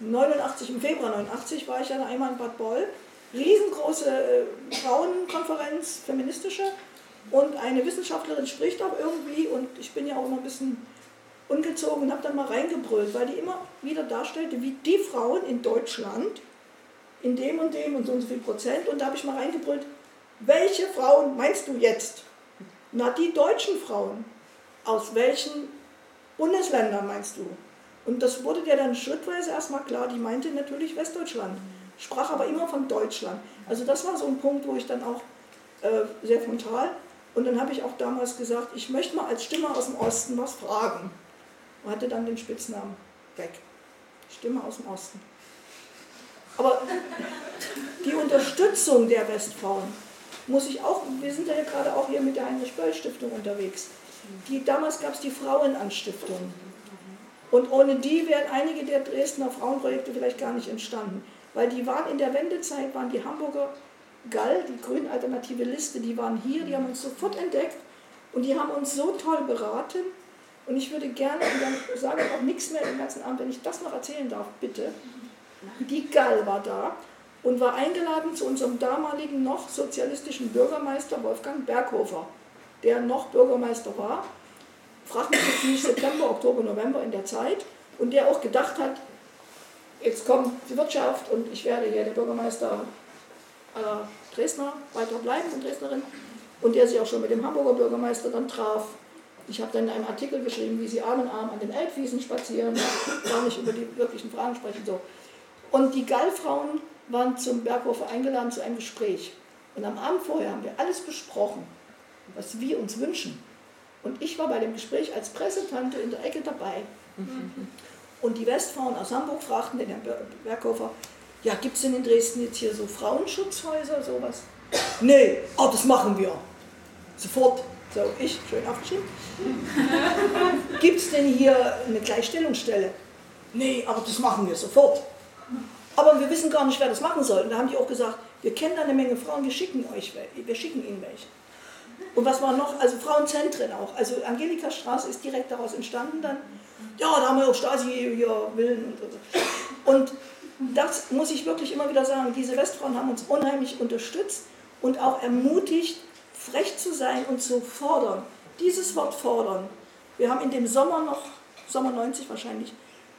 1989, im Februar 89 war ich ja einmal in Bad Boll, riesengroße äh, Frauenkonferenz, feministische, und eine Wissenschaftlerin spricht auch irgendwie und ich bin ja auch immer ein bisschen ungezogen und habe dann mal reingebrüllt, weil die immer wieder darstellte, wie die Frauen in Deutschland in dem und dem und so und so viel Prozent und da habe ich mal reingebrüllt, welche Frauen meinst du jetzt? Na, die deutschen Frauen. Aus welchen Bundesländern meinst du? Und das wurde dir dann schrittweise erstmal klar, die meinte natürlich Westdeutschland, sprach aber immer von Deutschland. Also das war so ein Punkt, wo ich dann auch äh, sehr frontal und dann habe ich auch damals gesagt, ich möchte mal als Stimme aus dem Osten was fragen. Und hatte dann den Spitznamen weg. Stimme aus dem Osten. Aber die Unterstützung der Westfrauen muss ich auch, wir sind ja gerade auch hier mit der Heinrich-Böll-Stiftung unterwegs. Die, damals gab es die Frauenanstiftung. Und ohne die wären einige der Dresdner Frauenprojekte vielleicht gar nicht entstanden. Weil die waren in der Wendezeit, waren die Hamburger Gall, die grün alternative Liste, die waren hier, die haben uns sofort entdeckt und die haben uns so toll beraten. Und ich würde gerne, und dann sage ich auch nichts mehr den ganzen Abend, wenn ich das noch erzählen darf, bitte. Die Gall war da und war eingeladen zu unserem damaligen noch sozialistischen Bürgermeister Wolfgang Berghofer, der noch Bürgermeister war. Fragt mich jetzt nicht September, Oktober, November in der Zeit. Und der auch gedacht hat, jetzt kommt die Wirtschaft und ich werde hier der Bürgermeister aller Dresdner weiter bleiben und Dresdnerin. Und der sich auch schon mit dem Hamburger Bürgermeister dann traf. Ich habe dann in einem Artikel geschrieben, wie sie Arm in Arm an den Elbwiesen spazieren, gar nicht über die wirklichen Fragen sprechen. So. Und die Gallfrauen waren zum Berghofer eingeladen zu einem Gespräch. Und am Abend vorher haben wir alles besprochen, was wir uns wünschen. Und ich war bei dem Gespräch als Pressetante in der Ecke dabei. Und die Westfrauen aus Hamburg fragten den Herrn Berghofer, ja, gibt es denn in Dresden jetzt hier so Frauenschutzhäuser, sowas? Nee, oh, das machen wir. Sofort. So, ich, schön aufgeschrieben. gibt es denn hier eine Gleichstellungsstelle? Nee, aber das machen wir sofort. Aber wir wissen gar nicht, wer das machen soll. Und da haben die auch gesagt, wir kennen da eine Menge Frauen, wir schicken euch wir schicken ihnen welche. Und was war noch? Also Frauenzentren auch. Also Angelika Straße ist direkt daraus entstanden dann. Ja, da haben wir auch Stasi hier Willen und so. Und das muss ich wirklich immer wieder sagen, diese Westfrauen haben uns unheimlich unterstützt und auch ermutigt, frech zu sein und zu fordern. Dieses Wort fordern. Wir haben in dem Sommer noch, Sommer 90 wahrscheinlich,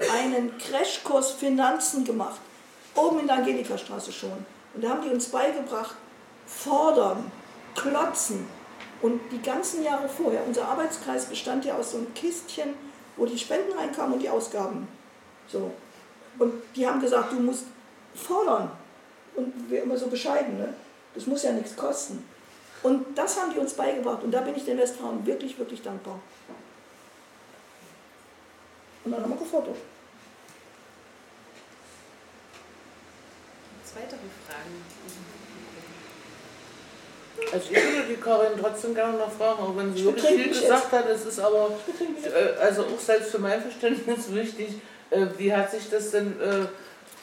einen Crashkurs Finanzen gemacht. Oben in der Angelika-Straße schon. Und da haben die uns beigebracht, fordern, klotzen. Und die ganzen Jahre vorher, unser Arbeitskreis bestand ja aus so einem Kistchen, wo die Spenden reinkamen und die Ausgaben. So. Und die haben gesagt, du musst fordern. Und wir immer so bescheiden, ne? das muss ja nichts kosten. Und das haben die uns beigebracht. Und da bin ich den Westfrauen wirklich, wirklich dankbar. Und dann haben wir gefordert. Weitere Fragen? Also ich würde die Karin trotzdem gerne noch fragen, auch wenn sie wirklich viel gesagt hat. Es ist aber, äh, also auch selbst für mein Verständnis wichtig, äh, wie hat sich das denn äh,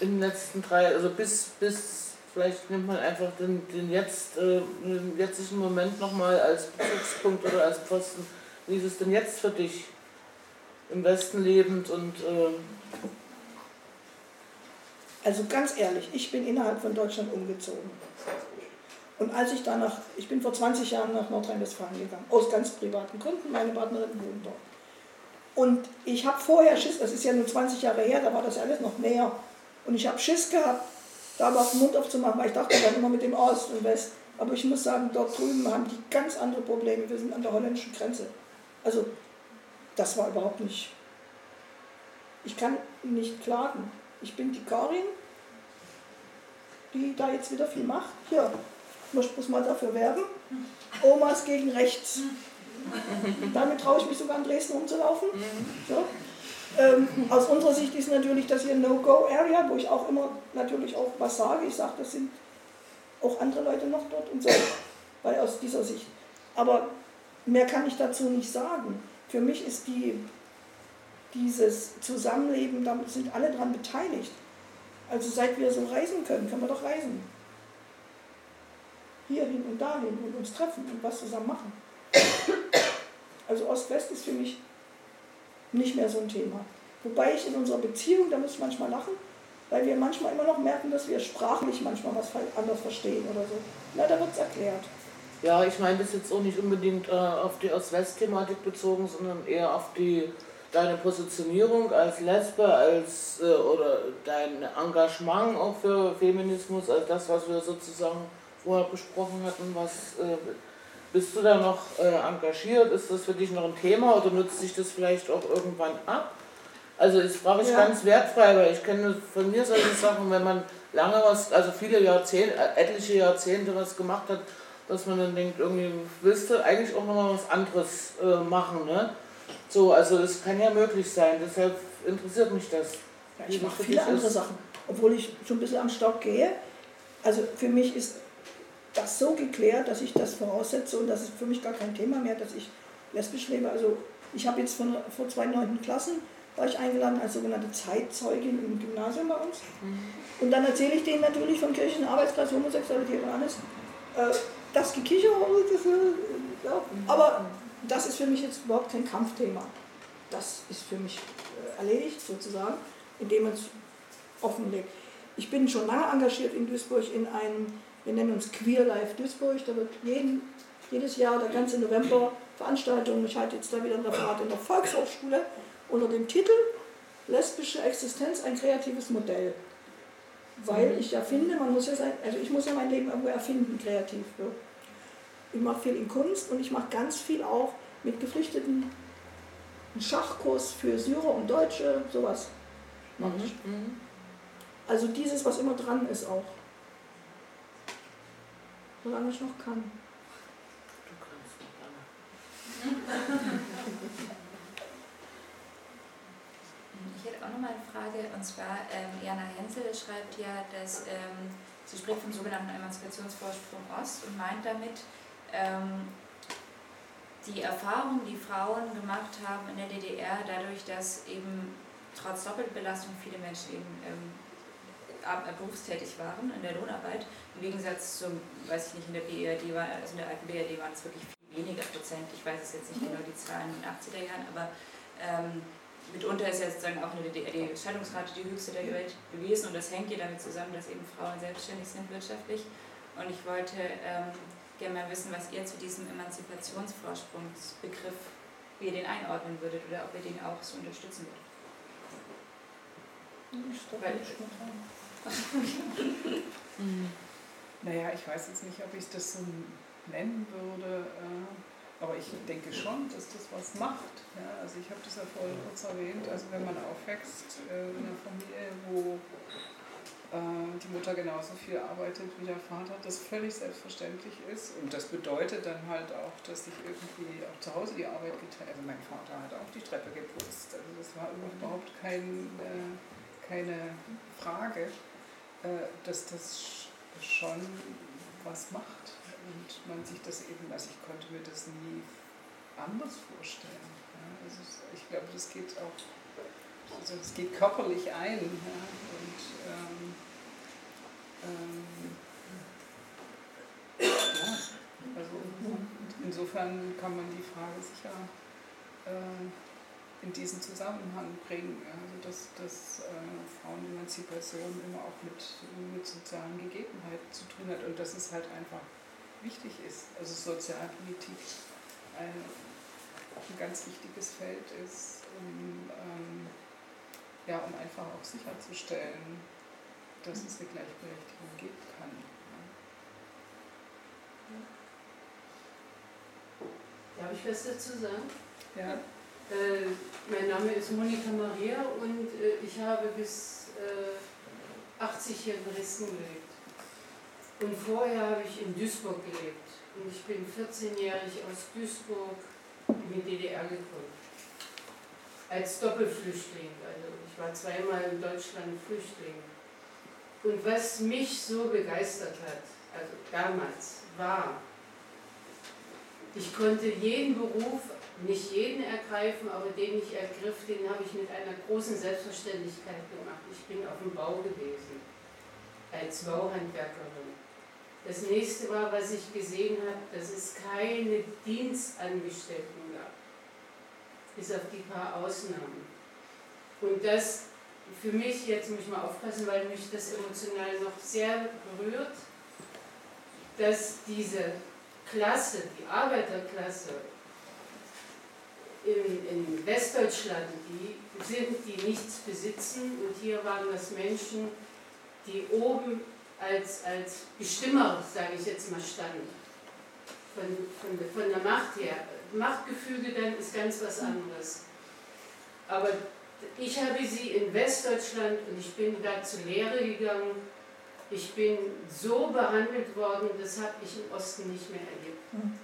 in den letzten drei, also bis, bis vielleicht nimmt man einfach den, den, jetzt, den jetzigen Moment nochmal als Bezugspunkt oder als Posten, wie ist es denn jetzt für dich im Westen lebend und äh also ganz ehrlich, ich bin innerhalb von Deutschland umgezogen. Und als ich danach, ich bin vor 20 Jahren nach Nordrhein-Westfalen gegangen, aus ganz privaten Gründen, meine Partnerin wohnt dort. Und ich habe vorher Schiss, das ist ja nur 20 Jahre her, da war das alles noch mehr. Und ich habe Schiss gehabt, da mal den Mund aufzumachen, weil ich dachte dann immer mit dem Ost und West. Aber ich muss sagen, dort drüben haben die ganz andere Probleme. Wir sind an der holländischen Grenze. Also, das war überhaupt nicht. Ich kann nicht klagen. Ich bin die Karin, die da jetzt wieder viel macht. Hier, ich muss mal dafür werben. Omas gegen rechts. Damit traue ich mich sogar in Dresden rumzulaufen. So. Ähm, aus unserer Sicht ist natürlich das hier No-Go-Area, wo ich auch immer natürlich auch was sage. Ich sage, das sind auch andere Leute noch dort und so, weil aus dieser Sicht. Aber mehr kann ich dazu nicht sagen. Für mich ist die, dieses Zusammenleben, da sind alle dran beteiligt. Also seit wir so reisen können, können wir doch reisen. Hierhin und dahin und uns treffen und was zusammen machen. Also Ost-West ist für mich nicht mehr so ein Thema. Wobei ich in unserer Beziehung, da muss ich manchmal lachen, weil wir manchmal immer noch merken, dass wir sprachlich manchmal was anders verstehen oder so. Na, da wird es erklärt. Ja, ich meine das jetzt auch nicht unbedingt äh, auf die Ost-West-Thematik bezogen, sondern eher auf die deine Positionierung als Lesbe, als äh, oder dein Engagement auch für Feminismus, als das, was wir sozusagen vorher besprochen hatten, was äh, bist du da noch äh, engagiert? Ist das für dich noch ein Thema oder nutzt sich das vielleicht auch irgendwann ab? Also das frage ich ja. ganz wertfrei, weil ich kenne von mir solche Sachen, wenn man lange was, also viele Jahrzehnte, äh, etliche Jahrzehnte was gemacht hat, dass man dann denkt, irgendwie willst du eigentlich auch nochmal was anderes äh, machen, ne? So, also das kann ja möglich sein, deshalb interessiert mich das. Ja, ich mache viele andere ist. Sachen, obwohl ich schon ein bisschen am Stock gehe. Also für mich ist das so geklärt, dass ich das voraussetze und das ist für mich gar kein Thema mehr, dass ich lesbisch lebe. Also ich habe jetzt von, vor zwei neunten Klassen war ich eingeladen als sogenannte Zeitzeugin im Gymnasium bei uns. Mhm. Und dann erzähle ich denen natürlich vom Kirchenarbeitskreis Homosexualität und alles. Äh, das Gekicher, das, äh, ja. aber das ist für mich jetzt überhaupt kein Kampfthema. Das ist für mich äh, erledigt sozusagen, indem man es offenlegt. Ich bin schon lange engagiert in Duisburg in einem, wir nennen uns Queer Life Duisburg, da wird jeden, jedes Jahr, der ganze November, Veranstaltungen. Ich halte jetzt da wieder ein Referat in der Volkshochschule unter dem Titel Lesbische Existenz, ein kreatives Modell. Weil ich ja finde, man muss ja sein, also ich muss ja mein Leben irgendwo erfinden, kreativ. Ja. Ich mache viel in Kunst und ich mache ganz viel auch mit Geflüchteten. Einen Schachkurs für Syrer und Deutsche, sowas mache ich. Mhm, mhm. Also dieses, was immer dran ist auch. Solange ich noch kann. Du kannst noch lange. Ich hätte auch noch mal eine Frage, und zwar ähm, Jana Hensel schreibt ja, dass ähm, sie spricht vom sogenannten Emanzipationsvorsprung Ost und meint damit ähm, die Erfahrung, die Frauen gemacht haben in der DDR, dadurch, dass eben trotz Doppelbelastung viele Menschen eben ähm, berufstätig waren in der Lohnarbeit, im Gegensatz zum, weiß ich nicht, in der BRD war, also in der alten BRD waren es wirklich viel weniger Prozent, ich weiß es jetzt nicht genau die Zahlen in den 80er Jahren, aber ähm, mitunter ist ja sozusagen auch eine, die, die Scheidungsrate die höchste der Welt gewesen und das hängt ja damit zusammen, dass eben Frauen selbstständig sind wirtschaftlich. Und ich wollte ähm, gerne mal wissen, was ihr zu diesem Emanzipationsvorsprungsbegriff, wie ihr den einordnen würdet oder ob ihr den auch so unterstützen würdet. Weil, naja, ich weiß jetzt nicht, ob ich das so nennen würde. Äh aber ich denke schon, dass das was macht. Ja, also ich habe das ja vorhin kurz erwähnt. Also wenn man aufwächst äh, in einer Familie, wo äh, die Mutter genauso viel arbeitet wie der Vater, das völlig selbstverständlich ist. Und das bedeutet dann halt auch, dass sich irgendwie auch zu Hause die Arbeit geteilt. Also mein Vater hat auch die Treppe geputzt. Also das war überhaupt kein, äh, keine Frage, äh, dass das schon was macht und man sich das eben, also ich konnte mir das nie anders vorstellen. Ja. Also ich glaube, das geht auch, also es geht körperlich ein. Ja. Und ähm, ähm, ja, also insofern kann man die Frage sicher äh, in diesen Zusammenhang bringen, also dass, dass äh, Frauenemanzipation immer auch mit, mit sozialen Gegebenheiten zu tun hat und das ist halt einfach wichtig ist. Also Sozialpolitik ein, ein ganz wichtiges Feld ist, um, ähm, ja, um einfach auch sicherzustellen, dass es eine Gleichberechtigung geben kann. Darf ich was dazu sagen? Ja. Äh, mein Name ist Monika Maria und äh, ich habe bis äh, 80 hier in Dresden gelebt. Und vorher habe ich in Duisburg gelebt. Und ich bin 14-jährig aus Duisburg in die DDR gekommen. Als Doppelflüchtling. Also ich war zweimal in Deutschland Flüchtling. Und was mich so begeistert hat, also damals, war, ich konnte jeden Beruf nicht jeden ergreifen, aber den ich ergriff, den habe ich mit einer großen Selbstverständlichkeit gemacht. Ich bin auf dem Bau gewesen, als Bauhandwerkerin. Das nächste war, was ich gesehen habe, dass es keine Dienstangestellten gab, bis auf die paar Ausnahmen. Und das für mich, jetzt muss ich mal aufpassen, weil mich das emotional noch sehr berührt, dass diese Klasse, die Arbeiterklasse in, in Westdeutschland, die sind, die nichts besitzen und hier waren das Menschen, die oben als, als Bestimmer, sage ich jetzt mal, standen. Von, von, von der Macht her. Machtgefüge dann ist ganz was anderes. Aber ich habe sie in Westdeutschland und ich bin da zur Lehre gegangen. Ich bin so behandelt worden, das habe ich im Osten nicht mehr erlebt. Hm.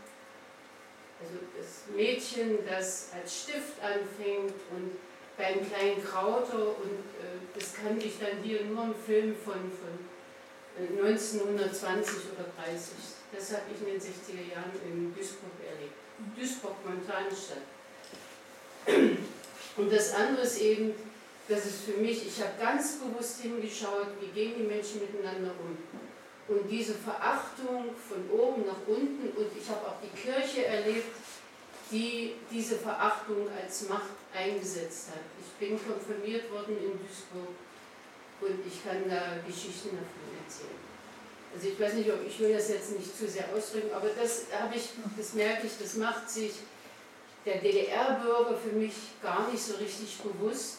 Also das Mädchen, das als Stift anfängt und beim kleinen Krauter und äh, das kannte ich dann hier nur im Film von, von 1920 äh, oder 30. Das habe ich in den 60er Jahren in Duisburg erlebt. Duisburg, Montanenstadt. Und das andere ist eben, das ist für mich, ich habe ganz bewusst hingeschaut, wie gehen die Menschen miteinander um. Und diese Verachtung von oben nach unten und ich habe auch die Kirche erlebt, die diese Verachtung als Macht eingesetzt hat. Ich bin konfirmiert worden in Duisburg und ich kann da Geschichten davon erzählen. Also ich weiß nicht, ob ich will das jetzt nicht zu sehr ausdrücken, aber das habe ich, das merke ich, das macht sich der DDR-Bürger für mich gar nicht so richtig bewusst,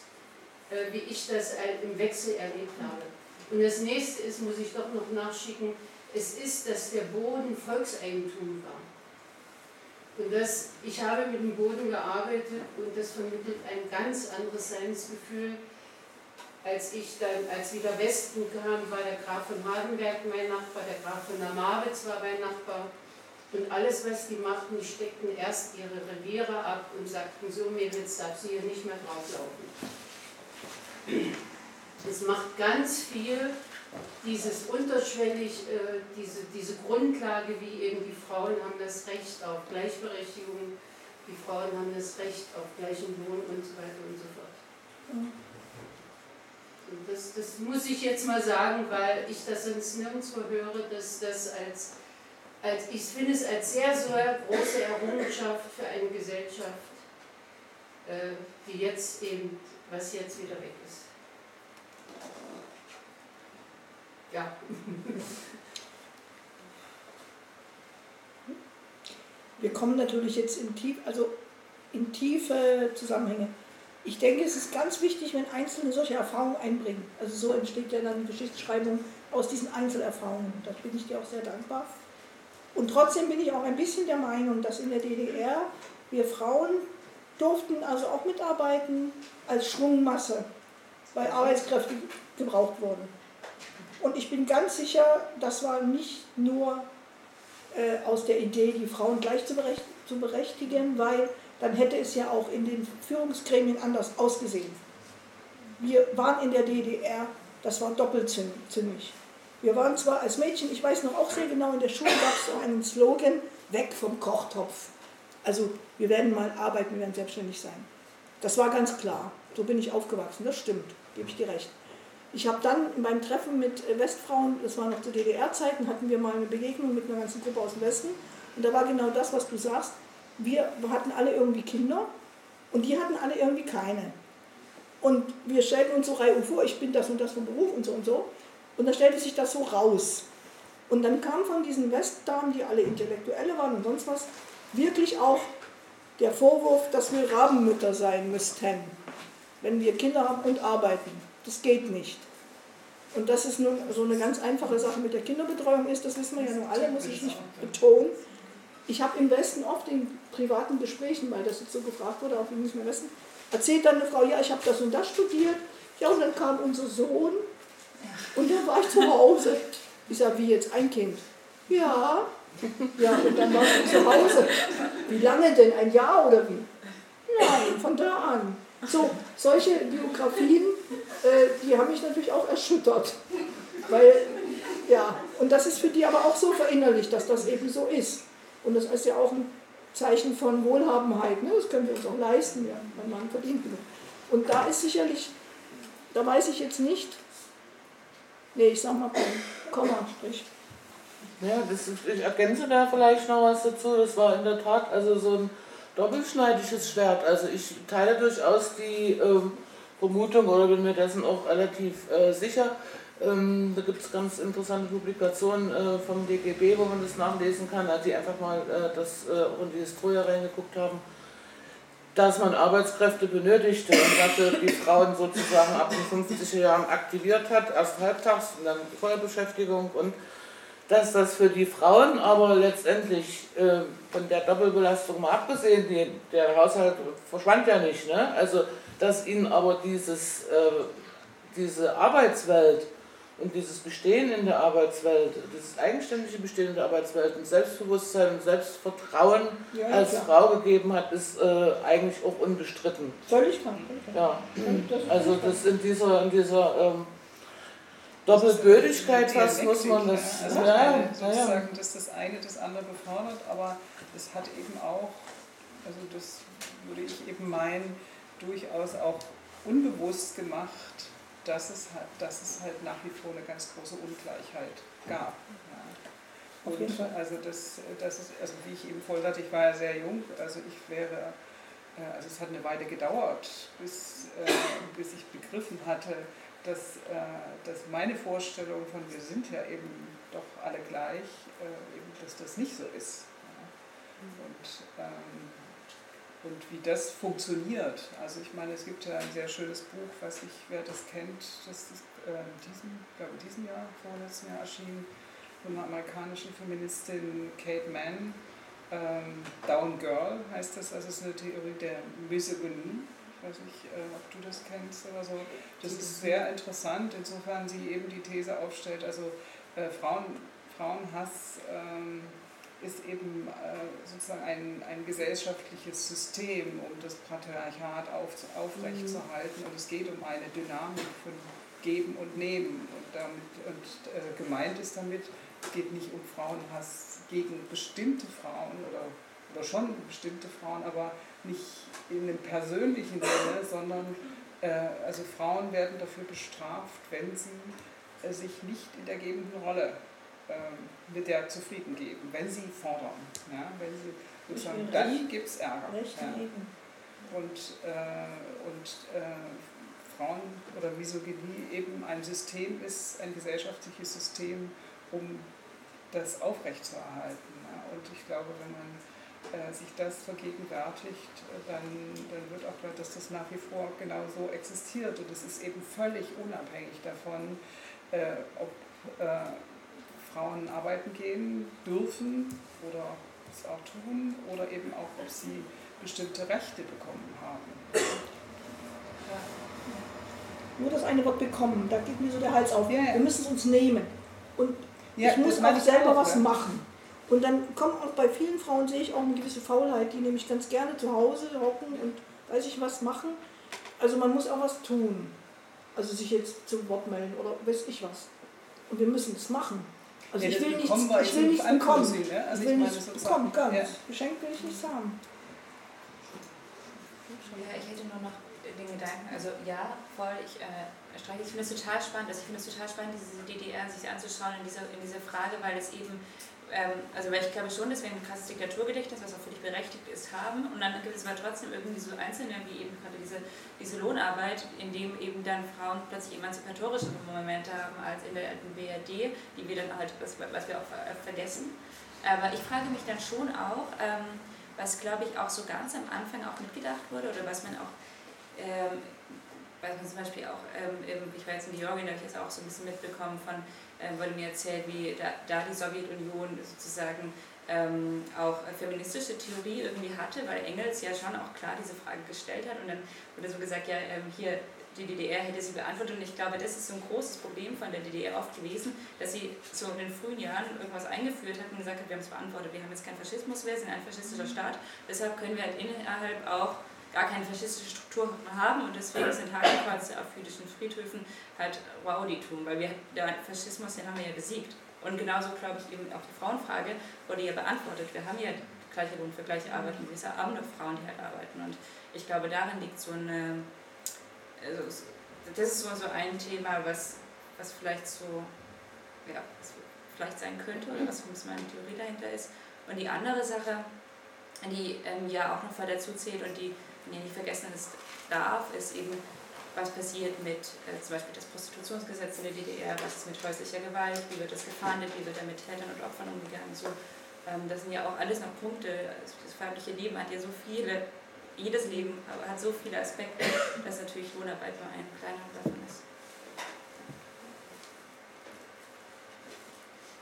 äh, wie ich das im Wechsel erlebt habe. Und das nächste ist, muss ich doch noch nachschicken, es ist, dass der Boden Volkseigentum war. Und das, ich habe mit dem Boden gearbeitet und das vermittelt ein ganz anderes Seinsgefühl. Als ich dann, als wieder Westen kam, war der Graf von Hardenberg mein Nachbar, der Graf von Namawitz war mein Nachbar. Und alles, was die machten, steckten erst ihre Reviere ab und sagten, so Mädels, darf sie hier nicht mehr drauflaufen. Es macht ganz viel, dieses unterschwellig, äh, diese, diese Grundlage, wie eben die Frauen haben das Recht auf Gleichberechtigung, die Frauen haben das Recht auf gleichen Lohn und so weiter und so fort. Das, das muss ich jetzt mal sagen, weil ich das sonst nirgendwo höre, dass das als als, ich finde es als sehr, sehr große Errungenschaft für eine Gesellschaft, äh, die jetzt eben, was jetzt wieder weg ist. Ja. Wir kommen natürlich jetzt in, tief, also in tiefe Zusammenhänge. Ich denke, es ist ganz wichtig, wenn Einzelne solche Erfahrungen einbringen. Also so entsteht ja dann Geschichtsschreibung aus diesen Einzelerfahrungen. Da bin ich dir auch sehr dankbar. Und trotzdem bin ich auch ein bisschen der Meinung, dass in der DDR wir Frauen durften also auch mitarbeiten als Schwungmasse, weil Arbeitskräfte gebraucht wurden. Und ich bin ganz sicher, das war nicht nur äh, aus der Idee, die Frauen gleich zu berechtigen, weil dann hätte es ja auch in den Führungsgremien anders ausgesehen. Wir waren in der DDR, das war doppelt zündig. Wir waren zwar als Mädchen, ich weiß noch auch sehr genau, in der Schule gab es so einen Slogan, weg vom Kochtopf. Also wir werden mal arbeiten, wir werden selbstständig sein. Das war ganz klar. So bin ich aufgewachsen, das stimmt, gebe ich dir recht. Ich habe dann beim Treffen mit Westfrauen, das war noch zu DDR-Zeiten, hatten wir mal eine Begegnung mit einer ganzen Gruppe aus dem Westen. Und da war genau das, was du sagst. Wir hatten alle irgendwie Kinder und die hatten alle irgendwie keine. Und wir stellten uns so reihum vor, ich bin das und das vom Beruf und so und so. Und dann stellte sich das so raus. Und dann kam von diesen Westdamen, die alle Intellektuelle waren und sonst was, wirklich auch der Vorwurf, dass wir Rabenmütter sein müssten, wenn wir Kinder haben und arbeiten. Das geht nicht. Und dass es nun so eine ganz einfache Sache mit der Kinderbetreuung ist, das wissen wir ja nun alle, muss ich nicht betonen. Ich habe im Westen oft in privaten Gesprächen, weil das jetzt so gefragt wurde, auch im Westen, erzählt dann eine Frau, ja, ich habe das und das studiert. Ja, und dann kam unser Sohn und dann war ich zu Hause. Ich sage, wie jetzt ein Kind? Ja. Ja, und dann war ich zu Hause. Wie lange denn? Ein Jahr oder wie? Nein, von da an. So, solche Biografien, äh, die haben mich natürlich auch erschüttert. Weil, ja, und das ist für die aber auch so verinnerlicht, dass das eben so ist. Und das ist ja auch ein Zeichen von Wohlhabenheit. Ne? Das können wir uns auch leisten, ja. mein Mann verdient genug. Und da ist sicherlich, da weiß ich jetzt nicht, nee, ich sag mal Komma, Strich. Ja, das ich ergänze da vielleicht noch was dazu. Das war in der Tat also so ein doppelschneidiges Schwert. Also ich teile durchaus die ähm, Vermutung oder bin mir dessen auch relativ äh, sicher. Ähm, da gibt es ganz interessante Publikationen äh, vom DGB, wo man das nachlesen kann, also die einfach mal äh, das äh, auch in die Historie reingeguckt haben, dass man Arbeitskräfte benötigte und dafür die Frauen sozusagen ab den 50er Jahren aktiviert hat, erst halbtags und dann Vollbeschäftigung und dass das für die Frauen aber letztendlich äh, von der Doppelbelastung mal abgesehen, die, der Haushalt verschwand ja nicht, ne? also dass ihnen aber dieses, äh, diese Arbeitswelt und dieses Bestehen in der Arbeitswelt, dieses eigenständige Bestehen in der Arbeitswelt und Selbstbewusstsein und Selbstvertrauen ja, als klar. Frau gegeben hat, ist äh, eigentlich auch unbestritten. Völlig klar. Ja, also das in dieser, in dieser ähm, Doppelbödigkeit fast muss man das. Also ja, sozusagen, dass das eine das andere befördert, aber es hat eben auch, also das würde ich eben meinen, durchaus auch unbewusst gemacht, dass es halt, dass es halt nach wie vor eine ganz große Ungleichheit gab. Ja. Und also das, das ist, also wie ich eben vorhin sagte, ich war ja sehr jung, also ich wäre, äh, also es hat eine Weile gedauert, bis, äh, bis ich begriffen hatte, dass, äh, dass meine Vorstellung von wir sind ja eben doch alle gleich, eben, dass das nicht so ist. Und ähm, und wie das funktioniert. Also ich meine, es gibt ja ein sehr schönes Buch, weiß ich, wer das kennt, das ist äh, diesem, glaube diesem Jahr, vorletzten Jahr erschienen, von einer amerikanischen Feministin Kate Mann. Ähm, Down Girl heißt das, also es ist eine Theorie der Misogynie. Ich weiß nicht, äh, ob du das kennst oder so. Das ist sehr interessant, insofern sie eben die These aufstellt, also äh, Frauen, Frauenhass. Ähm, ist eben äh, sozusagen ein, ein gesellschaftliches System, um das Patriarchat auf, aufrechtzuerhalten. Und es geht um eine Dynamik von Geben und Nehmen. Und, damit, und äh, gemeint ist damit, es geht nicht um Frauenhass gegen bestimmte Frauen oder, oder schon bestimmte Frauen, aber nicht in einem persönlichen Sinne, sondern äh, also Frauen werden dafür bestraft, wenn sie äh, sich nicht in der gebenden Rolle ähm, mit der zufrieden geben, wenn sie fordern. Ja, wenn sie sozusagen, dann gibt es Ärger. Ja. Und, äh, und äh, Frauen oder Misogynie eben ein System ist, ein gesellschaftliches System, um das aufrechtzuerhalten. Ja. Und ich glaube, wenn man äh, sich das vergegenwärtigt, dann, dann wird auch klar, dass das nach wie vor genau so existiert. Und es ist eben völlig unabhängig davon, äh, ob äh, Frauen arbeiten gehen dürfen oder es auch tun oder eben auch, ob sie bestimmte Rechte bekommen haben. Ja. Nur das eine Wort bekommen, da geht mir so der Hals auf. Ja, ja. Wir müssen es uns nehmen. Und ich muss auch selber auch, was machen. Und dann kommt auch bei vielen Frauen, sehe ich auch eine gewisse Faulheit, die nämlich ganz gerne zu Hause hocken und weiß ich was machen. Also man muss auch was tun. Also sich jetzt zum Wort melden oder weiß ich was. Und wir müssen es machen. Also ich will, nichts, ich will nichts bekommen. Ne? Also ich will nichts bekommen, ganz. Ja. Geschenk will ich nichts haben. Ja, ich hätte nur noch den Gedanken, also ja, voll, ich äh, streiche, ich finde es total spannend, also ich finde es total spannend, diese DDR sich anzuschauen in dieser, in dieser Frage, weil es eben also weil ich glaube schon, dass wir ein krasses Diktaturgedächtnis, was auch völlig berechtigt ist, haben. Und dann gibt es aber trotzdem irgendwie so Einzelne, wie eben gerade diese, diese Lohnarbeit, in dem eben dann Frauen plötzlich emanzipatorische Momente haben als in der alten BRD, die wir dann halt, was, was wir auch vergessen. Aber ich frage mich dann schon auch, ähm, was glaube ich auch so ganz am Anfang auch mitgedacht wurde oder was man auch ähm, was man zum Beispiel auch, ähm, ich war jetzt in Georgien, da habe ich das auch so ein bisschen mitbekommen von wurde mir erzählt, wie da, da die Sowjetunion sozusagen ähm, auch feministische Theorie irgendwie hatte, weil Engels ja schon auch klar diese Frage gestellt hat. Und dann wurde so gesagt, ja, ähm, hier die DDR hätte sie beantwortet. Und ich glaube, das ist so ein großes Problem von der DDR oft gewesen, dass sie so in den frühen Jahren irgendwas eingeführt hat und gesagt hat, wir haben es beantwortet, wir haben jetzt keinen Faschismus mehr, sind ein faschistischer Staat, deshalb können wir halt innerhalb auch gar keine faschistische Struktur haben und deswegen sind Hakenkreuze auf jüdischen Friedhöfen halt Rowdytum, weil wir der Faschismus, den haben wir ja besiegt. Und genauso glaube ich eben auch die Frauenfrage wurde ja beantwortet. Wir haben ja gleicher Lohn für gleiche Arbeit und es haben noch Frauen, die halt arbeiten. Und ich glaube, darin liegt so eine, also das ist so, ein Thema, was, was vielleicht so, ja, vielleicht sein könnte oder was meine Theorie dahinter ist. Und die andere Sache, die ähm, ja auch noch voll dazu zählt und die, die nicht vergessen darf, ist eben, was passiert mit äh, zum Beispiel das Prostitutionsgesetz in der DDR, was ist mit häuslicher Gewalt, wie wird das gefahndet, wie wird da mit Tätern und Opfern umgegangen. So, ähm, das sind ja auch alles noch Punkte. Das weibliche Leben hat ja so viele, jedes Leben hat so viele Aspekte, dass natürlich Lohnarbeit nur ein kleiner davon ist.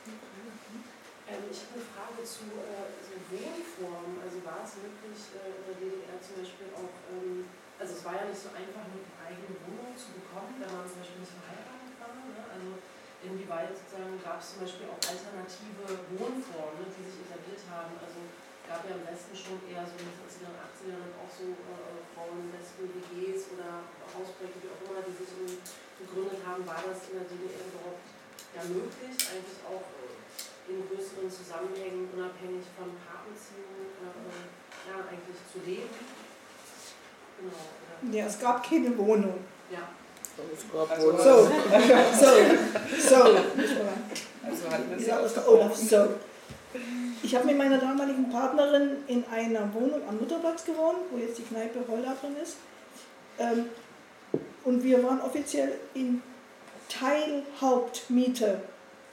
Ähm, ich habe eine Frage zu äh, so Wohnformen. Also war es möglich, äh, in der DDR zum Beispiel auch, ähm, also es war ja nicht so einfach, eine eigene Wohnung zu bekommen, wenn man zum Beispiel nicht verheiratet war. Ne? Also inwieweit gab es zum Beispiel auch alternative Wohnformen, ne, die sich etabliert haben. Also gab ja im Westen schon eher so in den 70er und 80er auch so äh, Frauen, Lesben, WGs oder Hausprojekte, wie auch immer, die sich gegründet haben. War das in der DDR überhaupt ja möglich, eigentlich auch in größeren Zusammenhängen unabhängig von Paarbeziehungen äh, ja, eigentlich zu leben. Genau. Ja, es gab keine Wohnung. Ja. Also, so, so, so. Also Olaf, so. Ich habe mit meiner damaligen Partnerin in einer Wohnung am Mutterplatz gewohnt, wo jetzt die Kneipe Holda drin ist. Ähm, und wir waren offiziell in Teilhauptmiete,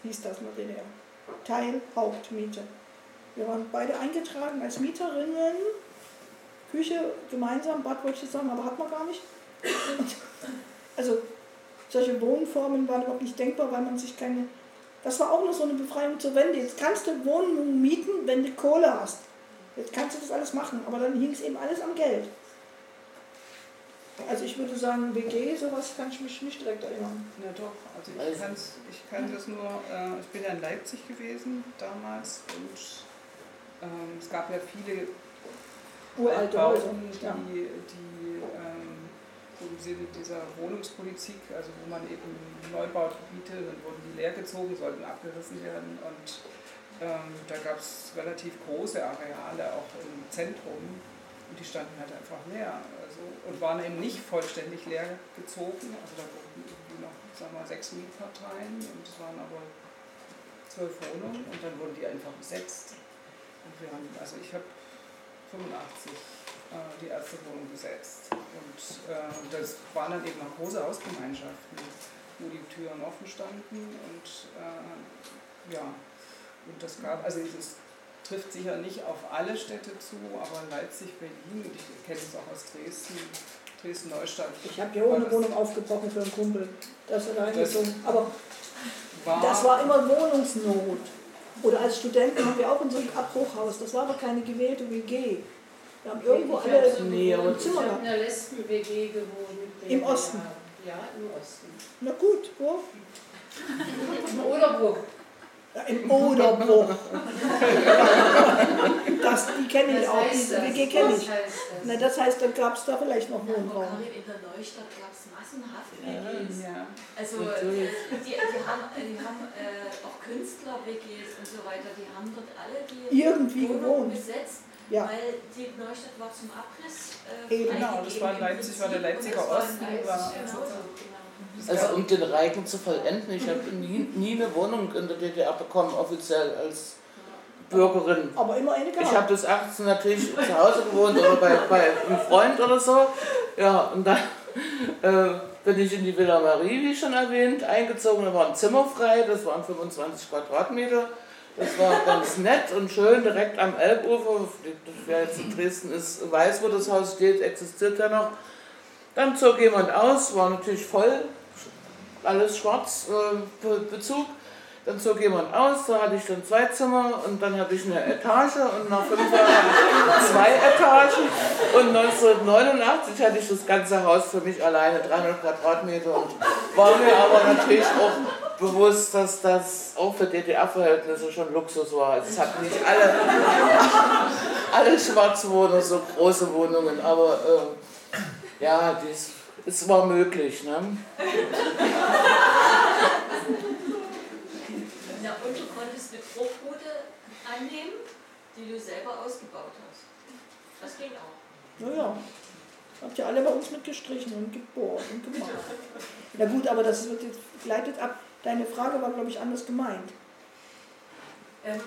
hieß das in der DDR. Teilhauptmiete. Wir waren beide eingetragen als Mieterinnen. Küche gemeinsam, Bad wollte ich sagen, aber hat man gar nicht. Also solche Wohnformen waren überhaupt nicht denkbar, weil man sich keine. Das war auch noch so eine Befreiung zur Wende. Jetzt kannst du Wohnungen mieten, wenn du Kohle hast. Jetzt kannst du das alles machen, aber dann hing es eben alles am Geld. Also ich würde sagen, WG, sowas kann ich mich nicht direkt erinnern. Ja doch, also ich, kann's, ich kann das nur, äh, ich bin ja in Leipzig gewesen damals und ähm, es gab ja viele uralte Bauten, die, ja. die ähm, im Sinne dieser Wohnungspolitik, also wo man eben Neubaugebiete, dann wurden die leergezogen, sollten abgerissen werden und ähm, da gab es relativ große Areale auch im Zentrum und die standen halt einfach leer also, und waren eben nicht vollständig leer gezogen. Also da wurden irgendwie noch, sagen wir mal, sechs Mietparteien und es waren aber zwölf Wohnungen und dann wurden die einfach besetzt. Und wir haben, also ich habe 85 äh, die erste Wohnung besetzt. Und äh, das waren dann eben auch große Hausgemeinschaften, wo die Türen offen standen und äh, ja, und das gab, also es trifft sicher nicht auf alle Städte zu, aber Leipzig, Berlin, und ich kenne es auch aus Dresden, Dresden-Neustadt. Ich habe hier ohne Wohnung aufgebrochen für einen Kumpel. Das reingezogen. Aber war das war immer Wohnungsnot. Oder als Studenten haben wir auch in so einem Abbruchhaus. Das war aber keine gewählte WG. Wir haben irgendwo ich alle so nee, ein Zimmer gehabt. in der Lesben-WG gewohnt. Im Osten? Ja, im Osten. Na gut, wo? In Oderbruck. Ja, Im Oderbruch. das, die kenne ich auch, diese WG kenne ich. Na, das heißt, dann gab es da vielleicht noch Wohnraum. In der Neustadt gab es massenhaft WGs. Ja, Also die, die haben, die haben äh, auch Künstler-WGs und so weiter, die haben dort alle die Irgendwie Wohnungen besetzt. Ja. Weil die Neustadt war zum Abriss. Äh, genau, das war Leipzig, war der Leipziger Osten. War, genau. Also um den Reigen zu vollenden, ich habe nie, nie eine Wohnung in der DDR bekommen, offiziell als Bürgerin. Aber immer eine gehabt. Ich habe bis 18 natürlich zu Hause gewohnt oder bei, bei einem Freund oder so. Ja, und dann äh, bin ich in die Villa Marie, wie schon erwähnt, eingezogen. Da war ein Zimmer frei, das waren 25 Quadratmeter. Das war ganz nett und schön, direkt am Elbufer. Wer jetzt in Dresden ist, weiß, wo das Haus steht, existiert ja noch. Dann zog jemand aus, war natürlich voll, alles schwarz, äh, Bezug. Dann zog jemand aus, da hatte ich dann zwei Zimmer und dann hatte ich eine Etage und nach fünf Jahren hatte ich zwei Etagen und 1989 hatte ich das ganze Haus für mich alleine, 300 Quadratmeter und war mir aber natürlich auch bewusst, dass das auch für DDR-Verhältnisse schon Luxus war. Es hatten nicht alle, alle Schwarzwohner so große Wohnungen, aber äh, ja, dies, es war möglich. Ne? Na, und du konntest eine Bruchbude annehmen? die du selber ausgebaut hast. Das ging auch. Naja, habt ihr alle bei uns mitgestrichen und gebohrt und gemacht. Na gut, aber das wird jetzt gleitet ab. Deine Frage war, glaube ich, anders gemeint. Ähm,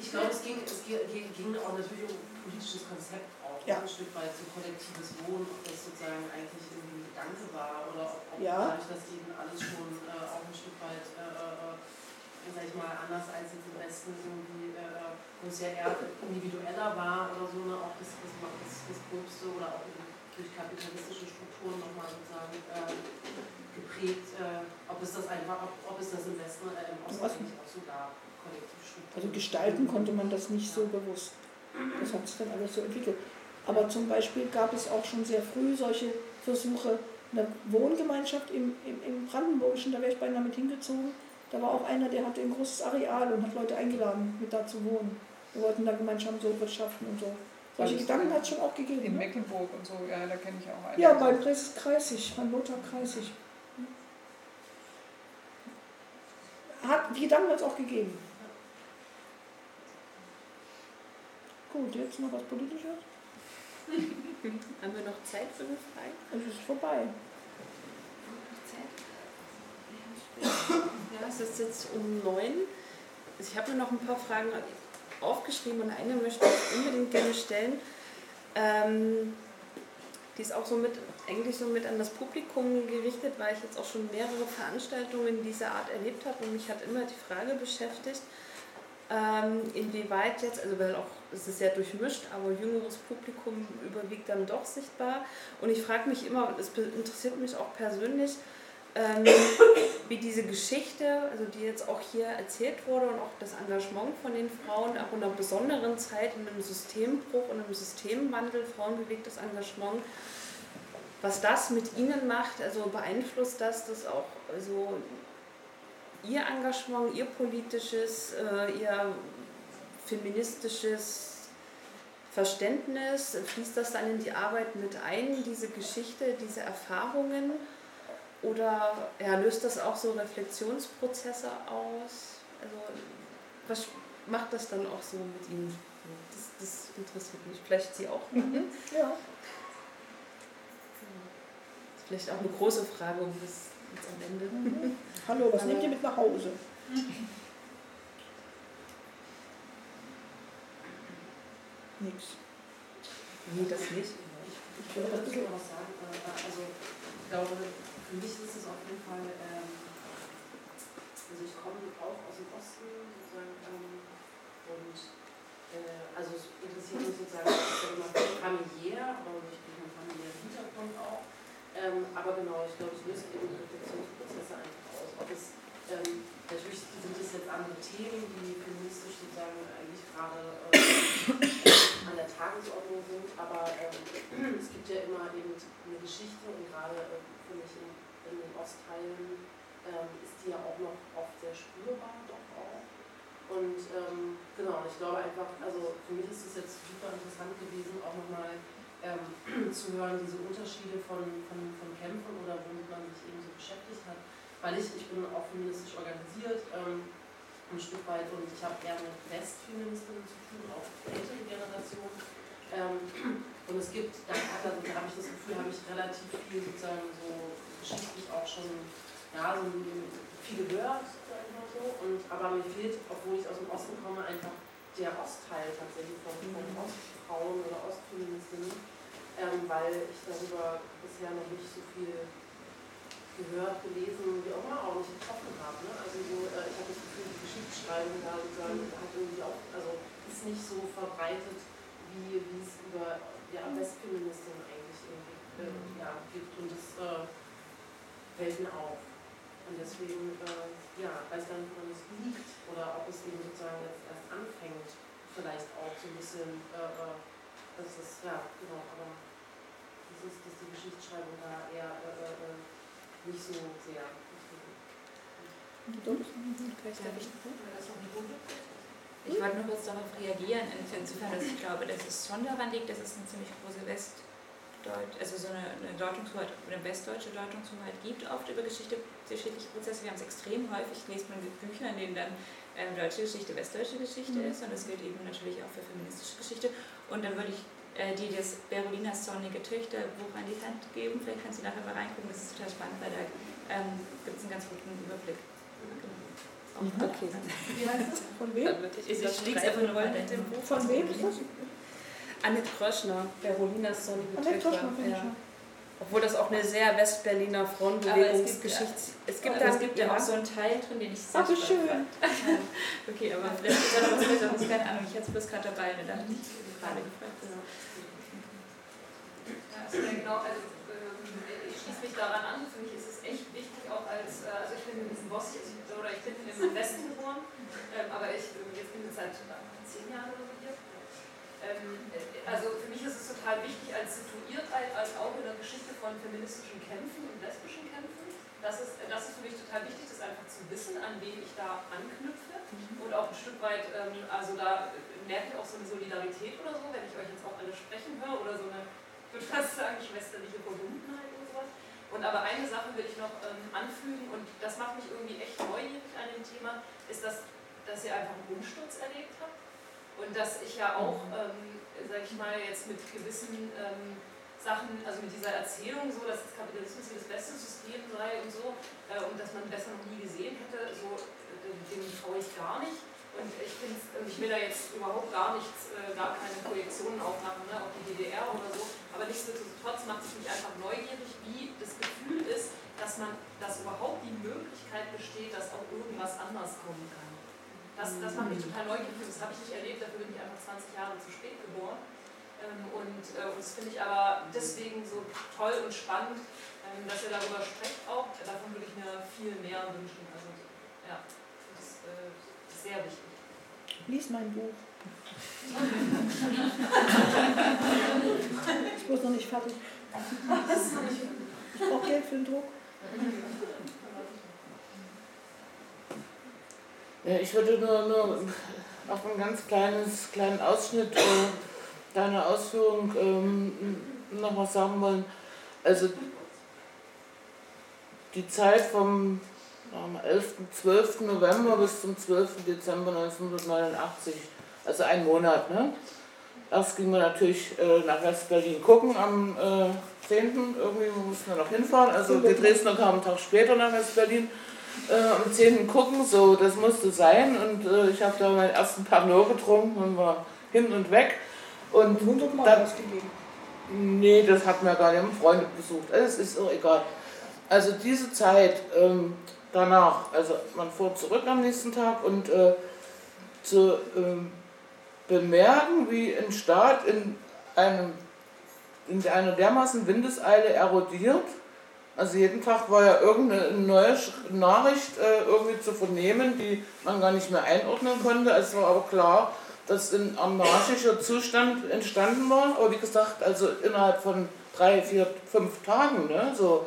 ich glaube, es ging, es ging, ging auch natürlich um ein politisches Konzept auch, Ja. ein Stück weit so kollektives Wohnen, ob das sozusagen eigentlich irgendwie ein Gedanke war oder ob, ob Ja. dadurch, dass eben alles schon äh, auch ein Stück weit, äh, äh, sag ich mal, anders als jetzt im Westen irgendwie, äh, wo es ja eher individueller war oder so, ne, auch das, das, das, das Gröbste oder auch durch kapitalistische Strukturen nochmal sozusagen äh, geprägt, äh, ob es das einfach, ob, ob es das im Westen, äh, im Osten eigentlich auch so gab. Also gestalten konnte man das nicht so bewusst. Das hat sich dann alles so entwickelt. Aber zum Beispiel gab es auch schon sehr früh solche Versuche, eine Wohngemeinschaft im, im, im Brandenburgischen, da wäre ich beinahe mit hingezogen. Da war auch einer, der hatte ein großes Areal und hat Leute eingeladen, mit da zu wohnen. Wir wollten da gemeinsam so wirtschaften und so. Solche Also Gedanken hat es schon auch In gegeben. Ne? Mecklenburg und so, ja, da kenne ich auch einen. Ja, bei Dresden Kreisig, bei Lothar Kreisig. Hat, die Gedanken hat es auch gegeben. Gut, jetzt noch was Politisches? Haben wir noch Zeit für eine Frage? Es ist vorbei. Ja, es ist jetzt um neun. Also ich habe mir noch ein paar Fragen aufgeschrieben und eine möchte ich unbedingt gerne stellen. Ähm, die ist auch so mit, eigentlich so mit an das Publikum gerichtet, weil ich jetzt auch schon mehrere Veranstaltungen dieser Art erlebt habe und mich hat immer die Frage beschäftigt, ähm, inwieweit jetzt, also weil auch, es ist sehr durchmischt, aber jüngeres Publikum überwiegt dann doch sichtbar. Und ich frage mich immer, es interessiert mich auch persönlich, ähm, wie diese Geschichte, also die jetzt auch hier erzählt wurde und auch das Engagement von den Frauen, auch in einer besonderen Zeit, in einem Systembruch und einem Systemwandel, frauenbewegtes Engagement, was das mit ihnen macht, also beeinflusst das das auch, also ihr Engagement, ihr politisches, äh, ihr feministisches Verständnis, fließt das dann in die Arbeit mit ein, diese Geschichte, diese Erfahrungen? Oder ja, löst das auch so Reflexionsprozesse aus? Also, was macht das dann auch so mit Ihnen? Das, das interessiert mich. Vielleicht Sie auch? Mhm. Ja. Das ist vielleicht auch eine große Frage um das jetzt am Ende. Mhm. Hallo, was Aber- nehmt ihr mit nach Hause? Nix. Nee, das nicht. Ich würde dazu noch was sagen. Also, ich glaube, für mich ist es auf jeden Fall, ähm, also ich komme auch aus dem Osten sozusagen ähm, und äh, also es interessiert mich sozusagen ich mal, familiär, aber durch diesen familiären Hintergrund auch. Ähm, aber genau, ich glaube, es löst eben Reflexionsprozesse einfach aus. Ob es, ähm, natürlich sind es jetzt andere Themen, die feministisch sozusagen eigentlich gerade äh, an der Tagesordnung sind, aber ähm, es gibt ja immer eben eine Geschichte und gerade äh, finde ich in, in den Ostteilen ähm, ist die ja auch noch oft sehr spürbar, doch auch. Und ähm, genau, ich glaube einfach, also für mich ist es jetzt super interessant gewesen, auch nochmal ähm, zu hören, diese Unterschiede von, von, von Kämpfen oder womit man sich eben so beschäftigt hat. Weil ich, ich bin auch feministisch organisiert, ähm, ein Stück weit, und ich habe eher mit Westfeministinnen zu tun, auch ältere Generation. Ähm, und es gibt, da, da, da habe ich das Gefühl, habe ich relativ viel sozusagen so geschichtlich auch schon ja, so viel gehört, mal so. Und, aber mir fehlt, obwohl ich aus dem Osten komme, einfach der Ostteil tatsächlich von, von Ostfrauen oder Ostfeministinnen, ähm, weil ich darüber bisher noch nicht so viel gehört, gelesen, wie auch immer, auch nicht getroffen habe. Ne? Also so, äh, ich habe das Gefühl, die Geschichtsschreibung da sozusagen hat irgendwie auch, also ist nicht so verbreitet, wie, es über ja, Westfeministinnen eigentlich irgendwie äh, ja, gibt. Und das äh, fällt mir auf. Und deswegen, äh, ja, weiß gar nicht, woran es liegt oder ob es eben sozusagen jetzt erst anfängt, vielleicht auch so ein bisschen, äh, äh, das ist, ja, genau, aber das ist, dass die Geschichtsschreibung da eher äh, äh, nicht so sehr. Ich wollte nur kurz darauf reagieren, insofern, dass ich glaube, dass es schon daran liegt, dass es eine ziemlich große also so eine, eine Deutungshoheit, eine westdeutsche Deutungshoheit gibt oft über Geschichte, geschichtliche Prozesse. Wir haben es extrem häufig, lest man Bücher, in denen dann ähm, deutsche Geschichte westdeutsche Geschichte mhm. ist und das gilt eben natürlich auch für feministische Geschichte. Und dann würde ich äh, die das Berolinas Sonnige Töchter Buch an die Hand geben. Vielleicht kannst du nachher mal reingucken, das ist total spannend, weil da ähm, gibt es einen ganz guten Überblick. Genau. Mhm. Okay. Wie heißt das? Von wem? Ich, ich liege einfach nur mit dem Buch. Von wem ist das? Annette Kröschner, Berolinas Sonnige Töchter. Ja. Obwohl das auch eine sehr Westberliner Frauenbewegungsgeschichte ist. Es gibt, da, es gibt ja auch so einen Teil drin, den ich sehr Ach, schön. okay, aber vielleicht ist da noch was Besseres, keine Ahnung. Ich hatte es bloß gerade dabei und dachte ich gerade gefragt. Ja, also genau, also äh, ich schließe mich daran an. Für mich ist es echt wichtig, auch als, äh, also ich bin in Bossig, oder ich bin im Westen geboren, ähm, aber ich jetzt bin ich seit zehn Jahren oder so hier. Ähm, also für mich ist es total wichtig als Situiertheit, als auch in der Geschichte von feministischen Kämpfen und lesbischen Kämpfen. Das ist, das ist für mich total wichtig, das einfach zu wissen, an wen ich da anknüpfe mhm. und auch ein Stück weit, ähm, also da merke ich auch so eine Solidarität oder so, wenn ich euch jetzt auch alle sprechen höre oder so eine, ich würde fast sagen, schwesterliche Verbundenheit und sowas. Und aber eine Sache will ich noch ähm, anfügen und das macht mich irgendwie echt neugierig an dem Thema, ist, dass, dass ihr einfach einen Umsturz erlebt habt und dass ich ja auch, ähm, sag ich mal, jetzt mit gewissen ähm, Sachen, also mit dieser Erzählung so, dass das Kapitalismus hier das beste System sei und so, äh, und dass man besser noch nie gesehen hätte, so, äh, dem traue ich gar nicht. Und ich, ich will da jetzt überhaupt gar nichts, äh, gar keine Projektionen aufmachen, ne, auf die DDR oder so, aber nichtsdestotrotz macht es mich einfach neugierig, wie das Gefühl ist, dass man, dass überhaupt die Möglichkeit besteht, dass auch irgendwas anders kommen kann. Das, das macht mich total neugierig, das habe ich nicht erlebt, dafür bin ich einfach 20 Jahre zu spät geboren. Ähm, und, äh, und das finde ich aber deswegen so toll und spannend, ähm, dass ihr darüber sprecht auch. Davon würde ich mir viel mehr wünschen. Also ja, das äh, ist sehr wichtig. Lies mein Buch. ich muss noch nicht fertig. Ich brauche Geld für den Druck. Ja, ich würde nur, nur auf ein ganz kleines, kleinen Ausschnitt äh, deiner Ausführung ähm, noch was sagen wollen. Also die Zeit vom am 11. 12. November bis zum 12. Dezember 1989, also ein Monat. Ne? Erst gingen wir natürlich äh, nach West-Berlin gucken am äh, 10. Irgendwie mussten wir noch hinfahren. Also die Dresdner kamen einen Tag später nach West-Berlin äh, am 10. gucken, so, das musste sein. Und äh, ich habe da meinen ersten Pernod getrunken und war hin und weg. Und 100 Mal dann, ausgegeben? Nee, das hat mir gar nicht, haben Freunde besucht. Es ist auch egal. Also diese Zeit ähm, danach, also man fuhr zurück am nächsten Tag und äh, zu ähm, bemerken, wie ein Staat in, einem, in einer dermaßen Windeseile erodiert, also jeden Tag war ja irgendeine neue Nachricht äh, irgendwie zu vernehmen, die man gar nicht mehr einordnen konnte. Es war aber klar, dass ein anarchischer Zustand entstanden war. Aber wie gesagt, also innerhalb von drei, vier, fünf Tagen, ne, so,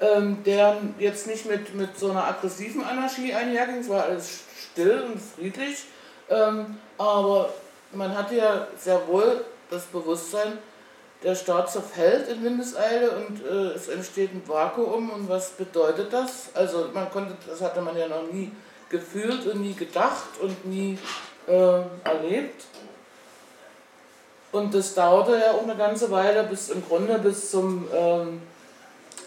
ähm, der jetzt nicht mit, mit so einer aggressiven Anarchie einherging. Es war alles still und friedlich. Ähm, aber man hatte ja sehr wohl das Bewusstsein, der Staat zerfällt in Windeseile und äh, es entsteht ein Vakuum. Und was bedeutet das? Also man konnte, das hatte man ja noch nie gefühlt und nie gedacht und nie äh, erlebt. Und das dauerte ja auch eine ganze Weile, bis im Grunde bis zum, ähm,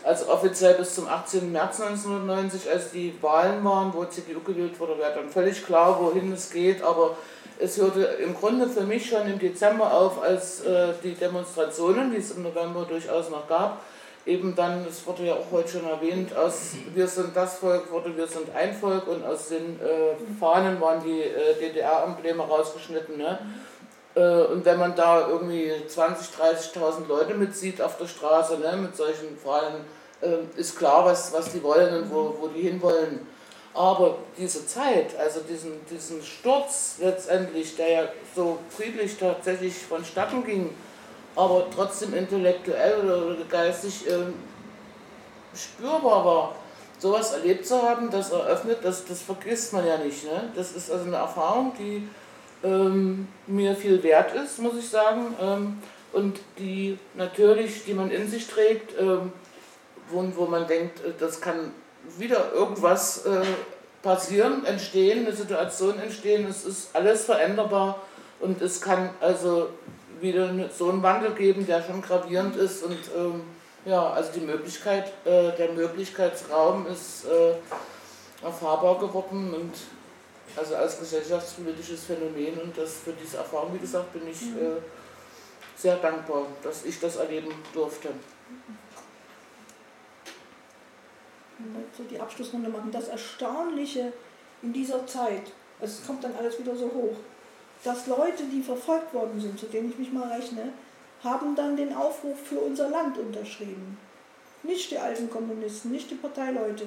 also offiziell bis zum 18. März 1990, als die Wahlen waren, wo CDU gewählt wurde, war dann völlig klar, wohin es geht, aber es hörte im Grunde für mich schon im Dezember auf, als äh, die Demonstrationen, die es im November durchaus noch gab, eben dann, es wurde ja auch heute schon erwähnt, aus Wir sind das Volk wurde Wir sind ein Volk und aus den äh, Fahnen waren die äh, DDR-Embleme rausgeschnitten. Ne? Äh, und wenn man da irgendwie 20.000, 30.000 Leute mitsieht auf der Straße ne, mit solchen Fahnen, äh, ist klar, was, was die wollen und wo, wo die hinwollen. Aber diese Zeit, also diesen, diesen Sturz letztendlich, der ja so friedlich tatsächlich vonstatten ging, aber trotzdem intellektuell oder geistig äh, spürbar war, sowas erlebt zu haben, das eröffnet, das, das vergisst man ja nicht. Ne? Das ist also eine Erfahrung, die ähm, mir viel wert ist, muss ich sagen. Ähm, und die natürlich, die man in sich trägt, ähm, wo, wo man denkt, äh, das kann wieder irgendwas äh, passieren, entstehen, eine Situation entstehen, es ist alles veränderbar und es kann also wieder so einen Wandel geben, der schon gravierend ist und ähm, ja, also die Möglichkeit, äh, der Möglichkeitsraum ist äh, erfahrbar geworden und also als gesellschaftspolitisches Phänomen und das für diese Erfahrung, wie gesagt, bin ich mhm. äh, sehr dankbar, dass ich das erleben durfte. So die Abschlussrunde machen. Das Erstaunliche in dieser Zeit, also es kommt dann alles wieder so hoch, dass Leute, die verfolgt worden sind, zu denen ich mich mal rechne, haben dann den Aufruf für unser Land unterschrieben. Nicht die alten Kommunisten, nicht die Parteileute.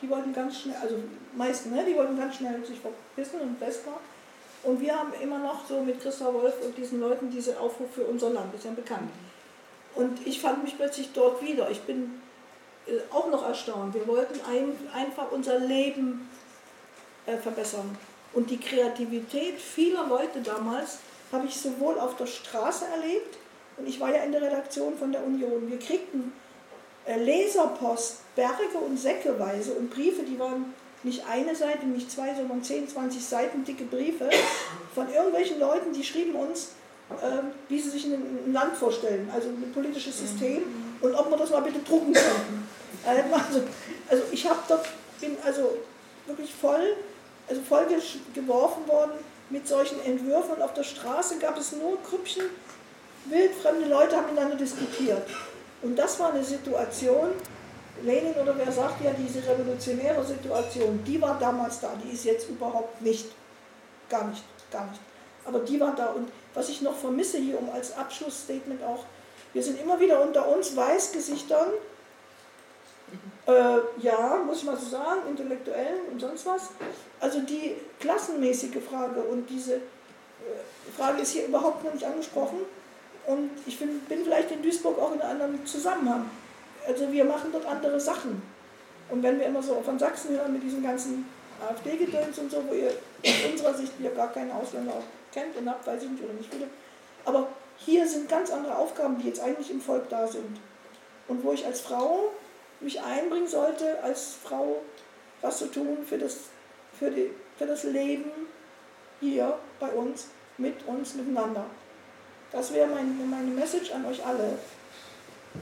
Die wollten ganz schnell, also meisten, ne, die wollten ganz schnell sich verbissen und besser. Und wir haben immer noch so mit Christa Wolf und diesen Leuten diese Aufruf für unser Land, ist ja bekannt. Und ich fand mich plötzlich dort wieder. Ich bin auch noch erstaunt. Wir wollten ein, einfach unser Leben äh, verbessern. Und die Kreativität vieler Leute damals habe ich sowohl auf der Straße erlebt, und ich war ja in der Redaktion von der Union. Wir kriegten äh, Leserpost, Berge und Säckeweise und Briefe, die waren nicht eine Seite, nicht zwei, sondern 10, 20 Seiten dicke Briefe von irgendwelchen Leuten, die schrieben uns, äh, wie sie sich ein, Land vorstellen, also ein politisches System und ob wir das mal bitte drucken könnten. Also, also ich habe dort, bin also wirklich voll, also voll geworfen worden mit solchen Entwürfen und auf der Straße gab es nur Krüppchen, wildfremde Leute haben miteinander diskutiert. Und das war eine Situation, Lenin oder wer sagt ja, diese revolutionäre Situation, die war damals da, die ist jetzt überhaupt nicht. Gar nicht, gar nicht. Aber die war da. Und was ich noch vermisse hier, um als Abschlussstatement auch, wir sind immer wieder unter uns Weißgesichtern, äh, ja, muss ich mal so sagen, Intellektuellen und sonst was. Also die klassenmäßige Frage und diese äh, Frage ist hier überhaupt noch nicht angesprochen. Und ich bin, bin vielleicht in Duisburg auch in einem anderen Zusammenhang. Also wir machen dort andere Sachen. Und wenn wir immer so von Sachsen hören mit diesen ganzen AfD-Gedöns und so, wo ihr aus unserer Sicht ja gar keine Ausländer auch kennt und habt, weiß ich nicht oder nicht viele. Aber hier sind ganz andere Aufgaben, die jetzt eigentlich im Volk da sind. Und wo ich als Frau mich einbringen sollte, als Frau was zu tun für das, für die, für das Leben hier bei uns, mit uns, miteinander. Das wäre mein, meine Message an euch alle.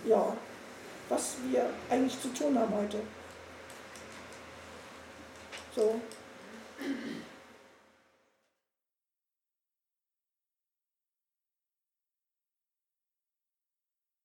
Ja, was wir eigentlich zu tun haben heute. So.